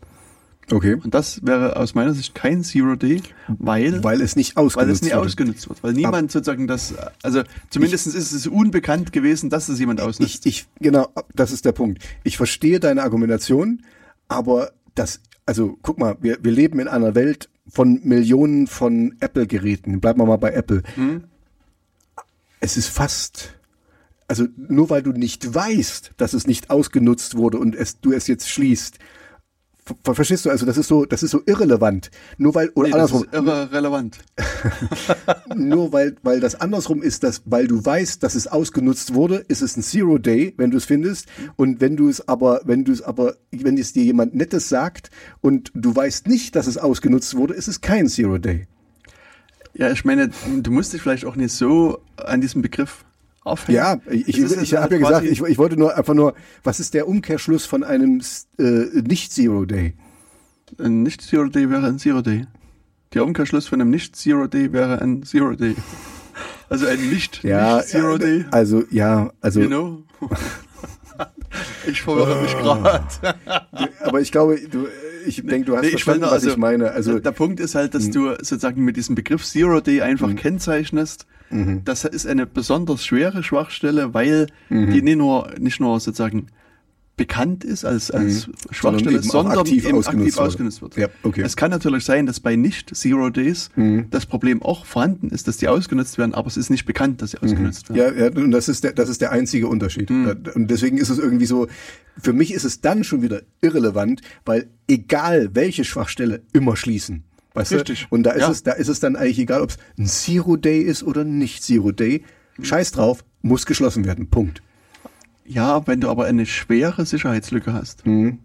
Okay. Und das wäre aus meiner Sicht kein Zero Day, weil, Weil es nicht weil ausgenutzt es nie wurde. ausgenutzt wird. Weil niemand sozusagen das, also zumindest ist es unbekannt gewesen, dass es jemand Ich, ausnutzt. ich, genau, das ist der Punkt. Ich verstehe deine Argumentation, aber das, also guck mal, wir, wir leben in einer Welt von Millionen von Apple-Geräten. Bleiben wir mal bei Apple. Es ist fast, also nur weil du nicht weißt, dass es nicht ausgenutzt wurde und es, du es jetzt schließt. Ver verstehst du? Also das ist so, das ist so irrelevant. Nur weil oder nee, das andersrum, ist irre relevant. nur weil, weil das andersrum ist, dass, weil du weißt, dass es ausgenutzt wurde, ist es ein Zero Day, wenn du es findest. Und wenn du es aber, wenn du es aber, wenn es dir jemand Nettes sagt und du weißt nicht, dass es ausgenutzt wurde, ist es kein Zero Day. Ja, ich meine, du musst dich vielleicht auch nicht so an diesem Begriff aufhängen. Ja, ich, ich, ist ich halt habe ja gesagt, ich, ich wollte nur einfach nur, was ist der Umkehrschluss von einem äh, Nicht-Zero Day? Ein Nicht-Zero Day wäre ein Zero Day. Der Umkehrschluss von einem Nicht-Zero Day wäre ein Zero Day. Also ein Nicht-Nicht-Zero äh, Day. Also ja, also You know? ich verwirre mich gerade. aber ich glaube, du, ich denke, du hast Nee, ich verstanden, was also, ich meine. Also der Punkt ist halt, dass du sozusagen mit diesem Begriff Zero Day einfach Mhm. kennzeichnest. Das ist eine besonders schwere Schwachstelle, weil Mhm. die nicht nur, nicht nur sozusagen bekannt ist als, als Schwachstelle, Mhm. eben auch sondern, aktiv eben ausgenutzt aktiv ausgenutzt wird. Ja, okay. Mhm. Es kann natürlich sein, dass bei Nicht-Zero Days das Problem auch vorhanden ist, dass die ausgenutzt werden, aber es ist nicht bekannt, dass sie ausgenutzt werden. Ja, ja, und das ist der, das ist der einzige Unterschied. Hm. Und deswegen ist es irgendwie so, für mich ist es dann schon wieder irrelevant, weil egal welche Schwachstelle immer schließen. Weißt Richtig. Du? Und da ist Ja. es, da ist es dann eigentlich egal, ob es ein Zero Day ist oder nicht Zero Day. Scheiß drauf, muss geschlossen werden. Punkt. Ja, wenn du aber eine schwere Sicherheitslücke hast, Mhm.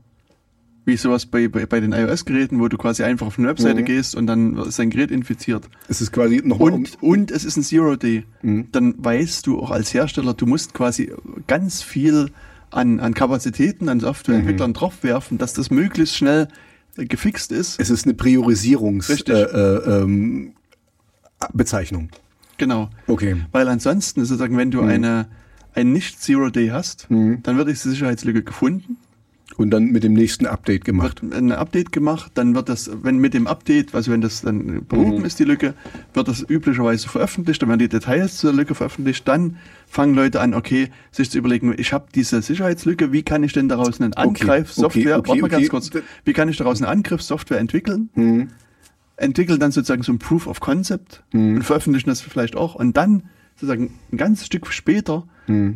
wie sowas bei, bei, bei den iOS-Geräten, wo du quasi einfach auf eine Mhm. Webseite gehst und dann ist dein Gerät infiziert. Es ist quasi nochmal um, Und, und es ist ein Zero-Day. Mhm. Dann weißt du auch als Hersteller, du musst quasi ganz viel an, an Kapazitäten, an Softwareentwicklern Mhm. draufwerfen, dass das möglichst schnell gefixt ist. es ist eine Priorisierungs Richtig. äh, äh, ähm. Genau. Okay. Weil ansonsten sozusagen, wenn Mhm. du eine, ein Nicht-Zero-Day hast, dann wird die Sicherheitslücke gefunden, Und dann mit dem nächsten Update gemacht. wird ein Update gemacht, dann wird das, wenn mit dem Update, also wenn das dann behoben ist, die Lücke, wird das üblicherweise veröffentlicht, dann werden die Details zur Lücke veröffentlicht, dann fangen Leute an, okay, sich zu überlegen, ich habe diese Sicherheitslücke, wie kann ich denn daraus einen Angreifsoftware, okay, warte mal ganz okay. kurz, wie kann ich daraus eine Angriffssoftware entwickeln? Entwickeln dann sozusagen so ein Proof of Concept und veröffentlichen das vielleicht auch und dann sozusagen ein ganzes Stück später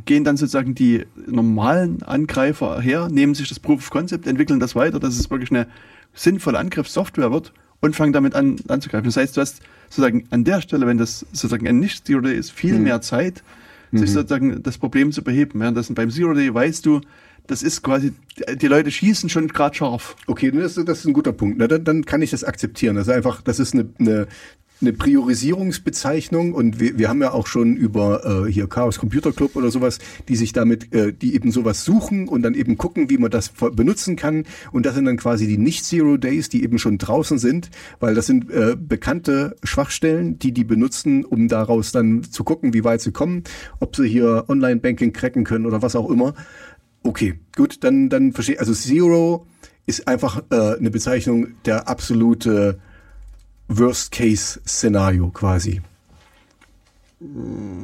gehen dann sozusagen die normalen Angreifer her, nehmen sich das Proof of Concept, entwickeln das weiter, dass es wirklich eine sinnvolle Angriffssoftware wird und fangen damit an anzugreifen. Das heißt, du hast sozusagen an der Stelle, wenn das sozusagen ein nicht Zero Day ist, viel mehr Zeit, sich sozusagen das Problem zu beheben. Währenddessen beim Zero Day weißt du, das ist quasi, die Leute schießen schon gerade scharf. Okay, das, das ist ein guter Punkt. Na, dann, dann kann ich das akzeptieren. Das ist einfach, das ist eine, eine, eine Priorisierungsbezeichnung und wir, wir haben ja auch schon über äh, hier Chaos Computer Club oder sowas, die sich damit, äh, die eben sowas suchen und dann eben gucken, wie man das benutzen kann. Und das sind dann quasi die Nicht-Zero Days, die eben schon draußen sind, weil das sind äh, bekannte Schwachstellen, die die benutzen, um daraus dann zu gucken, wie weit sie kommen, ob sie hier Online-Banking cracken können oder was auch immer. Okay, gut, dann, dann verstehe Also Zero ist einfach äh, eine Bezeichnung der absolute Worst-Case-Szenario quasi.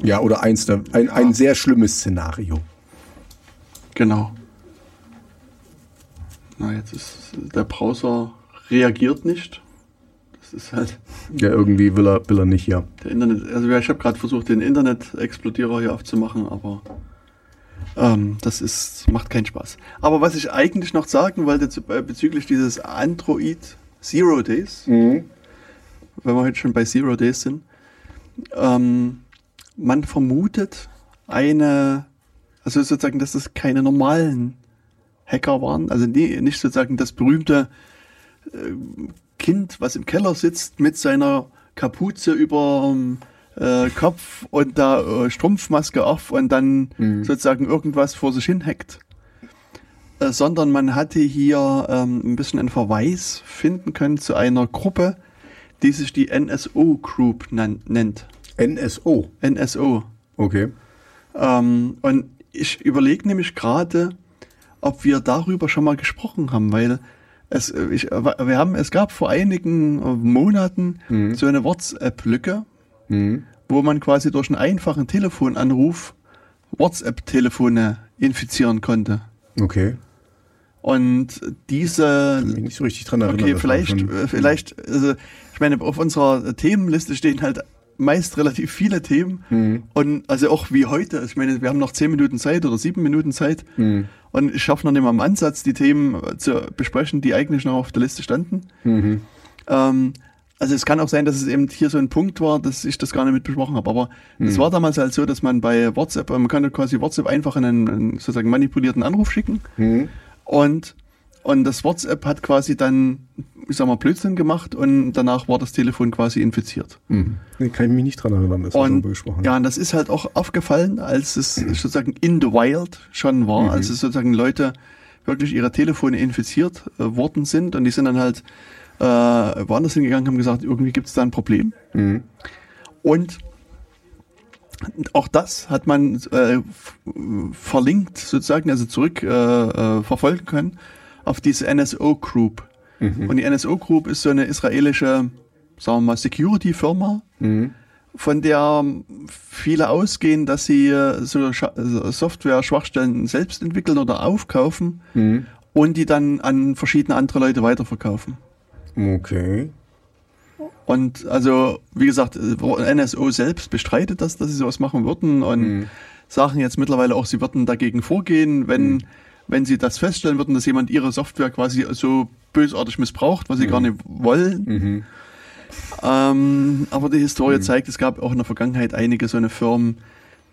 Ja, oder eins der, ein, ein sehr schlimmes Szenario. Genau. Na, jetzt ist der Browser reagiert nicht. Das ist halt. Ja, irgendwie will er, will er nicht, ja. Der Internet, also ich habe gerade versucht, den Internet-Explodierer hier aufzumachen, aber ähm, das ist, macht keinen Spaß. Aber was ich eigentlich noch sagen wollte äh, bezüglich dieses Android Zero Days, mhm. Wenn wir heute schon bei Zero Days sind, ähm, man vermutet eine, also sozusagen, dass das keine normalen Hacker waren, also nie, nicht sozusagen das berühmte äh, Kind, was im Keller sitzt mit seiner Kapuze über äh, Kopf und da äh, Strumpfmaske auf und dann mhm. sozusagen irgendwas vor sich hin hackt. Äh, sondern man hatte hier ähm, ein bisschen einen Verweis finden können zu einer Gruppe, die sich die NSO Group nennt. NSO? NSO. Okay. Ähm, und ich überlege nämlich gerade, ob wir darüber schon mal gesprochen haben, weil es, äh, ich, äh, wir haben, es gab vor einigen Monaten mhm. so eine WhatsApp-Lücke, mhm. wo man quasi durch einen einfachen Telefonanruf WhatsApp-Telefone infizieren konnte. Okay. Und diese. Ich bin nicht so richtig dran erinnern. Okay, vielleicht, äh, vielleicht, also, ich meine, auf unserer Themenliste stehen halt meist relativ viele Themen. Mhm. Und also auch wie heute. Ich meine, wir haben noch zehn Minuten Zeit oder sieben Minuten Zeit. Mhm. Und ich schaffe noch nicht mal im Ansatz, die Themen zu besprechen, die eigentlich noch auf der Liste standen. Mhm. Ähm, also es kann auch sein, dass es eben hier so ein Punkt war, dass ich das gar nicht mit besprochen habe. Aber es mhm. war damals halt so, dass man bei WhatsApp, man kann quasi WhatsApp einfach in einen, einen sozusagen manipulierten Anruf schicken. Mhm. Und, und das WhatsApp hat quasi dann, ich sag mal, Blödsinn gemacht und danach war das Telefon quasi infiziert. Mhm. Nee, kann ich mich nicht dran erinnern, dass wir darüber gesprochen Ja, und das ist halt auch aufgefallen, als es sozusagen in the wild schon war, mhm. als es sozusagen Leute wirklich ihre Telefone infiziert äh, worden sind und die sind dann halt äh, woanders hingegangen, haben gesagt, irgendwie gibt es da ein Problem. Mhm. Und auch das hat man äh, verlinkt sozusagen, also zurück äh, äh, verfolgen können auf diese NSO Group. Mhm. Und die NSO Group ist so eine israelische, sagen wir mal, Security-Firma, mhm. von der viele ausgehen, dass sie äh, so Software-Schwachstellen selbst entwickeln oder aufkaufen mhm. und die dann an verschiedene andere Leute weiterverkaufen. Okay. Und also, wie gesagt, NSO selbst bestreitet das, dass sie sowas machen würden und mhm. sagen jetzt mittlerweile auch, sie würden dagegen vorgehen, wenn, mhm. Wenn sie das feststellen würden, dass jemand ihre Software quasi so bösartig missbraucht, was sie mhm. gar nicht wollen. Mhm. Ähm, aber die Historie mhm. zeigt, es gab auch in der Vergangenheit einige so eine Firmen,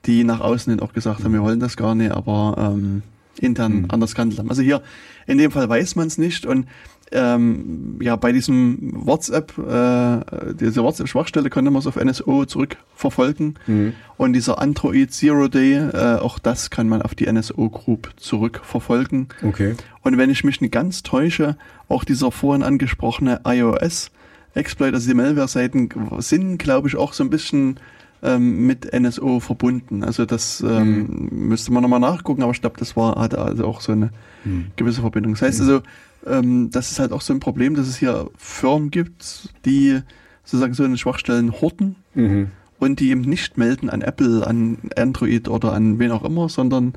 die nach außen hin auch gesagt haben, wir wollen das gar nicht, aber ähm, intern mhm. anders gehandelt haben. Also hier, in dem Fall weiß man es nicht und ähm, ja, bei diesem WhatsApp, äh, diese WhatsApp-Schwachstelle konnte man es auf NSO zurückverfolgen. Mhm. Und dieser Android Zero Day, äh, auch das kann man auf die NSO Group zurückverfolgen. Okay. Und wenn ich mich nicht ganz täusche, auch dieser vorhin angesprochene iOS Exploit, also die Malware-Seiten sind, glaube ich, auch so ein bisschen ähm, mit NSO verbunden. Also das ähm, mhm. müsste man nochmal nachgucken, aber ich glaube, das war, hatte also auch so eine mhm. gewisse Verbindung. Das heißt also, ähm, das ist halt auch so ein Problem, dass es hier Firmen gibt, die sozusagen so eine Schwachstellen horten mhm. und die eben nicht melden an Apple, an Android oder an wen auch immer, sondern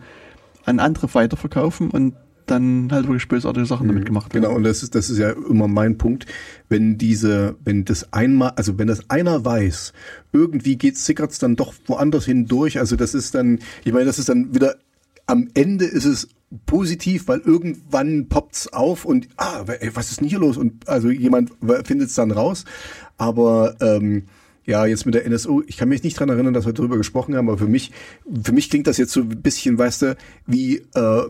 an andere weiterverkaufen und dann halt wirklich bösartige Sachen damit mhm. gemacht werden. Genau, und das ist, das ist ja immer mein Punkt. Wenn diese, wenn das einmal, also wenn das einer weiß, irgendwie geht sickert's dann doch woanders hindurch. Also das ist dann, ich meine, das ist dann wieder, am Ende ist es positiv, weil irgendwann poppt's auf und ah, ey, was ist denn hier los? Und also jemand findet es dann raus. Aber ähm, ja, jetzt mit der NSO, ich kann mich nicht dran erinnern, dass wir darüber gesprochen haben, aber für mich, für mich klingt das jetzt so ein bisschen, weißt du, wie äh,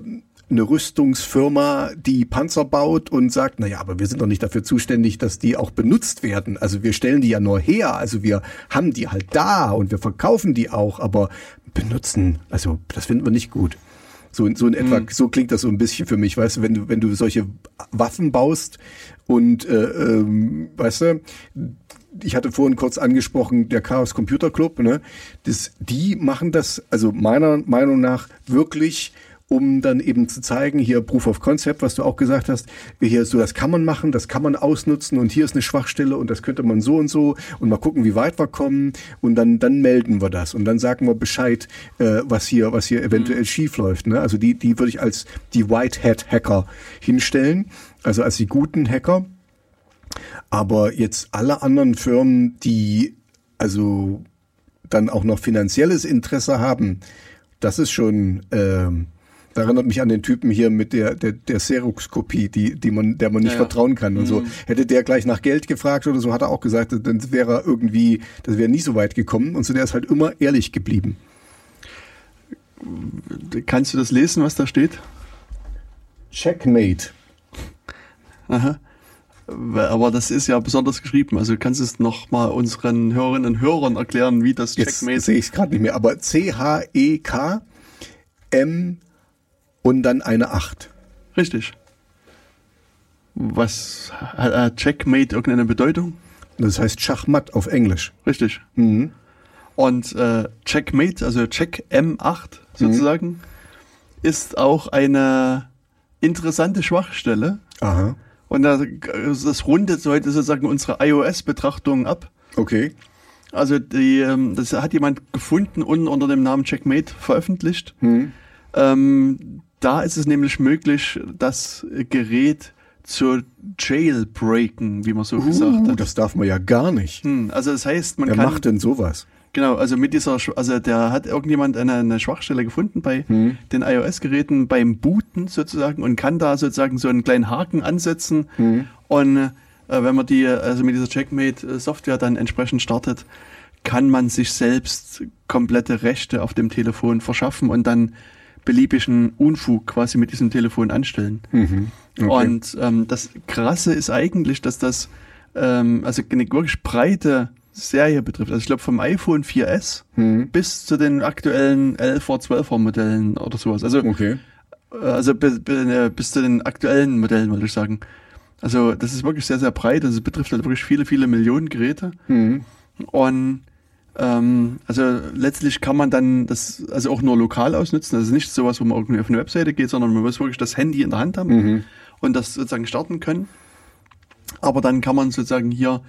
eine Rüstungsfirma, die Panzer baut und sagt, naja, aber wir sind doch nicht dafür zuständig, dass die auch benutzt werden. Also wir stellen die ja nur her, also wir haben die halt da und wir verkaufen die auch, aber benutzen, also das finden wir nicht gut. So, so in etwa, mhm. so klingt das so ein bisschen für mich, weißt du, wenn du, wenn du solche Waffen baust und, äh, ähm, weißt du, ich hatte vorhin kurz angesprochen, der Chaos Computer Club, ne, das, die machen das, also meiner Meinung nach wirklich um dann eben zu zeigen, hier Proof of Concept, was du auch gesagt hast, hier so, das kann man machen, das kann man ausnutzen und hier ist eine Schwachstelle und das könnte man so und so und mal gucken, wie weit wir kommen und dann, dann melden wir das und dann sagen wir Bescheid, äh, was hier, was hier eventuell mhm. schief läuft. Ne? Also die, die würde ich als die White Hat Hacker hinstellen, also als die guten Hacker. Aber jetzt alle anderen Firmen, die also dann auch noch finanzielles Interesse haben, das ist schon, ähm, das erinnert mich an den Typen hier mit der, der, der Xerox-Kopie, die, die man, der man nicht ja, vertrauen kann und mhm. so. Hätte der gleich nach Geld gefragt oder so, hat er auch gesagt, dann wäre er irgendwie, das wäre nie so weit gekommen und so der ist halt immer ehrlich geblieben. Kannst du das lesen, was da steht? Checkmate. Aha. Aber das ist ja besonders geschrieben. Also kannst du es nochmal unseren Hörerinnen und Hörern erklären, wie das Checkmate... Jetzt sehe ich es gerade nicht mehr, aber C-H-E-K M und dann eine 8. Richtig. Was hat Checkmate irgendeine Bedeutung? Das heißt Schachmatt auf Englisch. Richtig. Mhm. Und äh, Checkmate, also Check M8 sozusagen, mhm. ist auch eine interessante Schwachstelle. Aha. Und das, das rundet heute sozusagen unsere iOS-Betrachtung ab. Okay. Also die, ähm, das hat jemand gefunden und unter dem Namen Checkmate veröffentlicht. Mhm. Ähm, da ist es nämlich möglich, das Gerät zu jailbreaken, wie man so uh, gesagt hat. Das darf man ja gar nicht. Hm, also das heißt, man Wer kann. Wer macht denn sowas? Genau, also mit dieser, also der hat irgendjemand eine, eine Schwachstelle gefunden bei hm. den iOS-Geräten beim Booten sozusagen und kann da sozusagen so einen kleinen Haken ansetzen hm. und äh, wenn man die, also mit dieser Checkmate-Software dann entsprechend startet, kann man sich selbst komplette Rechte auf dem Telefon verschaffen und dann beliebigen Unfug quasi mit diesem Telefon anstellen. Mhm. Okay. Und ähm, das Krasse ist eigentlich, dass das ähm, also eine wirklich breite Serie betrifft. Also ich glaube vom iPhone 4S mhm. bis zu den aktuellen 11er, 12er Modellen oder sowas. Also, okay. Äh, also bis, äh, bis zu den aktuellen Modellen, wollte ich sagen. Also das ist wirklich sehr, sehr breit. Also es betrifft halt wirklich viele, viele Millionen Geräte. Mhm. Und ähm, also letztlich kann man dann das also auch nur lokal ausnutzen. Also nicht sowas, wo man irgendwie auf eine Webseite geht, sondern man muss wirklich das Handy in der Hand haben mhm. und das sozusagen starten können. Aber dann kann man sozusagen hier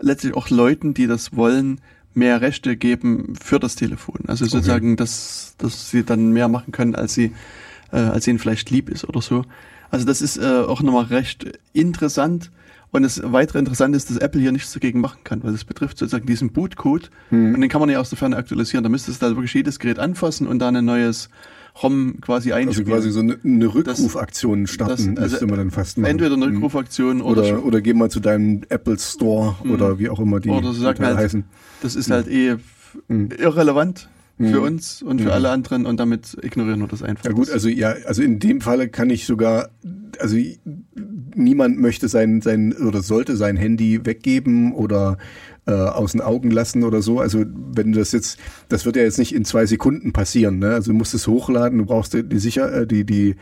letztlich auch Leuten, die das wollen, mehr Rechte geben für das Telefon. Also sozusagen, okay. dass, dass sie dann mehr machen können, als sie, äh, als ihnen vielleicht lieb ist oder so. Also das ist äh, auch nochmal recht interessant. Und das weitere Interessante ist, dass Apple hier nichts dagegen machen kann, weil es betrifft sozusagen diesen Bootcode. Hm. Und den kann man ja aus der Ferne aktualisieren. Da müsste es da wirklich jedes Gerät anfassen und dann ein neues ROM quasi einspielen. Also quasi so eine, eine Rückrufaktion starten, das, also müsste man dann fast machen. Entweder eine hm. Rückrufaktion oder, oder, oder geh mal zu deinem Apple Store hm. oder wie auch immer die oder so halt, heißen. Das ist halt hm. eh irrelevant für mhm. uns und für mhm. alle anderen und damit ignorieren wir das einfach. Ja gut, also ja, also in dem Falle kann ich sogar, also niemand möchte sein, sein oder sollte sein Handy weggeben oder äh, aus den Augen lassen oder so. Also wenn du das jetzt, das wird ja jetzt nicht in zwei Sekunden passieren. Ne? Also du musst es hochladen, du brauchst die, die sicher äh, die die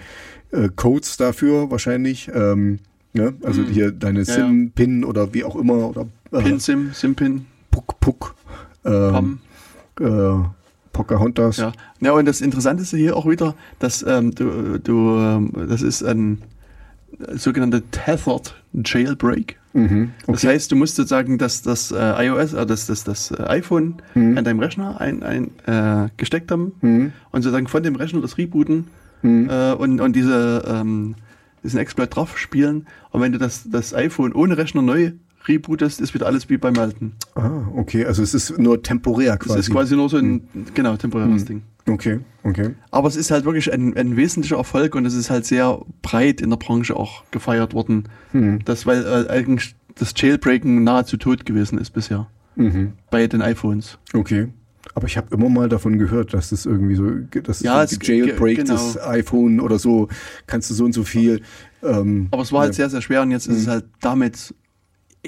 äh, Codes dafür wahrscheinlich. Ähm, ne? Also mhm. hier deine ja, SIM-Pin oder wie auch immer oder äh, Pin-SIM, SIM-Pin, Puck, Puck. Äh, äh, Pocahontas. Ja. ja, und das Interessante ist hier auch wieder, dass ähm, du, du ähm, das ist ein sogenannter Tethered Jailbreak. Mhm, okay. Das heißt, du musst sozusagen das, das äh, iOS, äh, das, das, das äh, iPhone mhm. an deinem Rechner ein, ein, äh, gesteckt haben mhm. und sozusagen von dem Rechner das rebooten mhm. äh, und, und diese, ähm, diesen Exploit drauf spielen. Und wenn du das, das iPhone ohne Rechner neu rebootest, ist wieder alles wie beim alten. Ah, okay, also es ist nur temporär quasi. Es ist quasi nur so ein, hm. genau, temporäres hm. Ding. Okay, okay. Aber es ist halt wirklich ein, ein wesentlicher Erfolg und es ist halt sehr breit in der Branche auch gefeiert worden. Hm. Das, weil äh, eigentlich das Jailbreaken nahezu tot gewesen ist bisher. Mhm. Bei den iPhones. Okay. Aber ich habe immer mal davon gehört, dass das irgendwie so, dass Ja, so es- Jailbreak ge- genau. das iPhone oder so, kannst du so und so viel. Ähm, Aber es war halt ja. sehr, sehr schwer und jetzt ist es halt damit